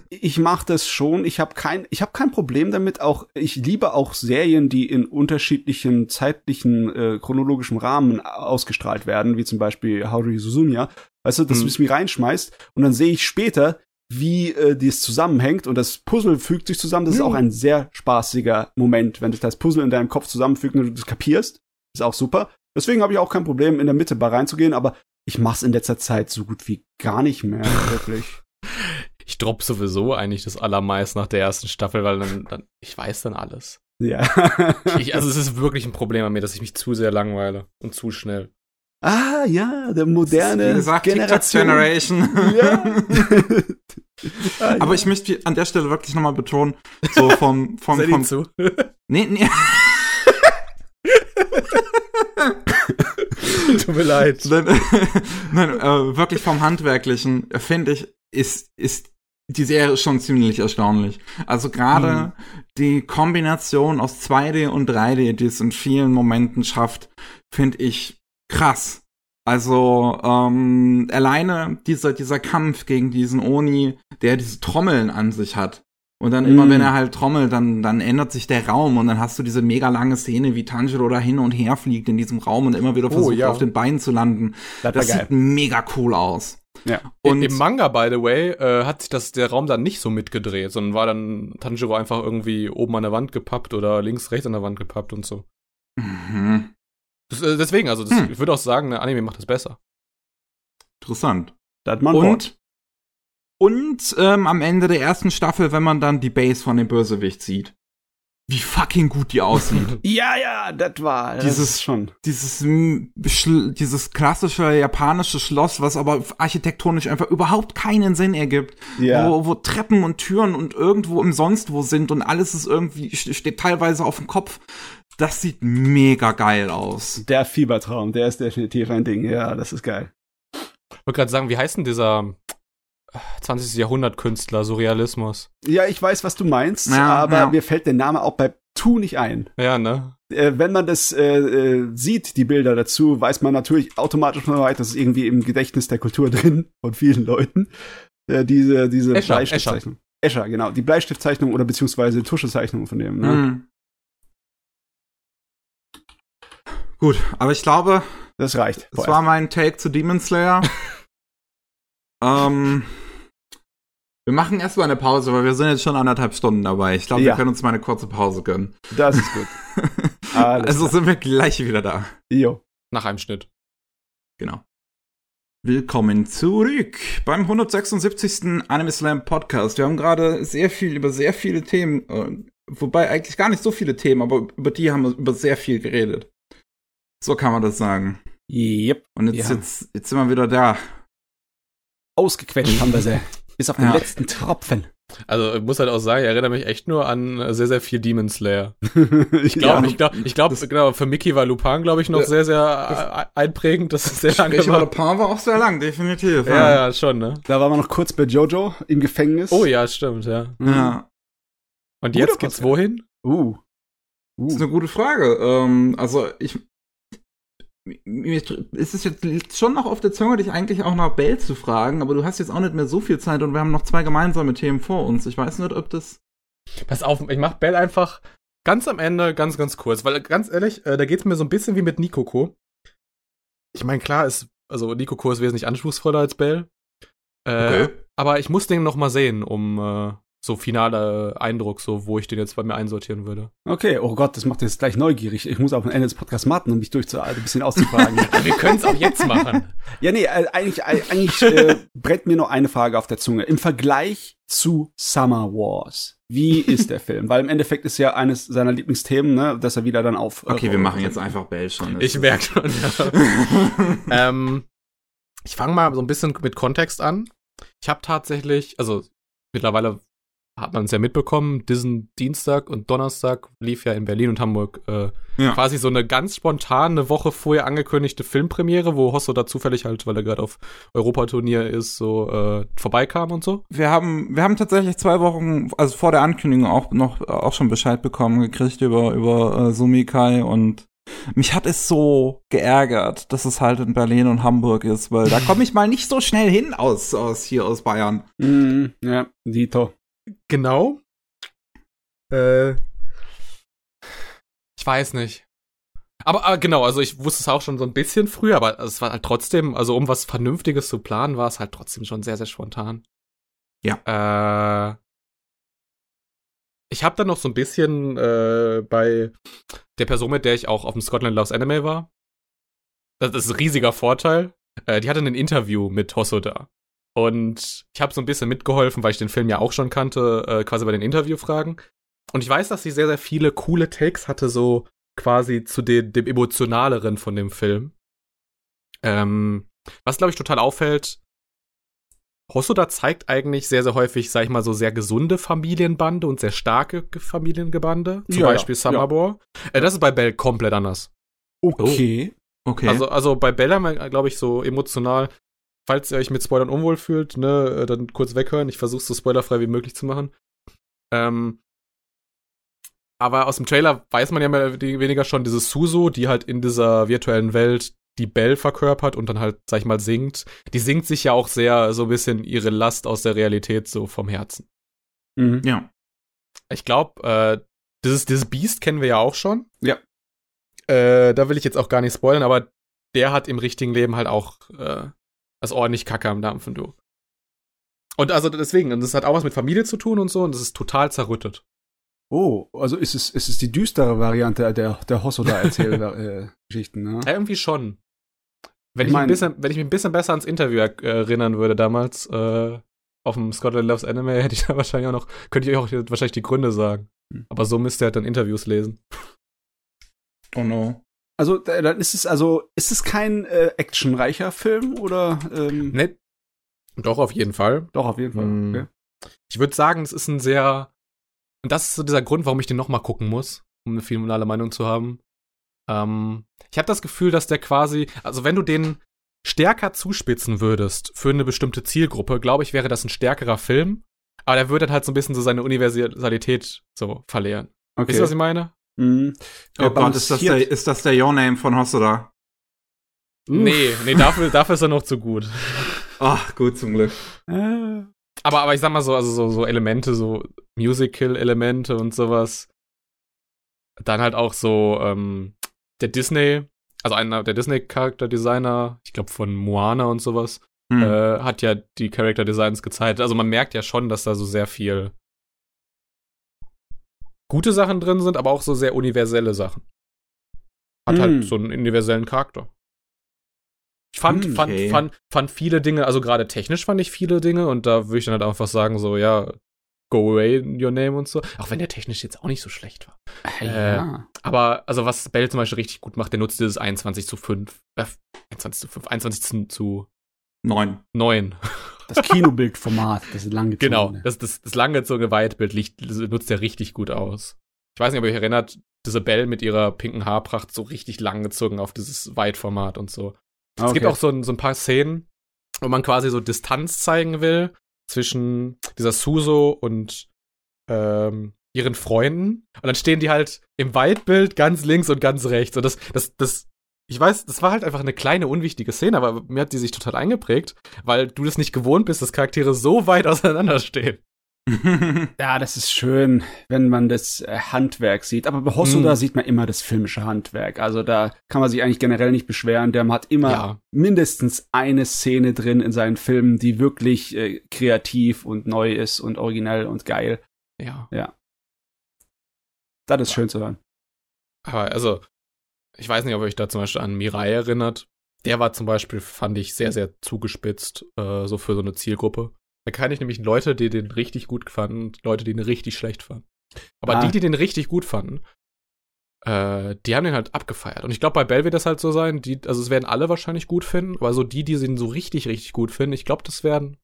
ich mache das schon. Ich habe kein, ich habe kein Problem damit. Auch ich liebe auch Serien, die in unterschiedlichen zeitlichen äh, chronologischen Rahmen ausgestrahlt werden, wie zum Beispiel Haruhi Suzumiya. Weißt du, dass hm. du es mir reinschmeißt und dann sehe ich später, wie äh, dies zusammenhängt und das Puzzle fügt sich zusammen. Das mhm. ist auch ein sehr spaßiger Moment, wenn sich das Puzzle in deinem Kopf zusammenfügt und du das kapierst. Ist auch super. Deswegen habe ich auch kein Problem, in der Mitte bei reinzugehen, aber ich mach's in letzter Zeit so gut wie gar nicht mehr, wirklich. Ich drop sowieso eigentlich das allermeist nach der ersten Staffel, weil dann, dann ich weiß dann alles. Ja. ich, also es ist wirklich ein Problem an mir, dass ich mich zu sehr langweile und zu schnell. Ah, ja, der moderne Wie gesagt, Generation. Generation. Ja. Ah, Aber ja. ich möchte an der Stelle wirklich nochmal betonen, so vom, vom, vom zu. nee, nee, Tut mir leid. nein, nein äh, wirklich vom Handwerklichen, äh, finde ich, ist, ist die Serie schon ziemlich erstaunlich. Also gerade Mhm. die Kombination aus 2D und 3D, die es in vielen Momenten schafft, finde ich krass. Also ähm, alleine dieser, dieser Kampf gegen diesen Oni, der diese Trommeln an sich hat. Und dann immer, Mm. wenn er halt trommelt, dann, dann ändert sich der Raum und dann hast du diese mega lange Szene, wie Tanjiro da hin und her fliegt in diesem Raum und immer wieder Oh, versucht, ja. auf den Beinen zu landen. Das Das sieht mega cool aus. Ja. Und Im Manga, by the way, äh, hat sich das, der Raum dann nicht so mitgedreht, sondern war dann Tanjiro einfach irgendwie oben an der Wand gepappt oder links, rechts an der Wand gepappt und so. Mhm. Das, äh, deswegen, also das, Hm. ich würde auch sagen, der Anime macht das besser. Interessant. Das man Wort. Und, und ähm, am Ende der ersten Staffel, wenn man dann die Base von dem Bösewicht sieht, wie fucking gut die aussieht. Ja, ja, das war das Dieses- schon. dieses, dieses klassische japanische Schloss, was aber architektonisch einfach überhaupt keinen Sinn ergibt. Ja. Wo, wo Treppen und Türen und irgendwo im Sonst wo sind und alles ist irgendwie, st- steht teilweise auf dem Kopf. Das sieht mega geil aus. Der Fiebertraum, der ist definitiv ein Ding. Ja, das ist geil. Ich wollte gerade sagen, wie heißt denn dieser äh, 20. Jahrhundert-Künstler, Surrealismus? Ja, ich weiß, was du meinst, Ja, aber ja. mir fällt der Name auch bei Tu nicht ein. Ja, ne? Äh, wenn man das äh, äh, sieht, die Bilder dazu, weiß man natürlich automatisch schon weit, das ist irgendwie im Gedächtnis der Kultur drin von vielen Leuten. Äh, diese diese Escher, Bleistiftzeichnung. Escher, genau. Die Bleistiftzeichnung oder beziehungsweise Tuschezeichnung von dem. Ne? Mhm. Gut, aber ich glaube, Das reicht. das war mein Take zu Demon Slayer. ähm, wir machen erstmal eine Pause, weil wir sind jetzt schon anderthalb Stunden dabei. Ich glaube, Ja. wir können uns mal eine kurze Pause gönnen. das ist gut. Alles also klar. sind wir gleich wieder da. Jo. Nach einem Schnitt. Genau. Willkommen zurück beim 176. Anime Slam Podcast. Wir haben gerade sehr viel über sehr viele Themen, äh, wobei eigentlich gar nicht so viele Themen, aber über die haben wir über sehr viel geredet. So kann man das sagen. Yep. Und jetzt, Ja. jetzt, jetzt sind wir wieder da. Ausgequetscht haben wir sie. Bis auf den Ja. letzten Tropfen. Also ich muss halt auch sagen, ich erinnere mich echt nur an sehr, sehr viel Demon Slayer. ich glaube, Ja. ich glaube, ich glaube, genau, für Mickey war Lupin, glaube ich, noch Ja. sehr, sehr einprägend, dass es sehr lange war. Lupin war auch sehr lang, definitiv. Ja, ja, schon, ne? Da waren wir noch kurz bei Jojo im Gefängnis. Oh ja, stimmt, ja. Mhm. ja. Und jetzt geht's Podcast. wohin? Uh. Das ist Uh. eine gute Frage. Ähm, also ich mir ist es jetzt schon noch auf der Zunge, dich eigentlich auch nach Bell zu fragen, aber du hast jetzt auch nicht mehr so viel Zeit und wir haben noch zwei gemeinsame Themen vor uns. Ich weiß nicht, ob das. Pass auf, ich mach Bell einfach ganz am Ende, ganz, ganz kurz, weil ganz ehrlich, äh, da geht's mir so ein bisschen wie mit Nikoko. Ich meine, klar ist, also Nikoko ist wesentlich anspruchsvoller als Bell. Äh, Aber ich muss den noch mal sehen, um äh, so finaler Eindruck, so wo ich den jetzt bei mir einsortieren würde. Okay, oh Gott, das macht jetzt gleich neugierig. Ich muss auf den Ende des Podcasts warten, um mich durchzuhalten, ein bisschen auszufragen. Wir können es auch jetzt machen. ja, nee, äh, eigentlich, äh, eigentlich äh, brennt mir noch eine Frage auf der Zunge. Im Vergleich zu Summer Wars, wie ist der Film? Weil im Endeffekt ist ja eines seiner Lieblingsthemen, ne, dass er wieder dann auf. Okay, wir machen jetzt einfach Bell schon. Ich merke schon. Ja. ähm, ich fange mal so ein bisschen mit Kontext an. Ich habe tatsächlich, also mittlerweile hat man es ja mitbekommen, diesen Dienstag und Donnerstag lief ja in Berlin und Hamburg äh, Ja. quasi so eine ganz spontane Woche vorher angekündigte Filmpremiere, wo Hosso da zufällig halt, weil er gerade auf Europaturnier ist, so äh, vorbeikam und so. wir haben, wir haben tatsächlich zwei Wochen, also vor der Ankündigung auch noch auch schon Bescheid bekommen gekriegt über über äh, Sumikai und mich hat es so geärgert, dass es halt in Berlin und Hamburg ist, weil da komme ich mal nicht so schnell hin aus aus hier aus Bayern. Mhm, ja, Dito. Genau. Äh, ich weiß nicht. Aber, aber genau, also ich wusste es auch schon so ein bisschen früher, aber es war halt trotzdem, also um was Vernünftiges zu planen, war es halt trotzdem schon sehr, sehr spontan. Ja. Äh, ich habe dann noch so ein bisschen äh, bei der Person, mit der ich auch auf dem Scotland Loves Anime war. Das ist ein riesiger Vorteil. Äh, die hatte ein Interview mit Hosoda. Und ich habe so ein bisschen mitgeholfen, weil ich den Film ja auch schon kannte, äh, quasi bei den Interviewfragen. Und ich weiß, dass sie sehr, sehr viele coole Takes hatte, so quasi zu den, dem emotionaleren von dem Film. Ähm, was, glaube ich, total auffällt, Hosoda zeigt eigentlich sehr, sehr häufig, sag ich mal, so sehr gesunde Familienbande und sehr starke Familiengebande. Zum Ja, Beispiel ja, Summerbore. Äh, das ist bei Bell komplett anders. Okay. Okay. Also, also bei Bell haben wir, glaube ich, so emotional, falls ihr euch mit Spoilern unwohl fühlt, ne, äh, dann kurz weghören. Ich versuche es so spoilerfrei wie möglich zu machen. Ähm, aber aus dem Trailer weiß man ja mehr oder weniger schon diese Suzu, die halt in dieser virtuellen Welt die Bell verkörpert und dann halt, sag ich mal, singt. Die singt sich ja auch sehr so ein bisschen ihre Last aus der Realität so vom Herzen. Mhm. ja. Ich glaube, äh, dieses, dieses Beast kennen wir ja auch schon. Ja. Äh, da will ich jetzt auch gar nicht spoilern, aber der hat im richtigen Leben halt auch äh, das ordentlich Kacke am Dampfen, du. Und also deswegen, und das hat auch was mit Familie zu tun und so, und das ist total zerrüttet. Oh, also ist es, ist es die düstere Variante der, der Hosoda-Erzählgeschichten, ne? Ja, irgendwie schon. Wenn Ich ich, mein- ein bisschen, wenn ich mich ein bisschen besser ans Interview er- erinnern würde damals, äh, auf dem Scotland Loves Anime, hätte ich da wahrscheinlich auch noch, könnte ich euch auch wahrscheinlich die Gründe sagen. Hm. Aber so müsst ihr halt dann Interviews lesen. Oh no. Also, da- dann ist es also, ist es kein äh, actionreicher Film oder? Ähm, Ne? Doch, auf jeden Fall. Doch, auf jeden Fall. Hm. Okay. Ich würde sagen, es ist ein sehr. Und das ist so dieser Grund, warum ich den nochmal gucken muss, um eine finale Meinung zu haben. Ähm, ich habe das Gefühl, dass der quasi, also wenn du den stärker zuspitzen würdest für eine bestimmte Zielgruppe, glaube ich, wäre das ein stärkerer Film. Aber der würde dann halt so ein bisschen so seine Universalität so verlieren. okay. Wisst ihr, was ich meine? Mhm. Oh Er Gott, ist das, der, ist das der Your-Name von Hosoda? Nee, nee, dafür, dafür ist er noch zu gut. Ach, gut, zum Glück. Äh, Aber, aber ich sag mal so, also so, so Elemente, so Musical-Elemente und sowas. Dann halt auch so, ähm, der Disney, also einer der Disney-Charakterdesigner, ich glaube von Moana und sowas, Hm. äh, hat ja die Character-Designs gezeigt. Also man merkt ja schon, dass da so sehr viel gute Sachen drin sind, aber auch so sehr universelle Sachen. Hat Hm. halt so einen universellen Charakter. Ich fand, Hm, fand, okay. fand, fand viele Dinge, also gerade technisch fand ich viele Dinge und da würde ich dann halt einfach sagen, so, ja, go away your name und so. Auch wenn der technisch jetzt auch nicht so schlecht war. ja. Aber, also was Bell zum Beispiel richtig gut macht, der nutzt dieses 21 zu 5, äh, 21 zu 5, 21 zu, zu Neun. 9. Das Kinobildformat, das ist lang Genau, das, das, das langgezogene Weitbild nutzt er richtig gut aus. Ich weiß nicht, ob ihr euch erinnert, diese Bell mit ihrer pinken Haarpracht so richtig langgezogen auf dieses Weitformat und so. Es gibt auch so ein, so ein paar Szenen, wo man quasi so Distanz zeigen will zwischen dieser Suso und ähm, ihren Freunden. Und dann stehen die halt im Weitbild ganz links und ganz rechts. Und das, das, das, ich weiß, das war halt einfach eine kleine, unwichtige Szene, aber mir hat die sich total eingeprägt, weil du das nicht gewohnt bist, dass Charaktere so weit auseinanderstehen. Ja, das ist schön, wenn man das äh, Handwerk sieht. Aber bei Hosoda Mhm. sieht man immer das filmische Handwerk. Also da kann man sich eigentlich generell nicht beschweren. Der hat immer Ja. mindestens eine Szene drin in seinen Filmen, die wirklich äh, kreativ und neu ist und originell und geil. Ja. Das ist schön zu hören. Aber also, ich weiß nicht, ob ihr euch da zum Beispiel an Mirai erinnert. Der war zum Beispiel, fand ich, sehr, sehr zugespitzt, äh, so für so eine Zielgruppe. Da kann ich nämlich Leute, die den richtig gut fanden, und Leute, die den richtig schlecht fanden. Aber Ah. die, die den richtig gut fanden, äh, die haben den halt abgefeiert. Und ich glaube, bei Bell wird das halt so sein, die, also es werden alle wahrscheinlich gut finden, aber so die, die den so richtig, richtig gut finden, ich glaube, das werden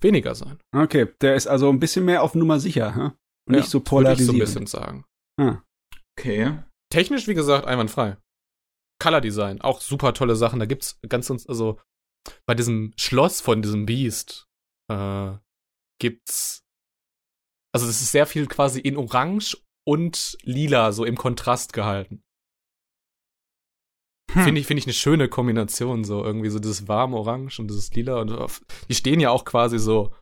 weniger sein. Okay, der ist also ein bisschen mehr auf Nummer sicher, hä? Und Ja, nicht so Würde ich so ein bisschen sagen. Ah. okay. Technisch, wie gesagt, einwandfrei. Color Design, auch super tolle Sachen. Da gibt's ganz, also bei diesem Schloss von diesem Beast äh, gibt's, also das ist sehr viel quasi in Orange und Lila so im Kontrast gehalten. Hm. Finde ich, finde ich eine schöne Kombination, so irgendwie so dieses warme Orange und dieses Lila und die stehen ja auch quasi so,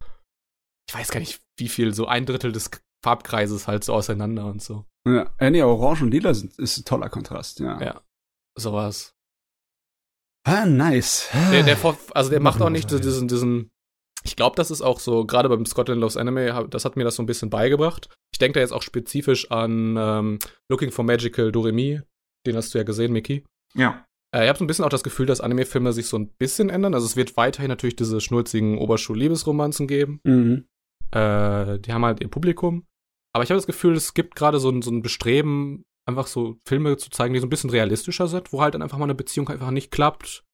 ich weiß gar nicht, wie viel, so ein Drittel des Farbkreises halt so auseinander und so. Ja, äh, nee, Orange und Lila sind, ist ein toller Kontrast, ja. Ja. Sowas. Ah, nice. Der, der, vor- also der macht auch nicht diesen, diesen. Ich glaube, das ist auch so, gerade beim Scotland Loves Anime, das hat mir das so ein bisschen beigebracht. Ich denke da jetzt auch spezifisch an ähm, Looking for Magical Doremi. Den hast du ja gesehen, Mickey. Ja. Äh, ich habe so ein bisschen auch das Gefühl, dass Anime-Filme sich so ein bisschen ändern. Also es wird weiterhin natürlich diese schnulzigen Oberschul-Liebesromanzen geben. Mhm. Äh, die haben halt ihr Publikum. Aber ich habe das Gefühl, es gibt gerade so ein, so ein Bestreben, einfach so Filme zu zeigen, die so ein bisschen realistischer sind, wo halt dann einfach mal eine Beziehung einfach nicht klappt.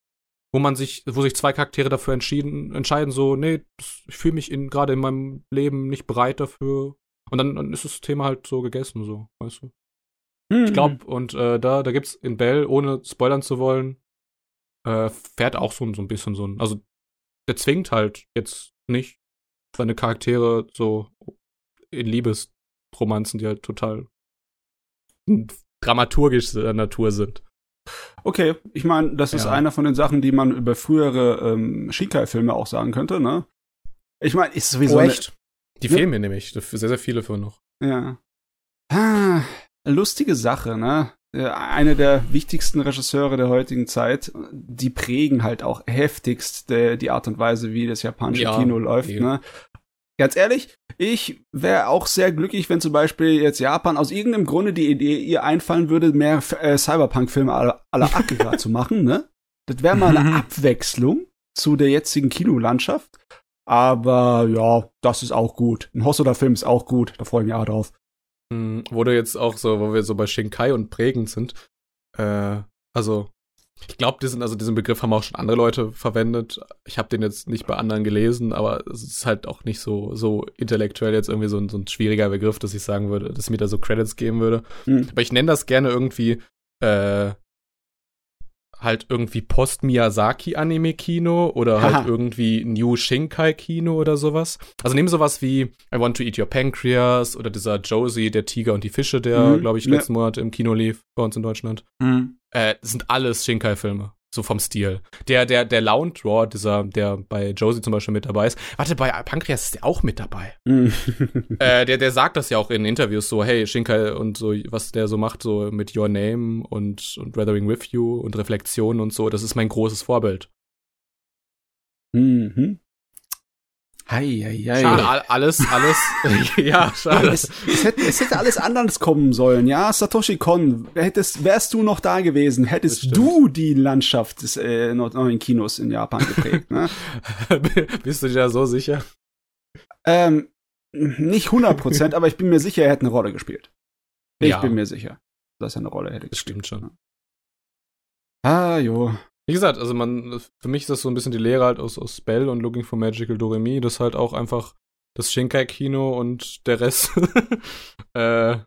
wo man sich, wo sich zwei Charaktere dafür entschieden, entscheiden, so, nee, ich fühle mich in, gerade in meinem Leben nicht bereit dafür. Und dann, dann ist das Thema halt so gegessen, so, weißt du. Ich glaube, und äh, da, da gibt's in Bell, ohne spoilern zu wollen, äh, fährt auch so, so ein bisschen so ein, also der zwingt halt jetzt nicht seine Charaktere so in Liebesromanzen, die halt total dramaturgischer Natur sind. Okay, ich meine, das ist Ja. einer von den Sachen, die man über frühere ähm, Shinkai-Filme auch sagen könnte, ne? Ich meine, ist sowieso eine- Die Ja. fehlen mir nämlich. Sehr, sehr viele für noch. Ja. Ah, lustige Sache, ne? Äh, Einer der wichtigsten Regisseure der heutigen Zeit, die prägen halt auch heftigst äh, die Art und Weise, wie das japanische Ja, Kino läuft, ne? Ganz ehrlich, ich wäre auch sehr glücklich, wenn zum Beispiel jetzt Japan aus irgendeinem Grunde die Idee ihr einfallen würde, mehr äh, Cyberpunk-Filme à à la Akira zu machen, ne? Das wäre mal eine Mhm. Abwechslung zu der jetzigen Kinolandschaft. Aber ja, das ist auch gut. Ein Hosoda-Film ist auch gut. Da freue ich mich auch drauf. Hm, wo du jetzt auch so, wo wir so bei Shinkai und prägend sind, äh, also ich glaube, diesen, also diesen Begriff haben auch schon andere Leute verwendet. Ich habe den jetzt nicht bei anderen gelesen, aber es ist halt auch nicht so, so intellektuell jetzt irgendwie so ein, so ein schwieriger Begriff, dass ich sagen würde, dass ich mir da so Credits geben würde. Hm. Aber ich nenne das gerne irgendwie, äh, halt irgendwie Post-Miyazaki-Anime-Kino oder halt irgendwie New Shinkai-Kino oder sowas. Also nehmen sowas wie I Want to Eat Your Pancreas oder dieser Josie, der Tiger und die Fische, der, Mhm, glaube ich, ja. letzten Monat im Kino lief, bei uns in Deutschland. Hm. Äh, das sind alles Shinkai-Filme. So vom Stil. Der, der, der Lounge Draw, dieser, der bei Josie zum Beispiel mit dabei ist. Warte, bei Pancreas ist der auch mit dabei. Hm. Äh, der, der sagt das ja auch in Interviews so, hey, Shinkai und so, was der so macht, so mit Your Name und, und Weathering With You und Reflexion und so, das ist mein großes Vorbild. mhm. Hei, hei, hei. Schade, all, alles, alles, ja, schade. Es, es, hätte, es hätte alles anders kommen sollen, ja. Satoshi Kon, hättest, wärst du noch da gewesen, Das hättest du die Landschaft des äh, neuen Kinos in Japan geprägt. ne? Bist du dir da so sicher? ähm, nicht 100 Prozent, aber ich bin mir sicher, er hätte eine Rolle gespielt. Ich Ja. bin mir sicher, dass er eine Rolle hätte Das gespielt. stimmt schon. Ah, jo. Wie gesagt, also man, für mich ist das so ein bisschen die Lehre halt aus, aus Spell und Looking for Magical Doremi, das halt auch einfach das Shinkai-Kino und der Rest äh,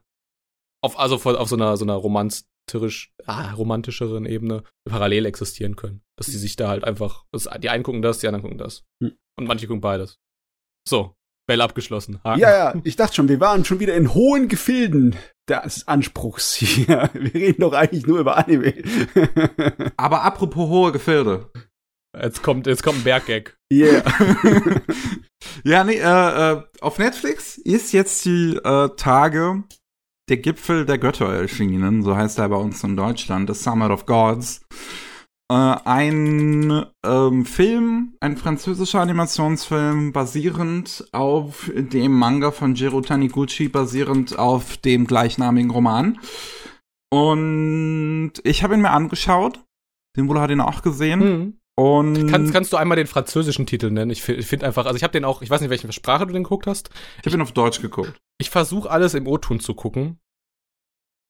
auf, also voll auf so einer, so einer romantisch, ah, romantischeren Ebene parallel existieren können. Dass die sich da halt einfach, die einen gucken das, die anderen gucken das. Hm. Und manche gucken beides. So, Bell abgeschlossen. Haken. Ja, ja, ich dachte schon, wir waren schon wieder in hohen Gefilden des Anspruchs hier. Wir reden doch eigentlich nur über Anime. Aber apropos hohe Gefilde. Jetzt kommt, jetzt kommt ein Berggag. yeah. Ja, nee, äh, äh, auf Netflix ist jetzt die äh, Tage der Gipfel der Götter erschienen, so heißt er bei uns in Deutschland, The Summit of Gods. Äh, ein ähm, Film, ein französischer Animationsfilm, basierend auf dem Manga von Jiro Taniguchi, basierend auf dem gleichnamigen Roman. Und ich habe ihn mir angeschaut. Den Bruder hat ihn auch gesehen. Hm. Und Kannst, kannst du einmal den französischen Titel nennen? Ich, fi- ich finde einfach, also ich habe den auch, ich weiß nicht, welche Sprache du den geguckt hast. ich habe ihn auf Deutsch geguckt. Ich versuche alles im O-Ton zu gucken.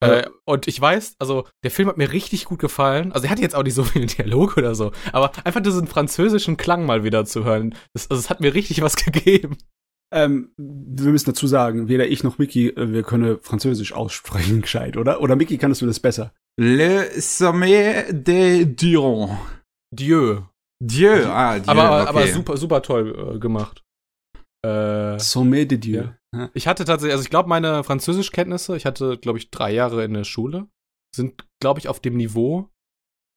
Ja. Äh, und ich weiß, also der Film hat mir richtig gut gefallen. Also er hat jetzt auch nicht so viel Dialog oder so, aber einfach diesen französischen Klang mal wieder zu hören, das, also es hat mir richtig was gegeben. Ähm, wir müssen dazu sagen, weder ich noch Mickey, äh, wir können Französisch aussprechen gescheit, oder? Oder Mickey, kannst du das besser? Le Sommet de Diron. Dieu. Dieu, ah, Dieu, aber, okay. aber super, super toll äh, gemacht. Äh, Sommet de Dieu. Ja. ich hatte tatsächlich, also ich glaube, meine Französischkenntnisse, ich hatte, glaube ich, drei Jahre in der Schule, sind, glaube ich, auf dem Niveau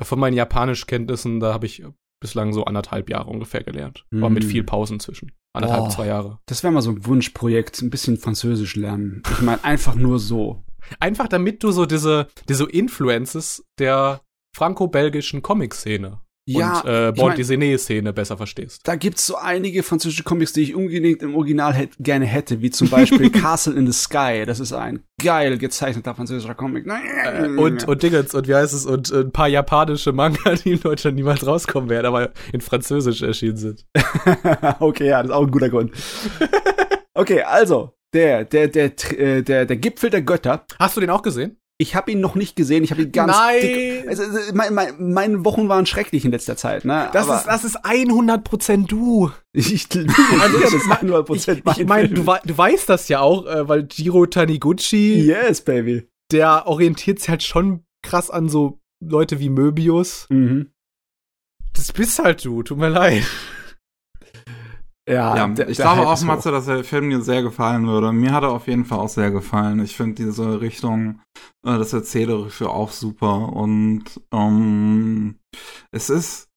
von meinen Japanischkenntnissen, da habe ich bislang so anderthalb Jahre ungefähr gelernt. Aber mit Hm. viel Pausen zwischen. Anderthalb, Oh. zwei Jahre. Das wäre mal so ein Wunschprojekt, ein bisschen Französisch lernen. Ich meine, einfach nur so. Einfach damit du so diese, diese Influences der franco-belgischen Comic-Szene Ja, und äh, ich Bande mein- Dessinée-Szene besser verstehst. Da gibt's so einige französische Comics, die ich unbedingt im Original hätt, gerne hätte, wie zum Beispiel Castle in the Sky. Das ist ein geil gezeichneter französischer Comic. Äh, und, und Dingens, und wie heißt es, und äh, ein paar japanische Manga, die in Deutschland niemals rauskommen werden, aber in Französisch erschienen sind. okay, ja, das ist auch ein guter Grund. okay, also der, der, der, äh, der, der Gipfel der Götter. Hast du den auch gesehen? Ich habe ihn noch nicht gesehen. Ich habe ihn ganz Nein! dick. Also, mein, mein, meine Wochen waren schrecklich in letzter Zeit. Ne? Das Aber ist, das ist 100% du. ich, Also das ich, ist 100% ich, ich mein meine, du, du weißt das ja auch, äh, weil Jiro Taniguchi, Yes, baby. der orientiert sich halt schon krass an so Leute wie Möbius. Mhm. Das bist halt du, tut mir leid. Ja, Ja, der- ich der glaube auch. Matze, dass der Film dir sehr gefallen würde. Mir hat er auf jeden Fall auch sehr gefallen. Ich finde diese Richtung, äh, das Erzählerische auch super. Und ähm, es ist,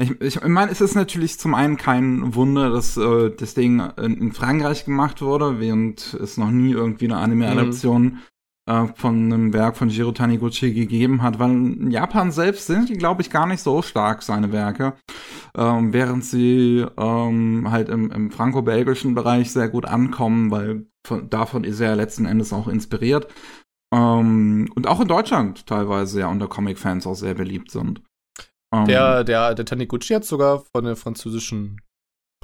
ich, ich meine, es ist natürlich zum einen kein Wunder, dass äh, das Ding in, in Frankreich gemacht wurde, während es noch nie irgendwie eine Anime-Adaption äh, von einem Werk von Jiro Taniguchi gegeben hat, weil in Japan selbst sind die, glaube ich, gar nicht so stark, seine Werke ähm, während sie ähm, halt im, im franco-belgischen Bereich sehr gut ankommen, weil von, davon ist er ja letzten Endes auch inspiriert. Ähm, und auch in Deutschland teilweise ja unter Comic-Fans auch sehr beliebt sind. Ähm, Der, der, der Taniguchi hat sogar von der französischen,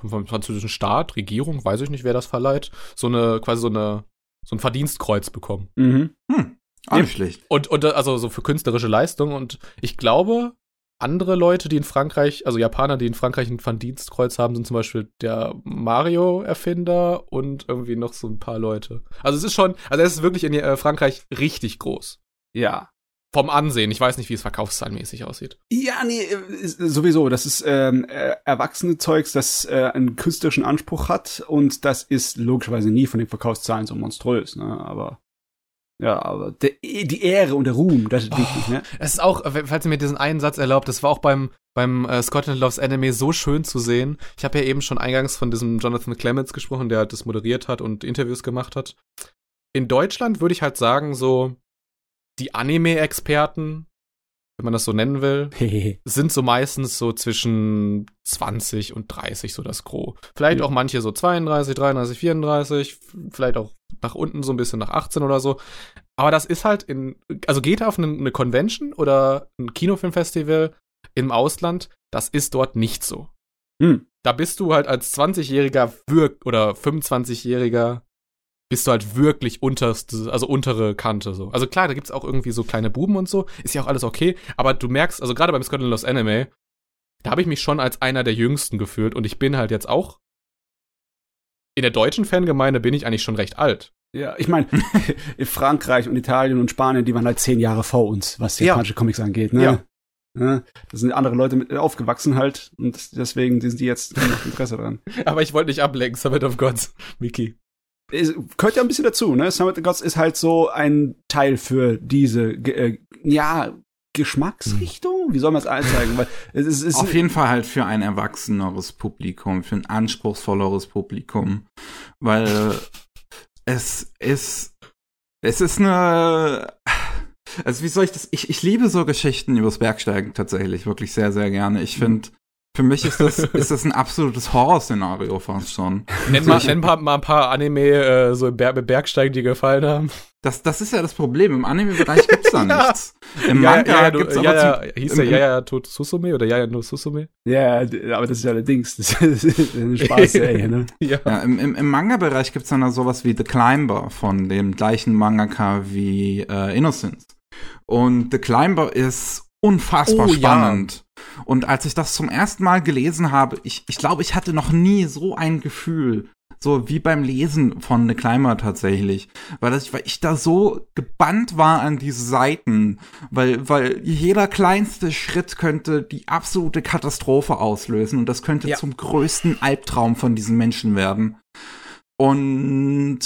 vom, vom französischen Staat, Regierung, weiß ich nicht, wer das verleiht, so eine, quasi so eine, so ein Verdienstkreuz bekommen. Mhm. hm, auch nicht schlecht. Und, und also so für künstlerische Leistung. Und ich glaube, andere Leute, die in Frankreich, also Japaner, die in Frankreich ein Verdienstkreuz haben, sind zum Beispiel der Mario-Erfinder und irgendwie noch so ein paar Leute. Also es ist schon, also es ist wirklich in äh, Frankreich richtig groß. Ja. Vom Ansehen. Ich weiß nicht, wie es verkaufszahlenmäßig aussieht. Ja, nee, äh, ist, sowieso. Das ist ähm, äh, erwachsene Zeugs, das äh, einen künstlerischen Anspruch hat und das ist logischerweise nie von den Verkaufszahlen so monströs, ne? Aber ja, aber der, die Ehre und der Ruhm, das ist Oh. wichtig, ne? Es ist auch, äh, falls ihr mir diesen einen Satz erlaubt, das war auch beim, beim äh, Scotland Loves Anime so schön zu sehen. Ich habe ja eben schon eingangs von diesem Jonathan Clements gesprochen, der das moderiert hat und Interviews gemacht hat. In Deutschland würde ich halt sagen, so die Anime-Experten, wenn man das so nennen will, sind so meistens so zwischen 20 und 30 so das Gros. Vielleicht Ja. auch manche so 32, 33, 34, vielleicht auch nach unten so ein bisschen nach 18 oder so. Aber das ist halt in, also geht auf eine, eine Convention oder ein Kinofilmfestival im Ausland, das ist dort nicht so. Hm. Da bist du halt als 20-Jähriger wirk oder 25-Jähriger bist du halt wirklich unterste, also untere Kante so. Also klar, da gibt's auch irgendwie so kleine Buben und so, ist ja auch alles okay, aber du merkst, also gerade beim Scotland Lost Anime, da habe ich mich schon als einer der jüngsten gefühlt und ich bin halt jetzt auch in der deutschen Fangemeinde bin ich eigentlich schon recht alt. Ja, ich meine, Frankreich und Italien und Spanien, die waren halt zehn Jahre vor uns, was Ja. japanische Comics angeht, ne? Ja. Ja, Da sind andere Leute mit aufgewachsen halt und deswegen sind die jetzt Interesse dran. Aber ich wollte nicht ablenken, Summit of Gods, Miki. Es gehört ja ein bisschen dazu, ne? Summit of Gods ist halt so ein Teil für diese, äh, ja, Geschmacksrichtung? Wie soll man es anzeigen? Weil es ist, es Auf jeden Fall halt für ein erwachseneres Publikum, für ein anspruchsvolleres Publikum, weil es ist, es ist eine, also wie soll ich das, ich, ich liebe so Geschichten übers Bergsteigen tatsächlich wirklich sehr, sehr gerne. Ich finde, für mich ist das, ist das ein absolutes Horrorszenario fast schon. Nenn mal, nenn mal, mal ein paar Anime äh, so Ber mit Bergsteigen, die gefallen haben. Das, das ist ja das Problem. Im Anime-Bereich gibt's da Ja. nichts. Im ja, Manga ja, ja, du, gibt's ja, aber ja, zum, hieß der Yaya Tot Susume oder Yaya no Susume? ja, aber das ist ja allerdings, das ist eine Spaßserie, ne? Ja. Ja, im, im, im Manga-Bereich gibt's dann da sowas wie The Climber von dem gleichen Mangaka wie äh, Innocence. Und The Climber ist unfassbar Oh, ja. spannend. Und als ich das zum ersten Mal gelesen habe, ich, ich glaube, ich hatte noch nie so ein Gefühl, so wie beim Lesen von The Climber tatsächlich. Weil, das, weil ich da so gebannt war an diese Seiten, weil, weil jeder kleinste Schritt könnte die absolute Katastrophe auslösen und das könnte Ja. zum größten Albtraum von diesen Menschen werden. Und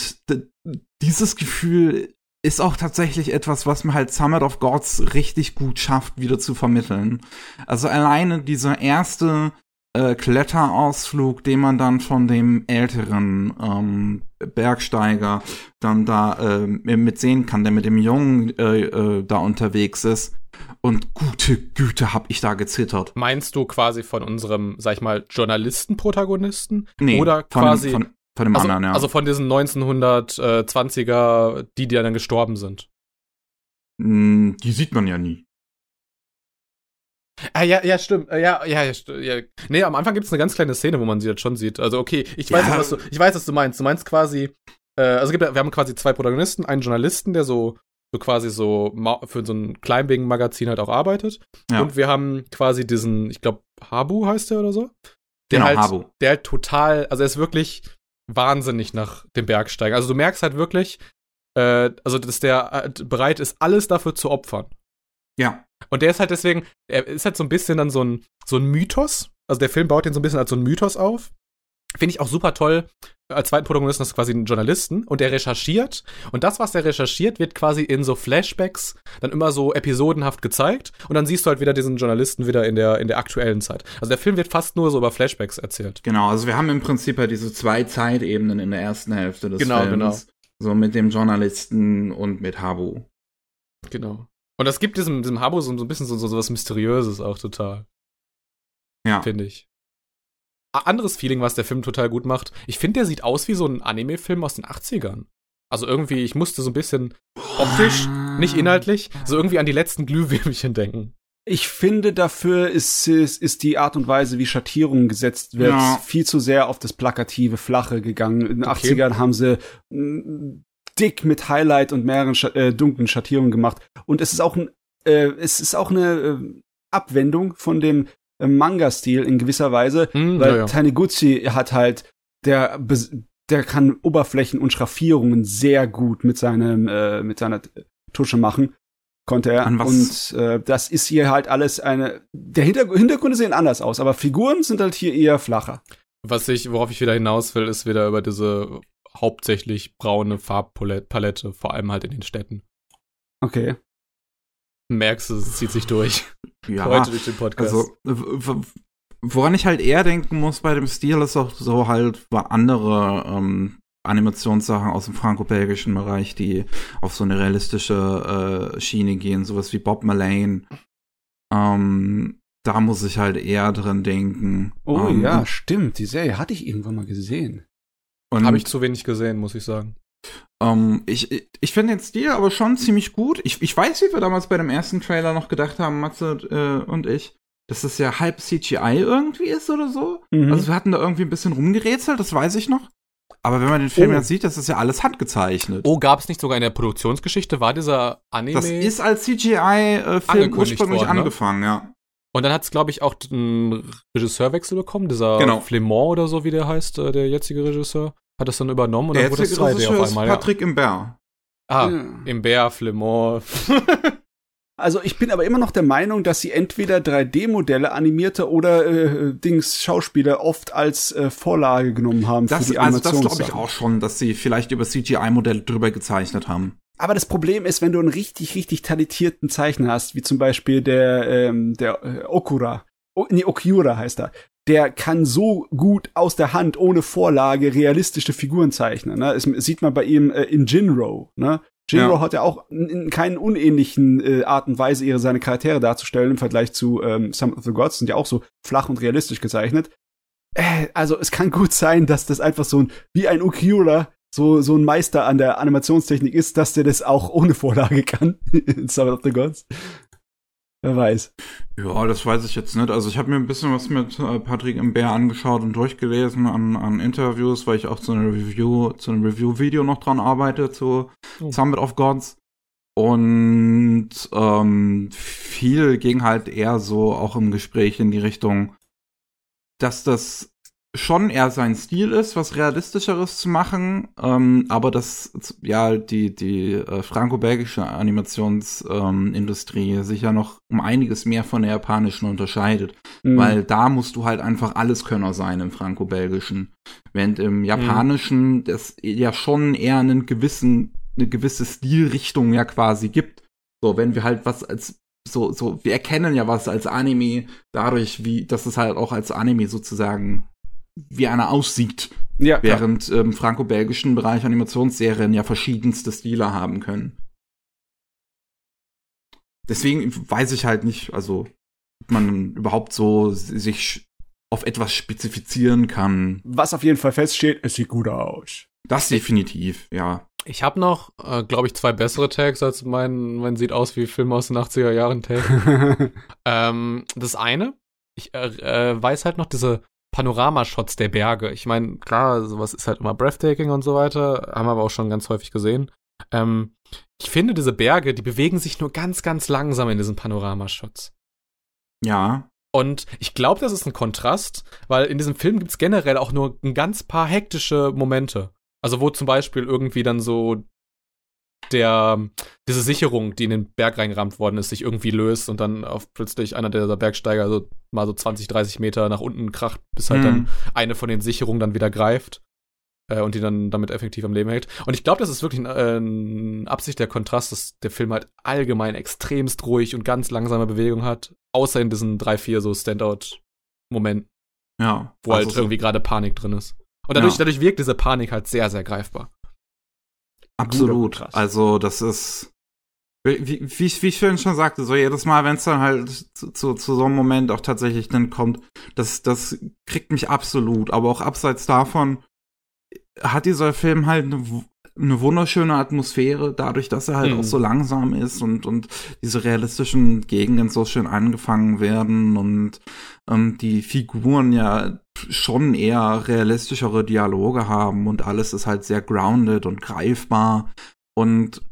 dieses Gefühl ist auch tatsächlich etwas, was mir halt Summit of Gods richtig gut schafft, wieder zu vermitteln. Also alleine dieser erste äh, Kletterausflug, den man dann von dem älteren ähm, Bergsteiger dann da äh, mit sehen kann, der mit dem Jungen äh, äh, da unterwegs ist. Und gute Güte, hab ich da gezittert. Meinst du quasi von unserem, sag ich mal, Journalisten-Protagonisten? Nee, Oder von, quasi. von, von dem also, anderen, ja. also von diesen 1920er, die, die dann gestorben sind. Mm, die sieht man ja nie. Ah, ja, ja, stimmt. Äh, Ja, ja, ja, ja. Nee, am Anfang gibt es eine ganz kleine Szene, wo man sie jetzt schon sieht. Also, okay, ich weiß, Ja. was du, ich weiß, was du meinst. Du meinst quasi, äh, also gibt, wir haben quasi zwei Protagonisten, einen Journalisten, der so so quasi so für so ein Kleinwegen-Magazin halt auch arbeitet. Ja. Und wir haben quasi diesen, ich glaube, Habu heißt der oder so. Der Genau, halt, Habu. Der halt total, also er ist wirklich wahnsinnig nach dem Bergsteigen. Also du merkst halt wirklich, äh, also dass der äh, bereit ist, alles dafür zu opfern. Ja. Und der ist halt deswegen, er ist halt so ein bisschen dann so ein, so ein Mythos. Also der Film baut den so ein bisschen als so ein Mythos auf. Finde ich auch super toll. Als zweiten Protagonisten ist quasi ein Journalisten und der recherchiert. Und das, was der recherchiert, wird quasi in so Flashbacks dann immer so episodenhaft gezeigt. Und dann siehst du halt wieder diesen Journalisten wieder in der, in der aktuellen Zeit. Also der Film wird fast nur so über Flashbacks erzählt. Genau, also wir haben im Prinzip ja diese zwei Zeitebenen in der ersten Hälfte des Genau, Films. genau. So mit dem Journalisten und mit Habu. Genau. Und das gibt diesem, diesem Habo so, so ein bisschen so, so, so was Mysteriöses auch total. Ja. Finde ich. Anderes Feeling, was der Film total gut macht. Ich finde, der sieht aus wie so ein Anime-Film aus den 80ern. Also irgendwie, ich musste so ein bisschen optisch, nicht inhaltlich, so irgendwie an die letzten Glühwürmchen denken. Ich finde, dafür ist, ist, ist die Art und Weise, wie Schattierungen gesetzt wird, Ja. viel zu sehr auf das plakative, flache gegangen. In den Okay. 80ern haben sie mm, dick mit Highlight und mehreren Scha äh, dunklen Schattierungen gemacht. Und es ist auch ein, äh, es ist auch eine äh, Abwendung von dem Manga-Stil in gewisser Weise, Hm, weil ja. Taniguchi hat halt, der, der kann Oberflächen und Schraffierungen sehr gut mit seinem, äh, mit seiner Tusche machen. Konnte er. Und äh, das ist hier halt alles eine. Der Hinterg Hintergründe sehen anders aus, aber Figuren sind halt hier eher flacher. Was ich, worauf ich wieder hinaus will, ist wieder über diese hauptsächlich braune Farbpalette, vor allem halt in den Städten. Okay. Merkst du, es zieht sich durch. Ja, Heute durch den Podcast. also woran ich halt eher denken muss bei dem Stil ist auch so halt andere ähm, Animationssachen aus dem franco-belgischen Bereich, die auf so eine realistische äh, Schiene gehen, sowas wie Bob Malane. Ähm, da muss ich halt eher dran denken. Oh ähm, ja, stimmt. Die Serie hatte ich irgendwann mal gesehen. Und Habe ich zu wenig gesehen, muss ich sagen. Ähm, ich ich, finde den Stil aber schon ziemlich gut. Ich, ich weiß, wie wir damals bei dem ersten Trailer noch gedacht haben, Matze äh, und ich, dass das ja halb CGI irgendwie ist oder so. Mhm. Also wir hatten da irgendwie ein bisschen rumgerätselt, das weiß ich noch. Aber wenn man den Film Oh. jetzt sieht, das ist ja alles handgezeichnet. Oh, gab es nicht sogar in der Produktionsgeschichte, war dieser Anime? das ist als CGI-Film Angekündigt ursprünglich worden, ne? angefangen, ja. Und dann hat es, glaube ich, auch einen Regisseurwechsel bekommen, dieser Genau. Flemont oder so, wie der heißt, äh, der jetzige Regisseur. Hat das dann übernommen und Der dann wurde das jetzige 2D Regisseur auf ist einmal. Ja. Patrick Imbert. Ah, Ja. Imbert, Flemont. Also ich bin aber immer noch der Meinung, dass sie entweder 3D-Modelle, animierte oder äh, Dings Schauspieler oft als äh, Vorlage genommen haben Das, für die also das glaube ich auch schon, dass sie vielleicht über CGI-Modelle drüber gezeichnet haben. Aber das Problem ist, wenn du einen richtig, richtig talentierten Zeichner hast, wie zum Beispiel der, ähm, der äh, Okura, o, nee, Okiura heißt er, der kann so gut aus der Hand, ohne Vorlage, realistische Figuren zeichnen. Ne? Das sieht man bei ihm äh, in Jinro. Ne? Jinro Ja. hat ja auch in, in keinen unähnlichen äh, Art und Weise ihre seine Charaktere darzustellen im Vergleich zu ähm, Some of the Gods, sind ja auch so flach und realistisch gezeichnet. Äh, also es kann gut sein, dass das einfach so ein, wie ein Okiura, so, so ein Meister an der Animationstechnik ist, dass der das auch ohne Vorlage kann. in Some of the Gods. Wer weiß. Ja, das weiß ich jetzt nicht. Also ich habe mir ein bisschen was mit äh, Patrick Imbert angeschaut und durchgelesen an, an Interviews, weil ich auch zu einer Review, zu einem Review-Video noch dran arbeite zu Oh. Summit of Gods. Und ähm, viel ging halt eher so auch im Gespräch in die Richtung, dass das schon eher sein Stil ist, was realistischeres zu machen, ähm, aber dass ja die die äh, franco-belgische Animationsindustrie ähm, sich ja noch um einiges mehr von der japanischen unterscheidet, Mhm. weil da musst du halt einfach alles Könner sein im franco-belgischen, während im japanischen das ja schon eher einen gewissen eine gewisse Stilrichtung ja quasi gibt. So, wenn wir halt was als so, so, wir erkennen ja was als Anime dadurch, wie, dass es halt auch als Anime sozusagen wie einer aussieht, ja, während im franco-belgischen Bereich Animationsserien ja verschiedenste Stile haben können. Deswegen weiß ich halt nicht, also, ob man überhaupt so sich auf etwas spezifizieren kann. Was auf jeden Fall feststeht, es sieht gut aus. Das definitiv, ja. Ich habe noch, äh, glaube ich, zwei bessere Tags als mein, mein sieht aus wie Film aus den 80er Jahren Tag. ähm, das eine, ich äh, äh, weiß halt noch diese Panoramashots der Berge. Ich meine, klar, sowas ist halt immer breathtaking und so weiter, haben wir aber auch schon ganz häufig gesehen. Ähm, ich finde, diese Berge, die bewegen sich nur ganz, ganz langsam in diesen Panoramashots. Ja. Und ich glaube, das ist ein Kontrast, weil in diesem Film gibt es generell auch nur ein ganz paar hektische Momente. Also wo zum Beispiel irgendwie dann so der, diese Sicherung, die in den Berg reingerammt worden ist, sich irgendwie löst und dann auf plötzlich einer dieser Bergsteiger so mal so 20, 30 Meter nach unten kracht, bis halt Mhm. dann eine von den Sicherungen dann wieder greift äh, und die dann damit effektiv am Leben hält. Und ich glaube, das ist wirklich ein, äh, Absicht der Kontrast, dass der Film halt allgemein extremst ruhig und ganz langsame Bewegung hat, außer in diesen drei, vier so Standout-Momenten, Ja. wo Also halt so- irgendwie gerade Panik drin ist. Und dadurch, Ja. dadurch wirkt diese Panik halt sehr, sehr greifbar. Absolut. Also das ist, wie, wie, ich wie ich vorhin schon sagte, so jedes Mal, wenn es dann halt zu, zu, zu so einem Moment auch tatsächlich dann kommt, das, das kriegt mich absolut. Aber auch abseits davon hat dieser Film halt eine, eine wunderschöne Atmosphäre, dadurch, dass er halt Mhm. auch so langsam ist und, und diese realistischen Gegenden so schön angefangen werden und ähm, die Figuren ja schon eher realistischere Dialoge haben und alles ist halt sehr grounded und greifbar. Und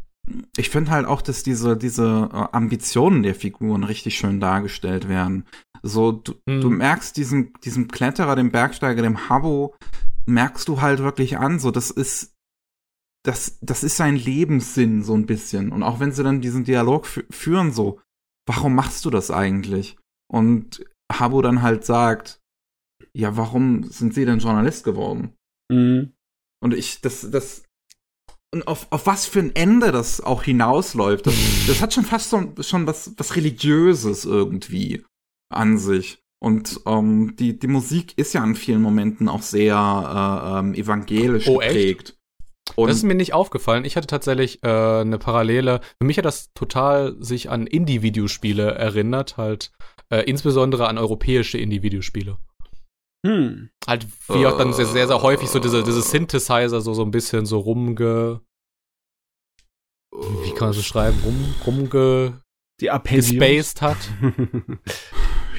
ich finde halt auch, dass diese, diese äh, Ambitionen der Figuren richtig schön dargestellt werden. So, du, Mhm. du merkst diesem, diesem Kletterer, dem Bergsteiger, dem Habbo, merkst du halt wirklich an, so, das ist, das, das ist sein Lebenssinn, so ein bisschen. Und auch wenn sie dann diesen Dialog fü- führen, so, warum machst du das eigentlich? Und Habbo dann halt sagt, ja, warum sind sie denn Journalist geworden? Mhm. Und ich, das, das, und auf, auf was für ein Ende das auch hinausläuft, das, das hat schon fast so, schon was, was Religiöses irgendwie an sich. Und ähm, die, die Musik ist ja an vielen Momenten auch sehr äh, ähm, evangelisch Oh, echt? Und das ist mir nicht aufgefallen. Ich hatte tatsächlich äh, eine Parallele. Für mich hat das total sich an Indie-Videospiele erinnert, halt äh, insbesondere an europäische Indie-Videospiele. Hm. Halt wie auch dann sehr, sehr, sehr häufig so diese, diese Synthesizer so, so ein bisschen so rumge... Wie kann man so schreiben? Rum, rumge... Die Arpeggios. gespaced hat.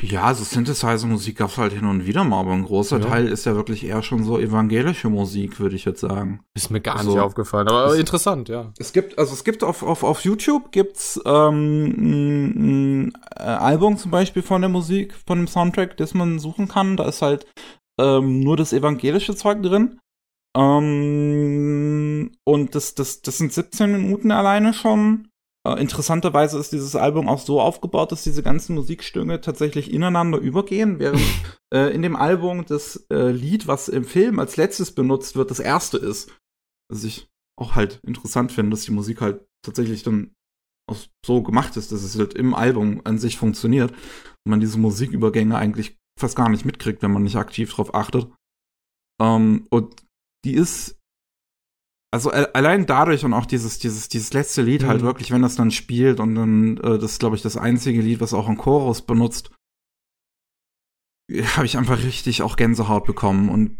ja, so Synthesizer-Musik gab's halt hin und wieder mal, aber ein großer Ja. Teil ist ja wirklich eher schon so evangelische Musik, würde ich jetzt sagen. Ist mir gar Also, nicht aufgefallen, aber das- interessant, ja. Es gibt, also es gibt auf, auf, auf YouTube gibt's ähm, ein, Album zum Beispiel von der Musik, von dem Soundtrack, das man suchen kann. Da ist halt ähm, nur das evangelische Zeug drin. Ähm, und das, das, das sind 17 Minuten alleine schon. Äh, interessanterweise ist dieses Album auch so aufgebaut, dass diese ganzen Musikstücke tatsächlich ineinander übergehen, während äh, in dem Album das äh, Lied, was im Film als letztes benutzt wird, das erste ist. Was ich auch halt interessant finde, dass die Musik halt tatsächlich dann auch so gemacht ist, dass es halt im Album an sich funktioniert und man diese Musikübergänge eigentlich fast gar nicht mitkriegt, wenn man nicht aktiv drauf achtet. Ähm, und die ist also a- allein dadurch und auch dieses dieses dieses letzte Lied halt Mhm. wirklich, wenn das dann spielt und dann äh, das glaube ich das einzige Lied, was auch ein Chorus benutzt, habe ich einfach richtig auch Gänsehaut bekommen und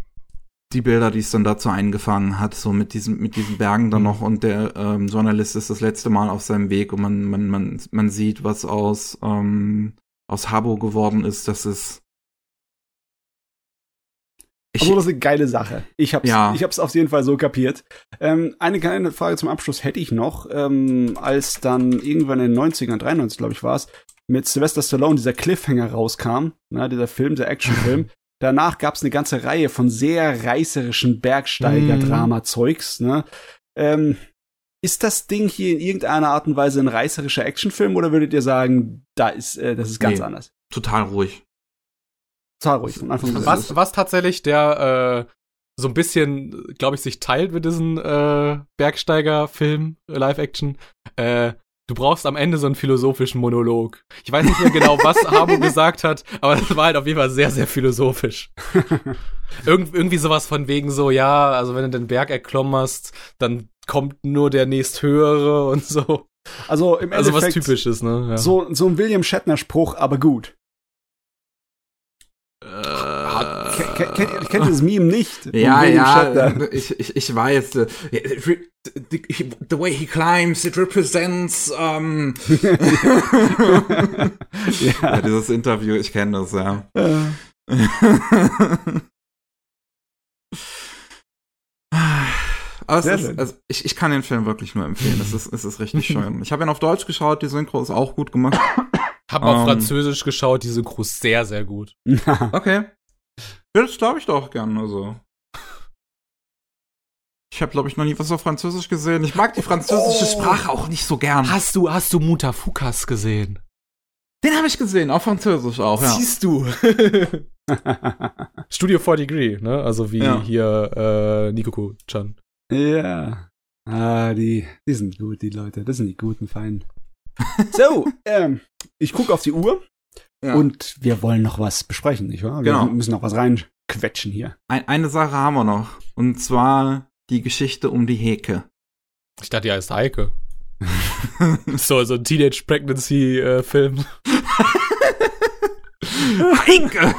die Bilder, die es dann dazu eingefangen hat, so mit diesen, mit diesen Bergen dann noch und der ähm, Journalist ist das letzte Mal auf seinem Weg und man, man, man, man sieht, was aus, ähm, aus Habbo geworden ist, das ist. Ich, Also das ist eine geile Sache. Ich hab's, Ja. ich hab's auf jeden Fall so kapiert. Ähm, eine kleine Frage zum Abschluss hätte ich noch, ähm, als dann irgendwann in den 90ern, 93 glaube ich war es, mit Sylvester Stallone dieser Cliffhanger rauskam, ne, dieser Film, der Actionfilm. Danach gab's eine ganze Reihe von sehr reißerischen Bergsteiger-Drama-Zeugs. Ne? Ähm, ist das Ding hier in irgendeiner Art und Weise ein reißerischer Actionfilm oder würdet ihr sagen, da ist, äh, das ist ganz Nee. anders? total ruhig. Zahl ruhig Was-. Was, tatsächlich der äh, so ein bisschen, glaube ich, sich teilt mit diesem äh, Bergsteiger-Film, Live-Action. Äh, du brauchst am Ende so einen philosophischen Monolog. Ich weiß nicht mehr genau, was Harbo gesagt hat, aber das war halt auf jeden Fall sehr, sehr philosophisch. Irgend, irgendwie sowas von wegen so, ja, also wenn du den Berg erklommen hast, dann kommt nur der nächsthöhere und so. Also im Also was Endeffekt Typisches, ne? Ja. so, so ein William Shatner-Spruch, aber gut. Kennt, ihr- kennt das Meme nicht? Ja, ja, ich, ich, ich weiß. äh, The, way he climbs, it represents. Um ja, ja. dieses Interview, ich kenne das, ja. Aber es Sehr ist, also ich, ich kann den Film wirklich nur empfehlen. Es ist, es ist richtig schön. Ich habe ihn auf Deutsch geschaut, die Synchro ist auch gut gemacht. Hab auf Ähm. Französisch geschaut, die Synchro ist sehr, sehr gut. Okay. Ja, das glaube ich doch gern. Also. Ich habe, glaube ich, noch nie was auf Französisch gesehen. Ich mag die französische Oh. Sprache auch nicht so gern. Hast du, hast du Mutafukas gesehen? Den habe ich gesehen, auf Französisch auch, ja. Siehst du. Studio 4 Degree, ne? Also wie Ja. hier äh, Nikoko-chan. ja. Ah, die, die sind gut, die Leute. Das sind die guten Feinen. So, ähm, ich gucke auf die Uhr ja. und wir wollen noch was besprechen, nicht wahr? Wir Genau. müssen noch was reinquetschen hier. Ein, eine Sache haben wir noch. Und zwar die Geschichte um die Heke. Ich dachte, ja, ist Heike. so, so ein Teenage Pregnancy äh, Film. Heke!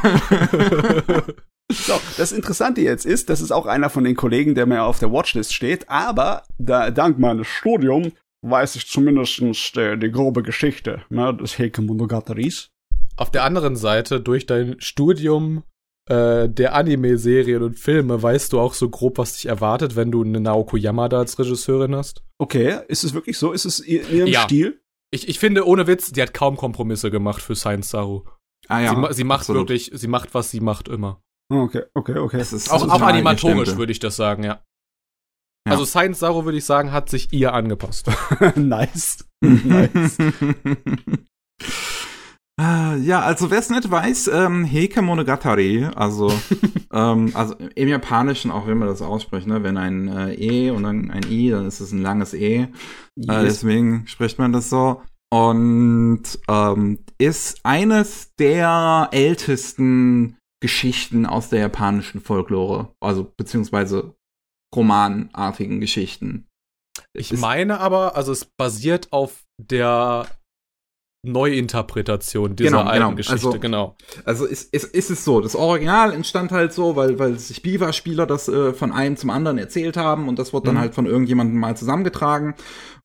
So, das Interessante jetzt ist, das ist auch einer von den Kollegen, der mir auf der Watchlist steht, aber da, dank meines Studiums weiß ich zumindest die, die grobe Geschichte ne, des Heike Monogatari's. Auf der anderen Seite, durch dein Studium äh, der Anime-Serien und Filme, weißt du auch so grob, was dich erwartet, wenn du eine Naoko Yamada als Regisseurin hast? Okay, ist es wirklich so? Ist es in ihrem Ja. Stil? Ich, ich finde, ohne Witz, die hat kaum Kompromisse gemacht für Science Saru. ah, ja, sie, sie macht absolut. wirklich, sie macht, was sie macht immer. Okay, okay, okay. Ist Auch, auch animatorisch würde ich das sagen, ja. Ja. Also Science Saru, würde ich sagen, hat sich ihr angepasst. nice. nice. Ah, Ja, also wer es nicht weiß, ähm, Heike Monogatari, also, ähm, also im Japanischen, auch wenn man das ausspricht, ne, wenn ein äh, E und dann ein I, dann ist es ein langes E. Äh, Yes. deswegen spricht man das so. Und ähm, ist eines der ältesten Geschichten aus der japanischen Folklore, also beziehungsweise romanartigen Geschichten. Ich Ist- meine aber, also es basiert auf der Neuinterpretation dieser Genau, alten genau. Geschichte, Also- genau. Also ist, ist, ist es so, das Original entstand halt so, weil, weil sich Biwa-Spieler das äh, von einem zum anderen erzählt haben und das wurde dann Mhm. halt von irgendjemandem mal zusammengetragen.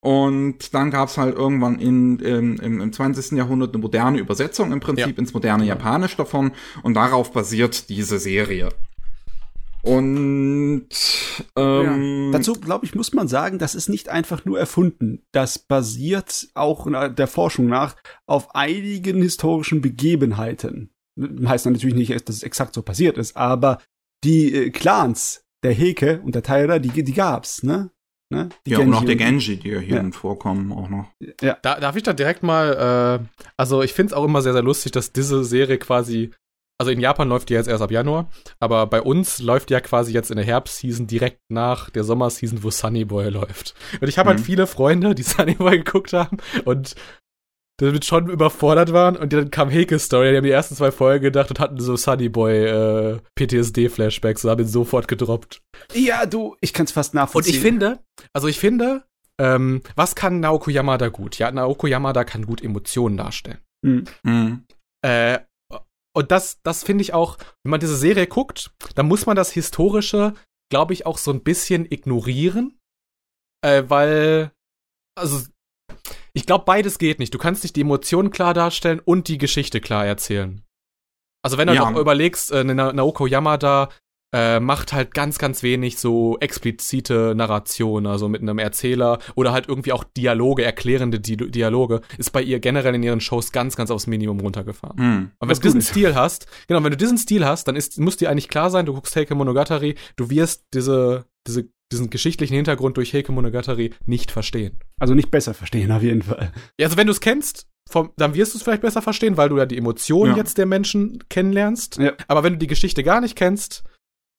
Und dann gab's halt irgendwann in, im, im, im 20. Jahrhundert eine moderne Übersetzung im Prinzip Ja. ins moderne Japanisch davon und darauf basiert diese Serie. Und ähm, Ja. Dazu, glaube ich, muss man sagen, das ist nicht einfach nur erfunden. Das basiert auch der Forschung nach auf einigen historischen Begebenheiten. Heißt natürlich nicht, dass es exakt so passiert ist, aber die äh, Clans der Heke und der Taira, die, die gab's, ne? ne? Die ja, und auch der Genji. Genji, die ja hier Ja. vorkommen, auch noch. Da, darf ich da direkt mal, äh, also ich finde es auch immer sehr, sehr lustig, dass diese Serie quasi, also in Japan läuft die jetzt erst ab Januar, aber bei uns läuft die ja quasi jetzt in der Herbstseason direkt nach der Sommerseason, wo Sunny Boy läuft. Und ich habe halt Mhm. viele Freunde, die Sunny Boy geguckt haben und damit schon überfordert waren und dann kam Heke Story, die haben die ersten zwei Folgen gedacht und hatten so Sunny Boy äh, PTSD-Flashbacks und haben ihn sofort gedroppt. Ja, du, ich kann's fast Und nachvollziehen. ich finde, also ich finde, ähm, was kann Naoko Yamada gut? Ja, Naoko Yamada kann gut Emotionen darstellen. Hm. Mhm. Äh, und das, das finde ich auch, wenn man diese Serie guckt, dann muss man das Historische, glaube ich, auch so ein bisschen ignorieren. Äh, weil, also, ich glaube, beides geht nicht. Du kannst nicht die Emotionen klar darstellen und die Geschichte klar erzählen. Also, wenn du Ja. doch überlegst, äh, Naoko Yamada äh, macht halt ganz, ganz wenig so explizite Narration, also mit einem Erzähler oder halt irgendwie auch Dialoge, erklärende Di Dialoge, ist bei ihr generell in ihren Shows ganz, ganz aufs Minimum runtergefahren. Mhm. Und wenn Was du diesen ist. Stil hast, genau, wenn du diesen Stil hast, dann ist, muss dir eigentlich klar sein, du guckst Heike Monogatari, du wirst diese, diese, diesen geschichtlichen Hintergrund durch Heike Monogatari nicht verstehen. Also nicht besser verstehen, auf jeden Fall. Ja, also wenn du es kennst, vom, dann wirst du es vielleicht besser verstehen, weil du ja die Emotionen Ja. jetzt der Menschen kennenlernst. Ja. Aber wenn du die Geschichte gar nicht kennst,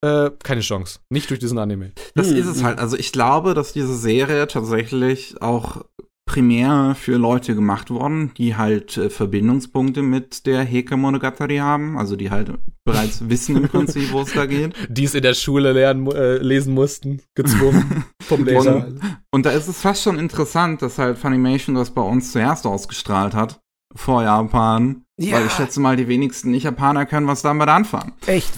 äh, keine Chance. Nicht durch diesen Anime. Das Hm. ist es halt. Also ich glaube, dass diese Serie tatsächlich auch primär für Leute gemacht worden, die halt äh, Verbindungspunkte mit der Heke Monogatari haben, also die halt bereits wissen im Prinzip, wo es da geht. Die es in der Schule lernen, äh, lesen mussten, gezwungen vom Leser. Und, und da ist es fast schon interessant, dass halt Funimation das bei uns zuerst ausgestrahlt hat, vor Japan. Ja. Weil ich schätze mal, die wenigsten Nicht-Japaner können was damit anfangen. Echt?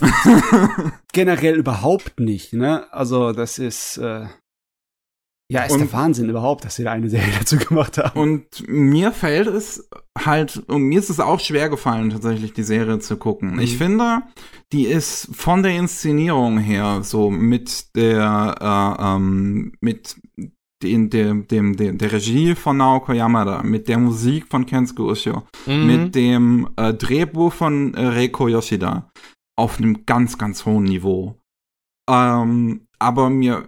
Generell überhaupt nicht, ne? Also, das ist, äh, ja, ist Und- der Wahnsinn überhaupt, dass sie da eine Serie dazu gemacht haben. Und mir fällt es halt, und mir ist es auch schwer gefallen, tatsächlich die Serie zu gucken. Mhm. Ich finde, die ist von der Inszenierung her so mit der, äh, ähm, mit den, dem, dem, dem, der Regie von Naoko Yamada, mit der Musik von Kensuke Ushio, Mhm. mit dem äh, Drehbuch von äh, Reiko Yoshida auf einem ganz, ganz hohen Niveau. Ähm, aber mir,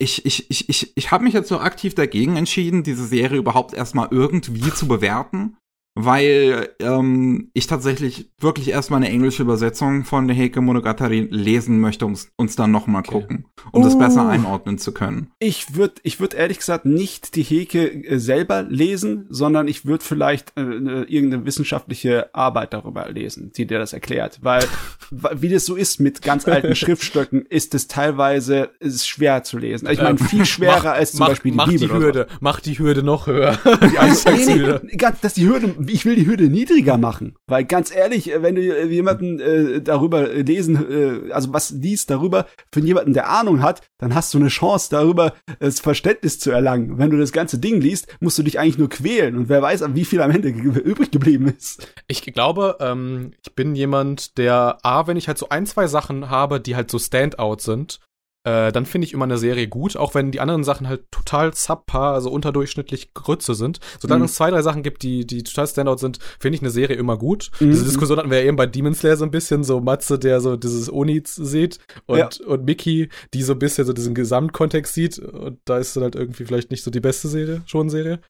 ich, ich, ich, ich, ich habe mich jetzt so aktiv dagegen entschieden, diese Serie überhaupt erstmal irgendwie zu bewerten, weil ähm, ich tatsächlich wirklich erstmal eine englische Übersetzung von der Heike Monogatari lesen möchte, um uns dann nochmal Okay. gucken, um das Uh. besser einordnen zu können. Ich würde ich würd ehrlich gesagt nicht die Heke äh, selber lesen, sondern ich würde vielleicht äh, äh, irgendeine wissenschaftliche Arbeit darüber lesen, die dir das erklärt. Weil, wie das so ist mit ganz alten Schriftstücken, ist es teilweise ist schwer zu lesen. Ich meine, viel schwerer als zum mach, Beispiel die mach Bibel. die so. Hürde, mach die Hürde noch höher. die Nee, nee, nee, dass die Hürde, ich will die Hürde niedriger machen, weil ganz ehrlich, äh, wenn du äh, jemanden äh, darüber äh, lesen, äh, also was liest darüber, für jemanden, der Ahnung hat, dann hast du eine Chance darüber, das Verständnis zu erlangen. Wenn du das ganze Ding liest, musst du dich eigentlich nur quälen und wer weiß, wie viel am Ende übrig geblieben ist. Ich glaube, ähm, ich bin jemand, der A, wenn ich halt so ein, zwei Sachen habe, die halt so Standout sind, äh, dann finde ich immer eine Serie gut, auch wenn die anderen Sachen halt total subpar, also unterdurchschnittlich Grütze sind. Solange Mhm. es zwei, drei Sachen gibt, die, die total Standout sind, finde ich eine Serie immer gut. Mhm. Diese Diskussion hatten wir ja eben bei Demon Slayer so ein bisschen, so Matze, der so dieses Oni sieht und, Ja. und Mickey, die so ein bisschen so diesen Gesamtkontext sieht und da ist dann halt irgendwie vielleicht nicht so die beste Serie, schon Serie.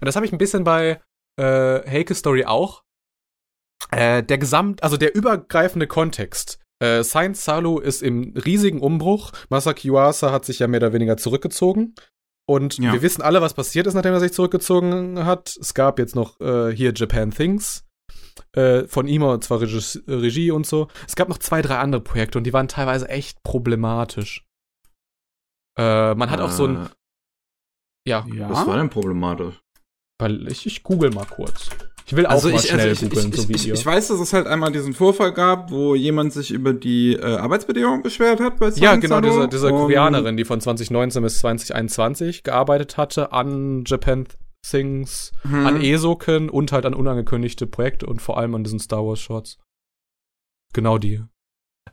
Und das habe ich ein bisschen bei äh, Heike Story auch. Äh, der Gesamt, also der übergreifende Kontext. Äh, Science Salu ist im riesigen Umbruch. Masaki Yuasa hat sich ja mehr oder weniger zurückgezogen. Und Ja. wir wissen alle, was passiert ist, nachdem er sich zurückgezogen hat. Es gab jetzt noch äh, hier Japan Things äh, von ihm, und zwar Regie, Regie und so. Es gab noch zwei, drei andere Projekte und die waren teilweise echt problematisch. Äh, man hat auch so ein, ja, Was war denn problematisch? weil ich, ich google mal kurz. Ich will auch Also mal ich, schnell also ich, googeln, ich, so ich, wie ich, ihr. ich weiß, dass es halt einmal diesen Vorfall gab, wo jemand sich über die äh, Arbeitsbedingungen beschwert hat bei Ja, Science genau, Salo. diese, diese Und- Koreanerin, die von 2019 bis 2021 gearbeitet hatte an Japan Things, Hm. an Esoken und halt an unangekündigte Projekte und vor allem an diesen Star Wars Shorts. Genau die.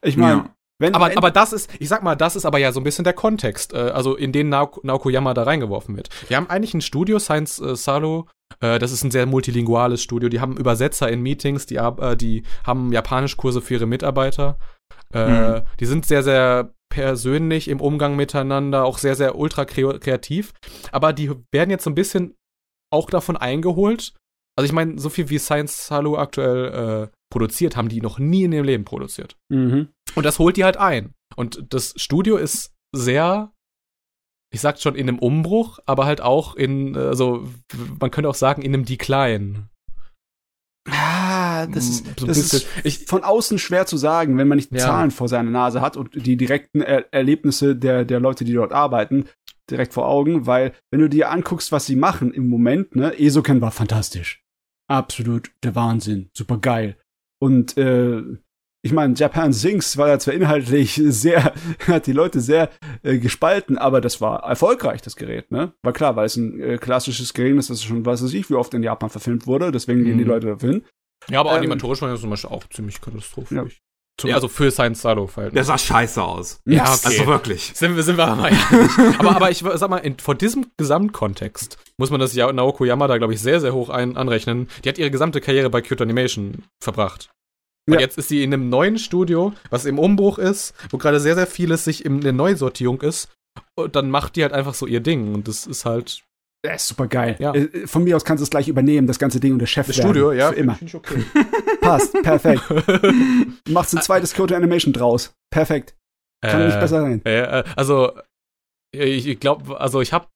Ich meine, Ja. wenn Aber, wenn- aber das ist, ich sag mal, das ist aber ja so ein bisschen der Kontext, äh, also in den Naoko, Naoko Yama da reingeworfen wird. Wir haben eigentlich ein Studio, Science äh, Salo, äh, das ist ein sehr multilinguales Studio, die haben Übersetzer in Meetings, die, äh, die haben Japanischkurse für ihre Mitarbeiter. Äh, Mhm. Die sind sehr, sehr persönlich im Umgang miteinander, auch sehr, sehr ultra kreativ. Aber die werden jetzt so ein bisschen auch davon eingeholt. Also ich meine, so viel wie Science Salo aktuell äh, produziert, haben die noch nie in ihrem Leben produziert. mhm. Und das holt die halt ein. Und das Studio ist sehr, ich sag schon, in einem Umbruch, aber halt auch in, äh, also man könnte auch sagen, in einem Decline. Ah, das ist, So das bisschen. ist von außen schwer zu sagen, wenn man nicht die Ja. Zahlen vor seiner Nase hat und die direkten er Erlebnisse der, der Leute, die dort arbeiten, direkt vor Augen, weil wenn du dir anguckst, was sie machen im Moment, ne, Esoken war fantastisch. Absolut der Wahnsinn, super geil. Und äh, ich meine, Japan Sings war ja zwar inhaltlich sehr, hat die Leute sehr äh, gespalten, aber das war erfolgreich, das Gerät, ne? War klar, weil es ein äh, klassisches Gerät ist, das schon, weiß ich, wie oft in Japan verfilmt wurde, deswegen gehen die Mhm. Leute dafür hin. Ja, aber Ähm, animatorisch war das zum Beispiel auch ziemlich katastrophisch. Ja. Also für Science Salo Der Verhältnis. sah scheiße aus. Ja, okay. Also wirklich. Sind wir, sind wir mal aber, aber ich sag mal, in, vor diesem Gesamtkontext muss man das ja Naoko Yamada, glaube ich, sehr, sehr hoch ein, anrechnen. Die hat ihre gesamte Karriere bei Kyoto Animation verbracht. Und Ja. jetzt ist sie in einem neuen Studio, was im Umbruch ist, wo gerade sehr, sehr vieles sich in der Neusortierung ist. Und dann macht die halt einfach so ihr Ding. Und das ist halt Der ist super geil. Ja. Äh, Von mir aus kannst du es gleich übernehmen, das ganze Ding und der Chef das werden. Studio, ja. Für immer. Okay. Passt, perfekt. Du machst ein zweites Kyoto Animation draus. Perfekt. Kann nicht besser sein. Äh, äh, also, ich, glaube, also ich habe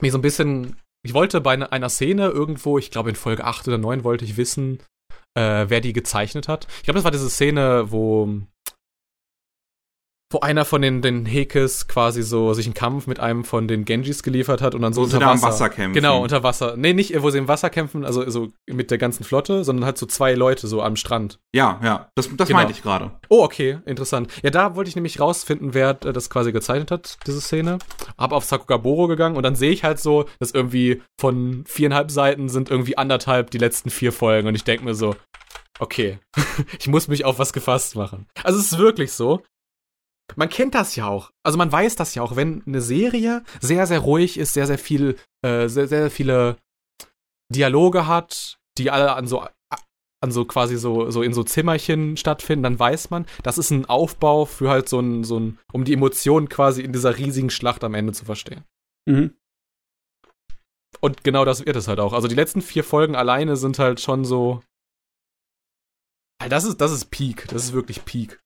mir so ein bisschen, ich wollte bei einer Szene irgendwo, ich glaube in Folge 8 oder 9 wollte ich wissen, äh, wer die gezeichnet hat. Ich glaube, das war diese Szene, wo wo einer von den, den Hekes quasi so sich einen Kampf mit einem von den Genjis geliefert hat und dann so Wo unter sie da am Wasser. Wasser kämpfen. Genau, unter Wasser. Nee, nicht, wo sie im Wasser kämpfen, also so mit der ganzen Flotte, sondern halt so zwei Leute so am Strand. Ja, ja, das, das Genau. meinte ich gerade. Oh, okay, interessant. Ja, da wollte ich nämlich rausfinden, wer äh, das quasi gezeichnet hat, diese Szene. Hab auf Sakugaboro gegangen und dann sehe ich halt so, dass irgendwie von viereinhalb Seiten sind irgendwie anderthalb die letzten vier Folgen und ich denke mir so, okay, ich muss mich auf was gefasst machen. Also es ist wirklich so. Man kennt das ja auch. Also man weiß das ja auch, wenn eine Serie sehr, sehr ruhig ist, sehr, sehr viel, äh, sehr, sehr viele Dialoge hat, die alle an so an so quasi so, so in so Zimmerchen stattfinden, dann weiß man, das ist ein Aufbau für halt so ein, so ein, um die Emotionen quasi in dieser riesigen Schlacht am Ende zu verstehen. Mhm. Und genau das wird es halt auch. Also die letzten vier Folgen alleine sind halt schon so. Alter, Das ist, das ist Peak. Das ist wirklich Peak.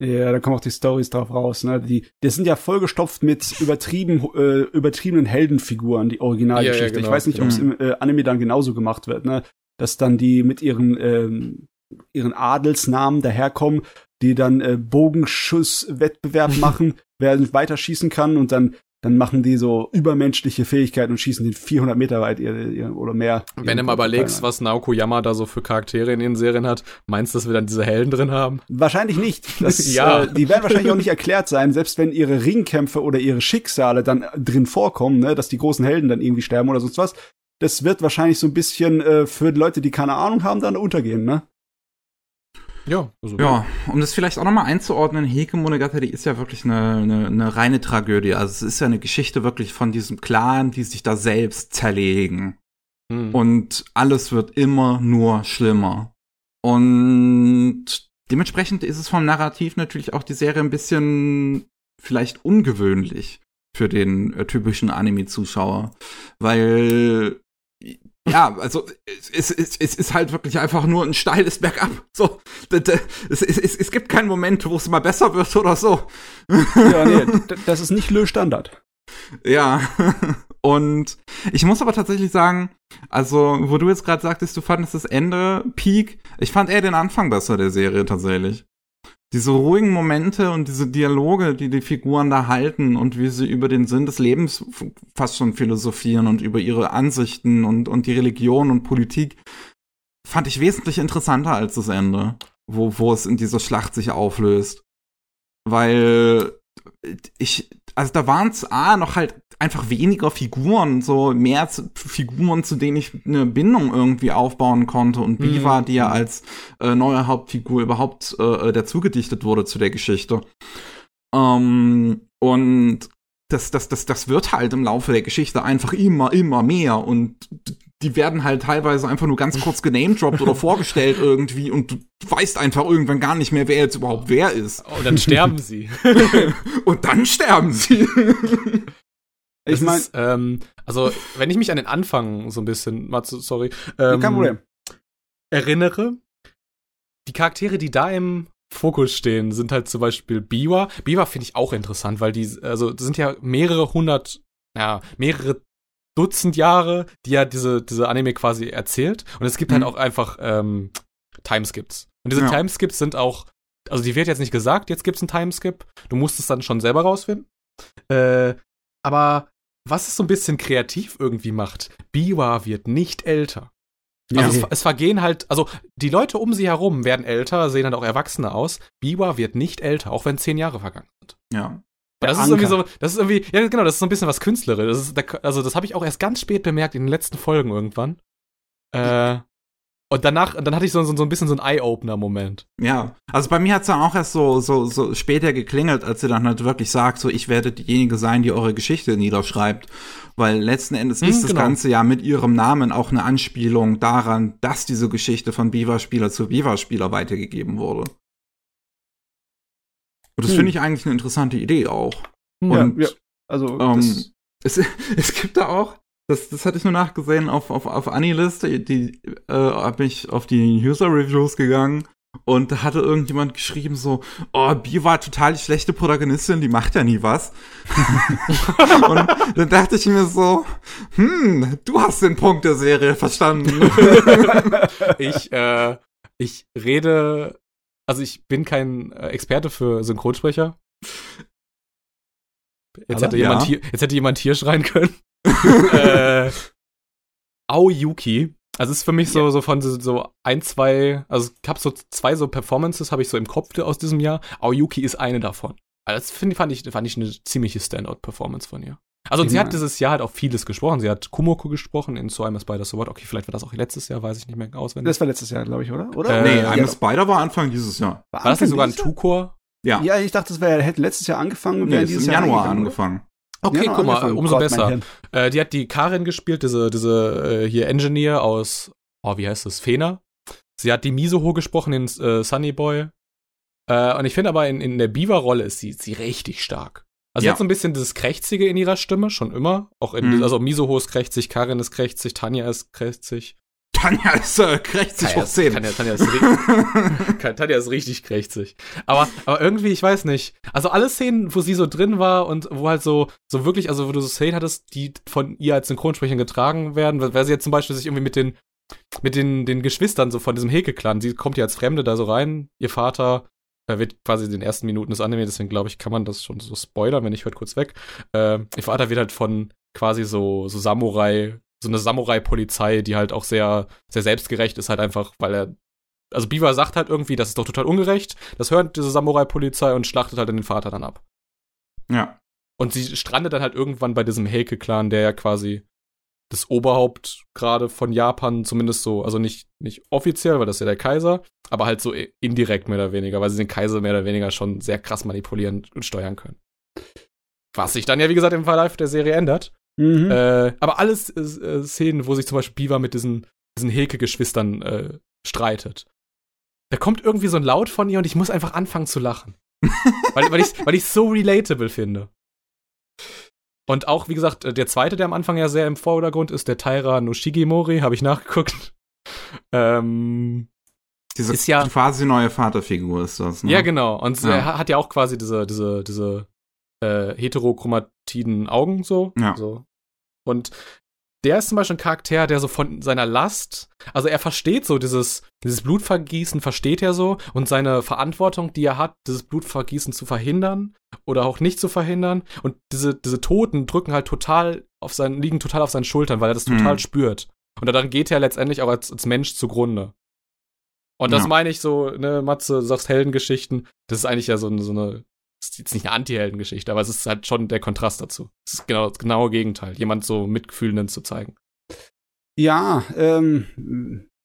Ja, da kommen auch die Stories drauf raus, ne? Die, die sind ja vollgestopft mit übertrieben, äh, übertriebenen Heldenfiguren, die Originalgeschichte. Ja, ja, genau. Ich weiß nicht, ob es im äh, Anime dann genauso gemacht wird, ne? Dass dann die mit ihren, ähm, ihren Adelsnamen daherkommen, die dann äh, Bogenschusswettbewerb machen, wer weiter schießen kann und dann dann machen die so übermenschliche Fähigkeiten und schießen den 400 Meter weit ihr, ihr, oder mehr. Wenn du mal überlegst, was Naoko Yama da so für Charaktere in ihren Serien hat, meinst du, dass wir dann diese Helden drin haben? Wahrscheinlich nicht. Das, Ja. äh, die werden wahrscheinlich auch nicht erklärt sein, selbst wenn ihre Ringkämpfe oder ihre Schicksale dann drin vorkommen, ne, dass die großen Helden dann irgendwie sterben oder sonst was. Das wird wahrscheinlich so ein bisschen äh, für Leute, die keine Ahnung haben, dann untergehen, ne? Ja, also Ja, um das vielleicht auch nochmal einzuordnen, Heke Monogatari ist ja wirklich eine, eine, eine reine Tragödie. Also es ist ja eine Geschichte wirklich von diesem Clan, die sich da selbst zerlegen. Hm. Und alles wird immer nur schlimmer. Und dementsprechend ist es vom Narrativ natürlich auch die Serie ein bisschen vielleicht ungewöhnlich für den äh, typischen Anime-Zuschauer. Weil, ja, also es, es, es ist halt wirklich einfach nur ein steiles Bergab. So, es, es, es, es gibt keinen Moment, wo es mal besser wird oder so. Ja, nee, das ist nicht Le Standard. Ja. Und ich muss aber tatsächlich sagen, also, wo du jetzt gerade sagtest, du fandest das Ende Peak, ich fand eher den Anfang besser der Serie tatsächlich. Diese ruhigen Momente und diese Dialoge, die die Figuren da halten und wie sie über den Sinn des Lebens fast schon philosophieren und über ihre Ansichten und, und die Religion und Politik, fand ich wesentlich interessanter als das Ende, wo, wo es in dieser Schlacht sich auflöst. Weil ich, also da waren es A, noch halt einfach weniger Figuren, so mehr zu, Figuren, zu denen ich eine Bindung irgendwie aufbauen konnte und Mhm. Biva, die ja als äh, neue Hauptfigur überhaupt äh, dazugedichtet wurde zu der Geschichte. Ähm, und das, das, das, das wird halt im Laufe der Geschichte einfach immer, immer mehr und die werden halt teilweise einfach nur ganz kurz genamedroppt oder vorgestellt irgendwie und du weißt einfach irgendwann gar nicht mehr, wer jetzt überhaupt wer ist. Und dann sterben sie. Und dann sterben sie. Ich meine, ähm, also, wenn ich mich an den Anfang so ein bisschen, Matsu, sorry, ähm, kein Problem. erinnere, die Charaktere, die da im Fokus stehen, sind halt zum Beispiel Biwa. Biwa finde ich auch interessant, weil die, also, das sind ja mehrere hundert, ja, mehrere Dutzend Jahre, die ja diese, diese Anime quasi erzählt. Und es gibt Mhm. halt auch einfach ähm, Timeskips. Und diese Ja. Timeskips sind auch, also die wird jetzt nicht gesagt, jetzt gibt's einen Timeskip. Du musst es dann schon selber rausfinden. Äh, aber was es so ein bisschen kreativ irgendwie macht, Biwa wird nicht älter. Also Ja. es, es vergehen halt, also die Leute um sie herum werden älter, sehen dann auch erwachsener aus. Biwa wird nicht älter, auch wenn zehn Jahre vergangen sind. Ja. Das Der ist irgendwie so, Anker. das ist irgendwie, ja genau, das ist so ein bisschen was Künstlerisches. Das der- also das habe ich auch erst ganz spät bemerkt in den letzten Folgen irgendwann. Äh, und danach, dann hatte ich so, so, so ein bisschen so einen Eye-Opener-Moment. Ja, also bei mir hat's dann auch erst so, so, so später geklingelt, als sie dann halt wirklich sagt, so ich werde diejenige sein, die eure Geschichte niederschreibt. Weil letzten Endes Hm, ist das genau. Ganze ja mit ihrem Namen auch eine Anspielung daran, dass diese Geschichte von Viva-Spieler zu Viva-Spieler weitergegeben wurde. Und das Hm. finde ich eigentlich eine interessante Idee auch. Und ja. Also, ähm, es, es gibt da auch, das, das hatte ich nur nachgesehen auf, auf, auf Anilist, die, äh, hab ich auf die User-Reviews gegangen und da hatte irgendjemand geschrieben so, oh, Bi war total die schlechte Protagonistin, die macht ja nie was. und dann dachte ich mir so, hm, du hast den Punkt der Serie verstanden. Ich, äh, ich rede, also ich bin kein äh, Experte für Synchronsprecher. Jetzt hätte, jemand Ja. hier, jetzt hätte jemand hier schreien können. äh, Aoyuki. Also es ist für mich so, so von so, so ein, zwei, also ich habe so zwei so Performances, habe ich so im Kopf aus diesem Jahr. Aoyuki ist eine davon. Also das find, fand, ich, fand ich eine ziemliche Standout-Performance von ihr. Also und sie hat dieses Jahr halt auch vieles gesprochen. Sie hat Kumoko gesprochen in So I'm a Spider So What. Okay, vielleicht war das auch letztes Jahr, weiß ich nicht mehr auswendig. Das war letztes Jahr, glaube ich, oder? Oder? Äh, nee, ja, I'm a Spider war Anfang dieses Jahr. war das nicht sogar ein? Tukor? Ja, Ja, ich dachte, das wäre, hätte letztes Jahr angefangen und nee, wäre ist dieses im Jahr Januar angefangen. Okay, Januar guck mal, angefangen. umso Gott, mein besser. Äh, die hat die Karin gespielt, diese, diese äh, hier Engineer aus, oh, wie heißt das, Fena. Sie hat die Misoho gesprochen in äh, Sunny Boy. Äh, und ich finde aber in, in der Beaver-Rolle ist sie, sie richtig stark. Also Ja. hat so ein bisschen dieses Krächzige in ihrer Stimme, schon immer. Auch in, Mhm. also Misoho ist krächzig, Karin ist krächzig, Tanja ist krächzig. Tanja ist äh, krächzig Tanja, hoch 10. Tanja, Tanja, ist Tanja ist richtig krächzig. Aber, aber irgendwie, ich weiß nicht. Also alle Szenen, wo sie so drin war und wo halt so, so wirklich, also wo du so Szenen hattest, die von ihr als Synchronsprecherin getragen werden, weil sie jetzt zum Beispiel sich irgendwie mit den, mit den, den Geschwistern so von diesem Heke-Clan, sie kommt ja als Fremde da so rein, ihr Vater wird quasi in den ersten Minuten des Anime, deswegen glaube ich, kann man das schon so spoilern, wenn ich hört kurz weg. Äh, ihr Vater wird halt von quasi so, so Samurai, so eine Samurai-Polizei, die halt auch sehr, sehr selbstgerecht ist, halt einfach, weil er also Beaver sagt halt irgendwie, das ist doch total ungerecht. Das hört diese Samurai-Polizei und schlachtet halt den Vater dann ab. Ja. Und sie strandet dann halt irgendwann bei diesem Heike-Clan, der ja quasi das Oberhaupt gerade von Japan, zumindest so, also nicht, nicht offiziell, weil das ist ja der Kaiser, aber halt so indirekt mehr oder weniger, weil sie den Kaiser mehr oder weniger schon sehr krass manipulieren und steuern können. Was sich dann ja, wie gesagt, im Verlauf der Serie ändert. Mhm. Äh, aber alles äh, Szenen, wo sich zum Beispiel Beaver mit diesen, diesen Heke-Geschwistern äh, streitet. Da kommt irgendwie so ein Laut von ihr und ich muss einfach anfangen zu lachen. weil weil ich weil ich so relatable finde. Und auch, wie gesagt, äh, der zweite, der am Anfang ja sehr im Vordergrund ist, der Taira Noshigimori, habe ich nachgeguckt. Ähm, Diese Ist ja- quasi neue Vaterfigur ist das. Ne? Ja, genau. Und Ja. er ha- hat ja auch quasi diese, diese, diese äh, heterochromatiden Augen so. Ja. so. Und der ist zum Beispiel ein Charakter, der so von seiner Last, also er versteht so dieses, dieses Blutvergießen, versteht er so und seine Verantwortung, die er hat, dieses Blutvergießen zu verhindern oder auch nicht zu verhindern. Und diese, diese Toten drücken halt total auf seinen, liegen total auf seinen Schultern, weil er das total Mhm. spürt. Und dann geht er letztendlich auch als, als Mensch zugrunde. Und das Ja. meine ich so, ne, Matze, du sagst Heldengeschichten, das ist eigentlich ja so, eine- so eine, jetzt nicht eine Anti-Heldengeschichte, aber es ist halt schon der Kontrast dazu. Es ist genau das genaue Gegenteil, jemand so mitfühlenden zu zeigen. Ja, ähm,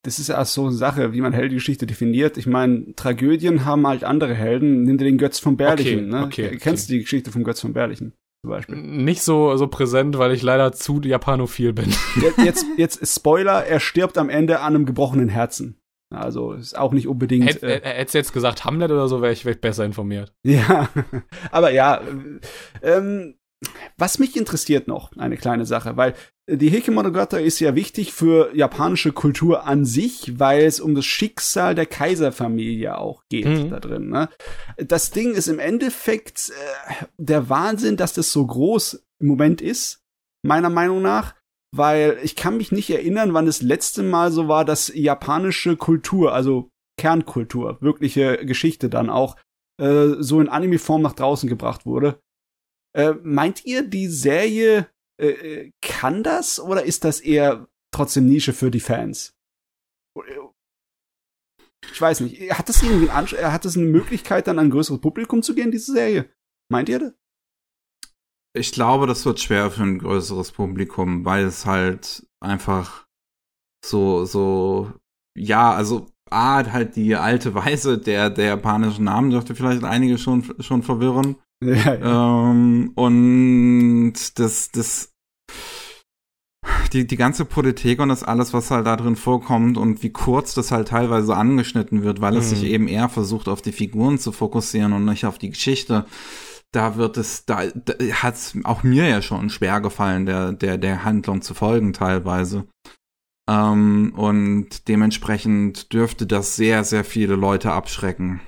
das ist ja so eine Sache, wie man Heldengeschichte definiert. Ich meine, Tragödien haben halt andere Helden. Nimm dir den Götz von Berlichen. Okay, ne? okay, Kennst du die Geschichte vom Götz von Berlichen zum Beispiel? Nicht so, so präsent, weil ich leider zu japanophil bin. Jetzt, jetzt, jetzt Spoiler, er stirbt am Ende an einem gebrochenen Herzen. Also ist auch nicht unbedingt. Hätt- äh, äh, Hättest du jetzt gesagt Hamlet oder so, wäre ich, wär ich besser informiert. Ja, aber ja, äh, ähm, was mich interessiert noch, eine kleine Sache, weil die Heike ist ja wichtig für japanische Kultur an sich, weil es um das Schicksal der Kaiserfamilie auch geht Mhm. da drin. Ne? Das Ding ist im Endeffekt äh, der Wahnsinn, dass das so groß im Moment ist, meiner Meinung nach. Weil ich kann mich nicht erinnern, wann das letzte Mal so war, dass japanische Kultur, also Kernkultur, wirkliche Geschichte dann auch äh, so in Anime-Form nach draußen gebracht wurde. Äh, meint ihr, die Serie äh, äh, kann das oder ist das eher trotzdem Nische für die Fans? Ich weiß nicht. Hat das irgendwie hat das eine Möglichkeit, dann an ein größeres Publikum zu gehen, diese Serie? Meint ihr das? Ich glaube, das wird schwer für ein größeres Publikum, weil es halt einfach so, so, ja, also A, halt die alte Weise der, der japanischen Namen dürfte vielleicht einige schon, schon verwirren. Ja, Ähm, und das, das, die, die ganze Politik und das alles, was halt da drin vorkommt und wie kurz das halt teilweise angeschnitten wird, weil es Mhm. sich eben eher versucht, auf die Figuren zu fokussieren und nicht auf die Geschichte. Da wird es, da, da hat es auch mir ja schon schwer gefallen, der, der, der Handlung zu folgen teilweise. Ähm, und dementsprechend dürfte das sehr, sehr viele Leute abschrecken.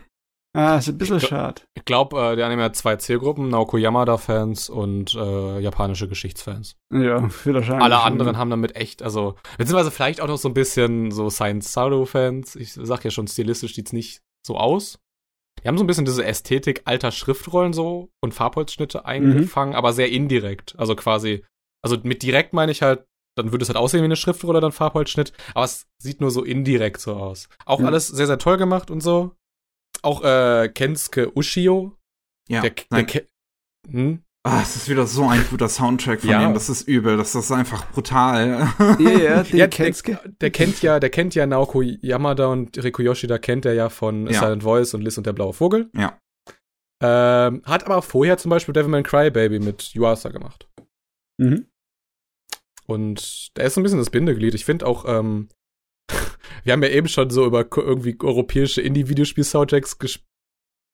Ah, ist ein bisschen Ich schade. Ich glaube, äh, der Anime hat zwei Zielgruppen, Naoko Yamada-Fans und äh, japanische Geschichtsfans. Ja, wahrscheinlich. Alle anderen haben damit echt, also, beziehungsweise vielleicht auch noch so ein bisschen so Science Saru-Fans. Ich sag ja schon, stilistisch sieht's nicht so aus. Die haben so ein bisschen diese Ästhetik alter Schriftrollen so und Farbholzschnitte eingefangen, aber sehr indirekt. Also quasi, also mit direkt meine ich halt, dann würde es halt aussehen wie eine Schriftrolle, dann Farbholzschnitt, aber es sieht nur so indirekt so aus. Auch Ja. alles sehr, sehr toll gemacht und so. Auch äh, Kensuke Ushio, Ja, der, der nein. Ke hm? Ah, es ist wieder so ein guter Soundtrack von Ja. ihm. Das ist übel. Das ist einfach brutal. Ja, ja, den Ja, der, der kennt ja, der kennt ja Naoko Yamada und Riko Yoshida kennt er ja von Ja. Silent Voice und Liz und der blaue Vogel. Ja. Ähm, hat aber vorher zum Beispiel Devilman Crybaby mit Yuasa gemacht. Mhm. Und der ist so ein bisschen das Bindeglied. Ich finde auch, ähm, wir haben ja eben schon so über irgendwie europäische Indie-Videospiel-Soundtracks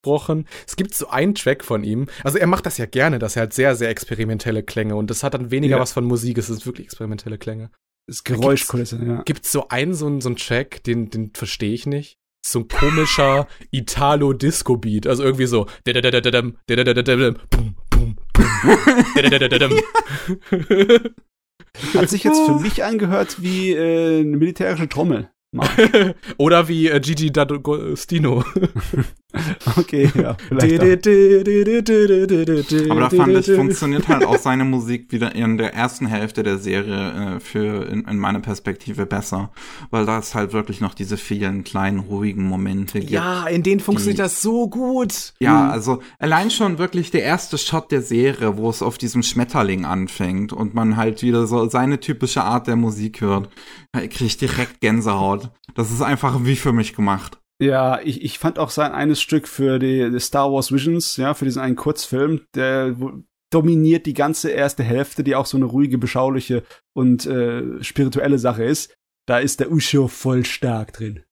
gesprochen. Es gibt so einen Track von ihm. Also er macht das ja gerne, dass er hat sehr, sehr experimentelle Klänge und das hat dann weniger Ja. was von Musik. Es ist wirklich experimentelle Klänge. Das Geräuschkulisse, ja. Gibt's so einen, so einen, so einen Track, den, den verstehe ich nicht. So ein komischer Italo-Disco-Beat. Also irgendwie so. Hat sich jetzt für mich angehört wie äh, eine militärische Trommel. Oder wie äh, Gigi D'Agostino. Okay, ja. Aber da fand ich, funktioniert halt auch seine Musik wieder in der ersten Hälfte der Serie äh, für in, in meiner Perspektive besser. Weil da es halt wirklich noch diese vielen kleinen, ruhigen Momente gibt. Ja, in denen funktioniert Die- das so gut. Ja, also allein schon wirklich der erste Shot der Serie, wo es auf diesem Schmetterling anfängt und man halt wieder so seine typische Art der Musik hört, ich direkt Gänsehaut. Das ist einfach wie für mich gemacht. Ja, ich, ich fand auch sein eines Stück für die, die Star Wars Visions, ja, für diesen einen Kurzfilm, der dominiert die ganze erste Hälfte, die auch so eine ruhige, beschauliche und äh, spirituelle Sache ist. Da ist der Ushio voll stark drin.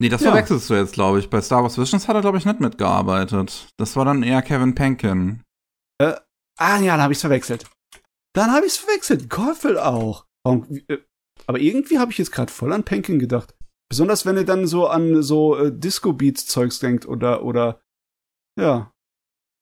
Nee, das Ja. verwechselst du jetzt, glaube ich. Bei Star Wars Visions hat er, glaube ich, nicht mitgearbeitet. Das war dann eher Kevin Penkin. Ah, ja, dann habe ich's verwechselt. Dann habe ich's verwechselt. Goffel auch. Äh, aber irgendwie habe ich jetzt gerade voll an Penkin gedacht. Besonders wenn ihr dann so an so äh, Disco-Beats-Zeugs denkt oder, oder, ja.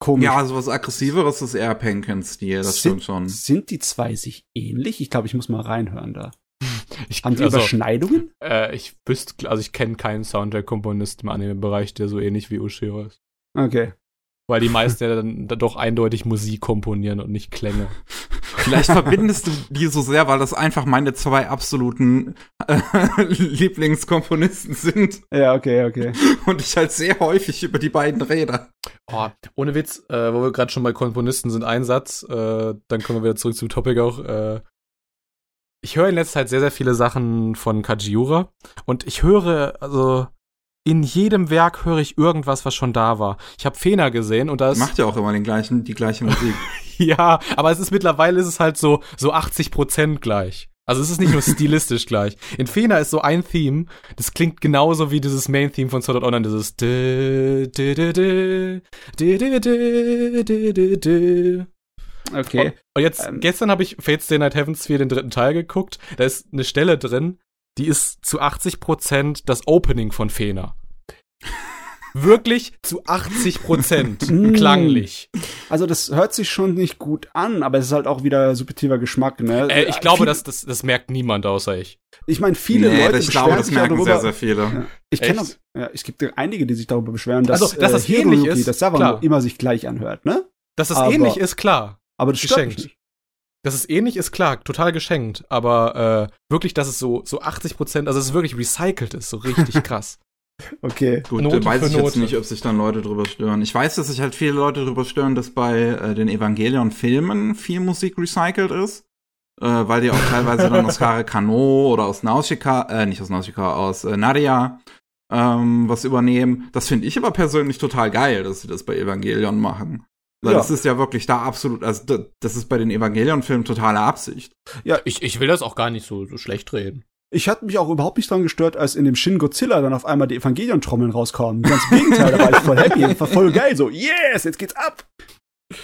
Komisch. Ja, also was aggressiveres ist eher Penkin-Stil, das sind, stimmt schon. Sind die zwei sich ähnlich? Ich glaube, ich muss mal reinhören da. Ich, Haben die also, Überschneidungen? äh, ich wüsste, also ich kenne keinen Soundtrack-Komponist im Anime-Bereich, der so ähnlich wie Ushio ist. Okay. Weil die meisten ja dann, doch eindeutig Musik komponieren und nicht Klänge. Vielleicht verbindest du die so sehr, weil das einfach meine zwei absoluten äh, Lieblingskomponisten sind Ja, okay, okay. und ich halt sehr häufig über die beiden rede. Oh, ohne Witz, äh, wo wir gerade schon bei Komponisten sind, ein Satz, äh, dann kommen wir wieder zurück zum Topic auch. Äh, ich höre in letzter Zeit sehr, sehr viele Sachen von Kajiura und ich höre, also in jedem Werk höre ich irgendwas, was schon da war. Ich habe Fena gesehen und da ist. Macht ja auch immer den gleichen, die gleiche Musik. ja, aber es ist mittlerweile ist es halt so, so 80 Prozent gleich. Also es ist nicht nur stilistisch gleich. In Fena ist so ein Theme, das klingt genauso wie dieses Main-Theme von Sword Art Online, dieses Okay. Und, und jetzt, um. gestern habe ich Fates Day Night Heavens 4 den dritten Teil geguckt. Da ist eine Stelle drin, die ist zu 80% das Opening von Fena. Wirklich zu 80% Mm. klanglich. Also das hört sich schon nicht gut an, aber es ist halt auch wieder subjektiver Geschmack, ne? Äh, ich glaube, Viel- das, das, das merkt niemand außer ich. Ich meine, viele nee, Leute ich glaube, beschweren das sich darüber. sehr, sehr viele. Ja. Ich kenne ja, es gibt einige, die sich darüber beschweren, dass, Also, dass das äh, ähnlich Hiroyuki, ist, das Sava klar. immer sich gleich anhört, ne? Dass das Aber- ähnlich ist, klar. Aber das stört mich Geschenkt. nicht. Dass es ähnlich ist, klar, total geschenkt. Aber äh, wirklich, dass es so, so 80%, also es ist wirklich recycelt ist, so richtig krass. Okay. Gut, Note weiß ich jetzt Note. nicht, ob sich dann Leute drüber stören. Ich weiß, dass sich halt viele Leute drüber stören, dass bei äh, den Evangelion-Filmen viel Musik recycelt ist. Äh, weil die auch teilweise dann aus Kare Kano oder aus Nausicaa, äh, nicht aus Nausicaa, aus äh, Nadia ähm, was übernehmen. Das finde ich aber persönlich total geil, dass sie das bei Evangelion machen. Weil Ja. das ist ja wirklich da absolut, also da- das ist bei den Evangelion-Filmen totale Absicht. Ich, ich will das auch gar nicht so, so schlecht reden. Ich hatte mich auch überhaupt nicht dran gestört, als in dem Shin Godzilla dann auf einmal die Evangelion-Trommeln rauskamen. Ganz im Gegenteil, da war ich voll happy. Das war voll geil. So, yes, jetzt geht's ab.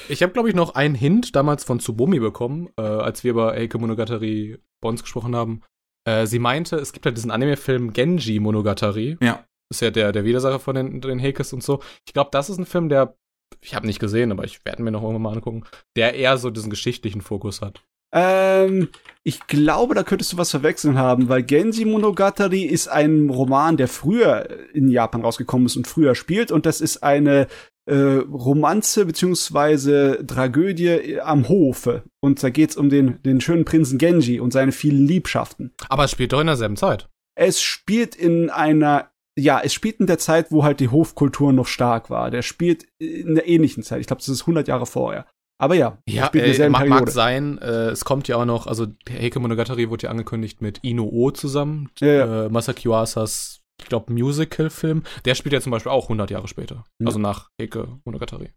Ich habe, glaube ich, noch einen Hint damals von Tsubomi bekommen, äh, als wir über Eike Monogatari bei uns gesprochen haben. Äh, sie meinte, es gibt halt diesen Anime-Film Genji Monogatari. Ja. Ist ja der, der Widersacher von den, den Heikes und so. Ich glaube, das ist ein Film, der, ich habe nicht gesehen, aber ich werde mir noch irgendwann mal angucken, der eher so diesen geschichtlichen Fokus hat. Ähm, ich glaube, da könntest du was verwechseln haben, weil Genji Monogatari ist ein Roman, der früher in Japan rausgekommen ist und früher spielt und das ist eine äh, Romanze beziehungsweise Tragödie am Hofe. Und da geht's um den, den schönen Prinzen Genji und seine vielen Liebschaften. Aber es spielt doch in derselben Zeit. Es spielt in einer ja, es spielt in der Zeit, wo halt die Hofkultur noch stark war. Der spielt in der ähnlichen Zeit. Ich glaube, das ist 100 Jahre vorher. Aber ja, ja spielt äh, mag, mag sein. Äh, es kommt ja auch noch, also Heike Monogatari wurde ja angekündigt mit Ino O zusammen. Ja, ja. Äh, Masaki Uasas, ich glaube, Musical-Film. Der spielt ja zum Beispiel auch 100 Jahre später. Ja. Also nach Heike Monogatari.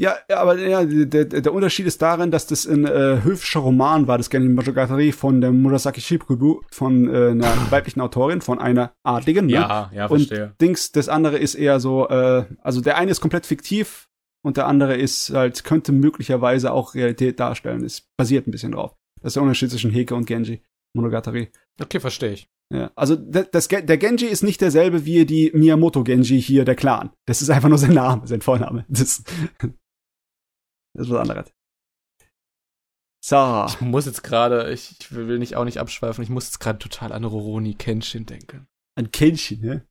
Ja, aber ja, der, der Unterschied ist darin, dass das ein äh, höfischer Roman war, das Genji Monogatari von der Murasaki Shibuku, von äh, einer weiblichen Autorin, von einer Adligen. Ne? Ja, ja, verstehe. Und Dings, das andere ist eher so, äh, also der eine ist komplett fiktiv und der andere ist halt, könnte möglicherweise auch Realität darstellen. Es basiert ein bisschen drauf. Das ist der Unterschied zwischen Heke und Genji Monogatari. Okay, verstehe ich. Ja, also das, das, der Genji ist nicht derselbe wie die Miyamoto Genji hier, der Clan. Das ist einfach nur sein Name, sein Vorname. Das, das ist was anderes. So. Ich muss jetzt gerade, ich, ich, will nicht auch nicht abschweifen, ich muss jetzt gerade total an Roroni Kenshin denken. An Kenshin, ne?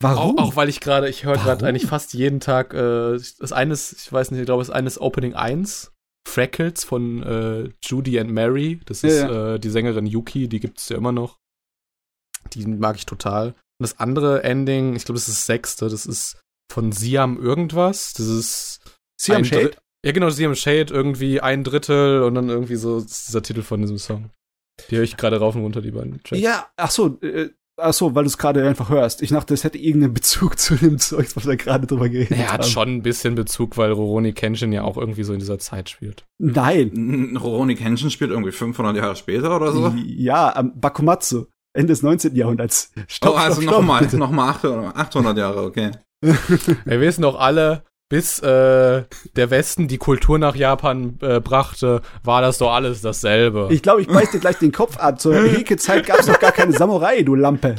Warum? Auch, auch weil ich gerade, ich höre gerade eigentlich fast jeden Tag, äh, das eines, ich weiß nicht, ich glaube, das eines Opening 1, Freckles von äh, Judy and Mary. Das ist ja. äh, die Sängerin Yuki, die gibt es ja immer noch. Die mag ich total. Und das andere Ending, ich glaube, das ist das sechste, das ist von Siam irgendwas. Das ist Siam Shade? Ja, genau, haben Shade irgendwie ein Drittel und dann irgendwie so dieser Titel von diesem Song. Die höre ich gerade rauf und runter, die beiden Tracks. Ja, ach so, äh, ach so, weil du es gerade einfach hörst. Ich dachte, es hätte irgendeinen Bezug zu dem Zeug, was wir gerade drüber geredet haben. Er hat schon ein bisschen Bezug, weil Roroni Kenshin ja auch irgendwie so in dieser Zeit spielt. Nein. Roroni Kenshin spielt irgendwie 500 Jahre später oder so? Ja, am Bakumatsu. Ende des 19. Jahrhunderts. Stopp, oh, also nochmal, nochmal 800 Jahre, okay. wir wissen doch alle, bis äh, der Westen die Kultur nach Japan äh, brachte, war das doch alles dasselbe. Ich glaube, ich beiß dir gleich den Kopf ab. Zur Heke-Zeit gab es doch gar keine Samurai, du Lampe.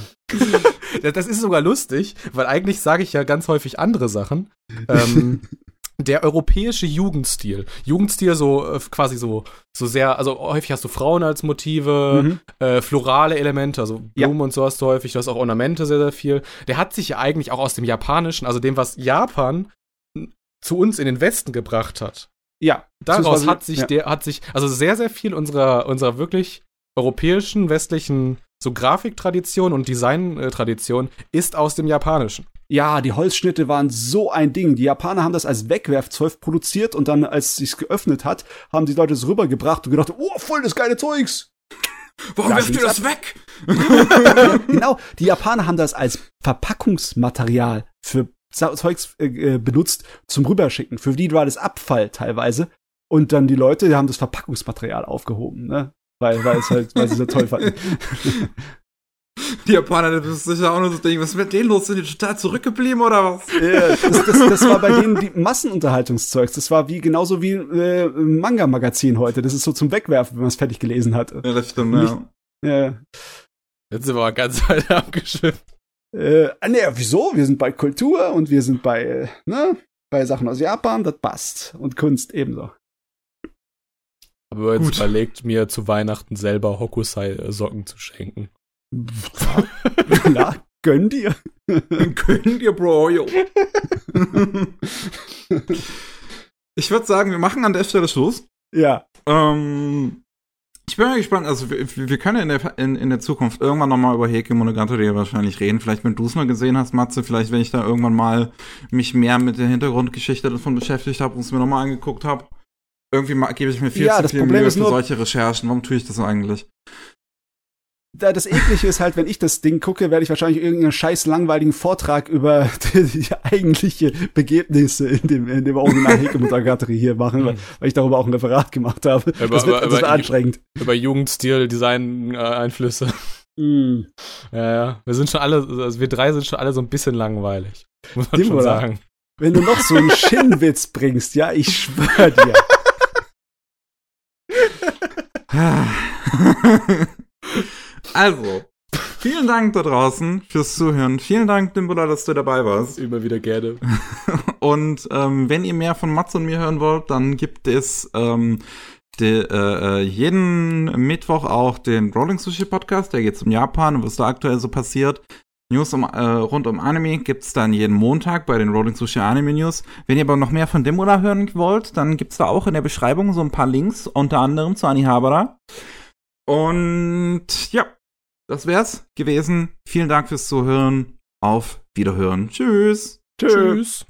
das ist sogar lustig, weil eigentlich sage ich ja ganz häufig andere Sachen. Ähm, der europäische Jugendstil. Jugendstil so äh, quasi so so sehr, also häufig hast du Frauen als Motive, mhm. äh, florale Elemente, also Blumen ja. und so hast du häufig, du hast auch Ornamente sehr sehr viel. Der hat sich ja eigentlich auch aus dem Japanischen, also dem was Japan zu uns in den Westen gebracht hat. Ja. Daraus hat sich ja. der, hat sich, also sehr, sehr viel unserer, unserer wirklich europäischen, westlichen so Grafiktradition und Designtradition ist aus dem Japanischen. Ja, die Holzschnitte waren so ein Ding. Die Japaner haben das als Wegwerfzeug produziert und dann, als sich's geöffnet hat, haben die Leute es rübergebracht und gedacht, oh, voll das geile Zeugs. Warum werft ihr das weg? genau, die Japaner haben das als Verpackungsmaterial für Zeugs äh, äh, benutzt zum Rüberschicken. Für die war das Abfall teilweise. Und dann die Leute, die haben das Verpackungsmaterial aufgehoben, ne? Weil, weil es halt, weil sie so toll fanden. Die Japaner, das ist sicher auch nur so Ding, was ist mit denen los? Sind die total zurückgeblieben oder was? Ja, das, das, das war bei denen die Massenunterhaltungszeugs. Das war wie genauso wie äh, Manga-Magazin heute. Das ist so zum Wegwerfen, wenn man es fertig gelesen hat. Ja, das stimmt, Nicht, ja. ja. Jetzt sind wir mal ganz weit abgeschifft. Äh, ah, ne, wieso? Wir sind bei Kultur und wir sind bei, ne, bei Sachen aus Japan, das passt. Und Kunst ebenso. Aber jetzt Gut. überlegt mir zu Weihnachten selber Hokusai-Socken zu schenken. Na, gönn dir. gönn dir, Bro, yo. ich würde sagen, wir machen an der Stelle Schluss. Ja. Ähm, ich bin mal gespannt, also wir, wir können in der, in, in der Zukunft irgendwann nochmal über Heike Monogatari wahrscheinlich reden. Vielleicht, wenn du es mal gesehen hast, Matze, vielleicht, wenn ich da irgendwann mal mich mehr mit der Hintergrundgeschichte davon beschäftigt habe und es mir nochmal angeguckt habe. Irgendwie gebe ich mir viel ja, zu viel Mühe für solche Recherchen. Warum tue ich das eigentlich? Das Eklige ist halt, wenn ich das Ding gucke, werde ich wahrscheinlich irgendeinen scheiß langweiligen Vortrag über die, die eigentliche Begebnisse in dem, in dem Original Hekemonogatari hier machen, weil, weil, ich darüber auch ein Referat gemacht habe. Über, das wird, das wird anstrengend. Über Jugendstil, Design, äh, Einflüsse. Mm. Ja, ja. Wir sind schon alle, also wir drei sind schon alle so ein bisschen langweilig. Muss man Dem schon sagen. Wenn du noch so einen Schinnwitz bringst, ja, ich schwör dir. Also, vielen Dank da draußen fürs Zuhören. Vielen Dank, Dimbula, dass du dabei warst. Immer wieder gerne. Und ähm, wenn ihr mehr von Mats und mir hören wollt, dann gibt es ähm, de, äh, jeden Mittwoch auch den Rolling Sushi Podcast, der geht zum Japan und was da aktuell so passiert. News um, äh, rund um Anime gibt's dann jeden Montag bei den Rolling Sushi Anime News. Wenn ihr aber noch mehr von Demona hören wollt, dann gibt's da auch in der Beschreibung so ein paar Links, unter anderem zu Anihabara. Und ja, das wär's gewesen. Vielen Dank fürs Zuhören. Auf Wiederhören. Tschüss. Tschüss.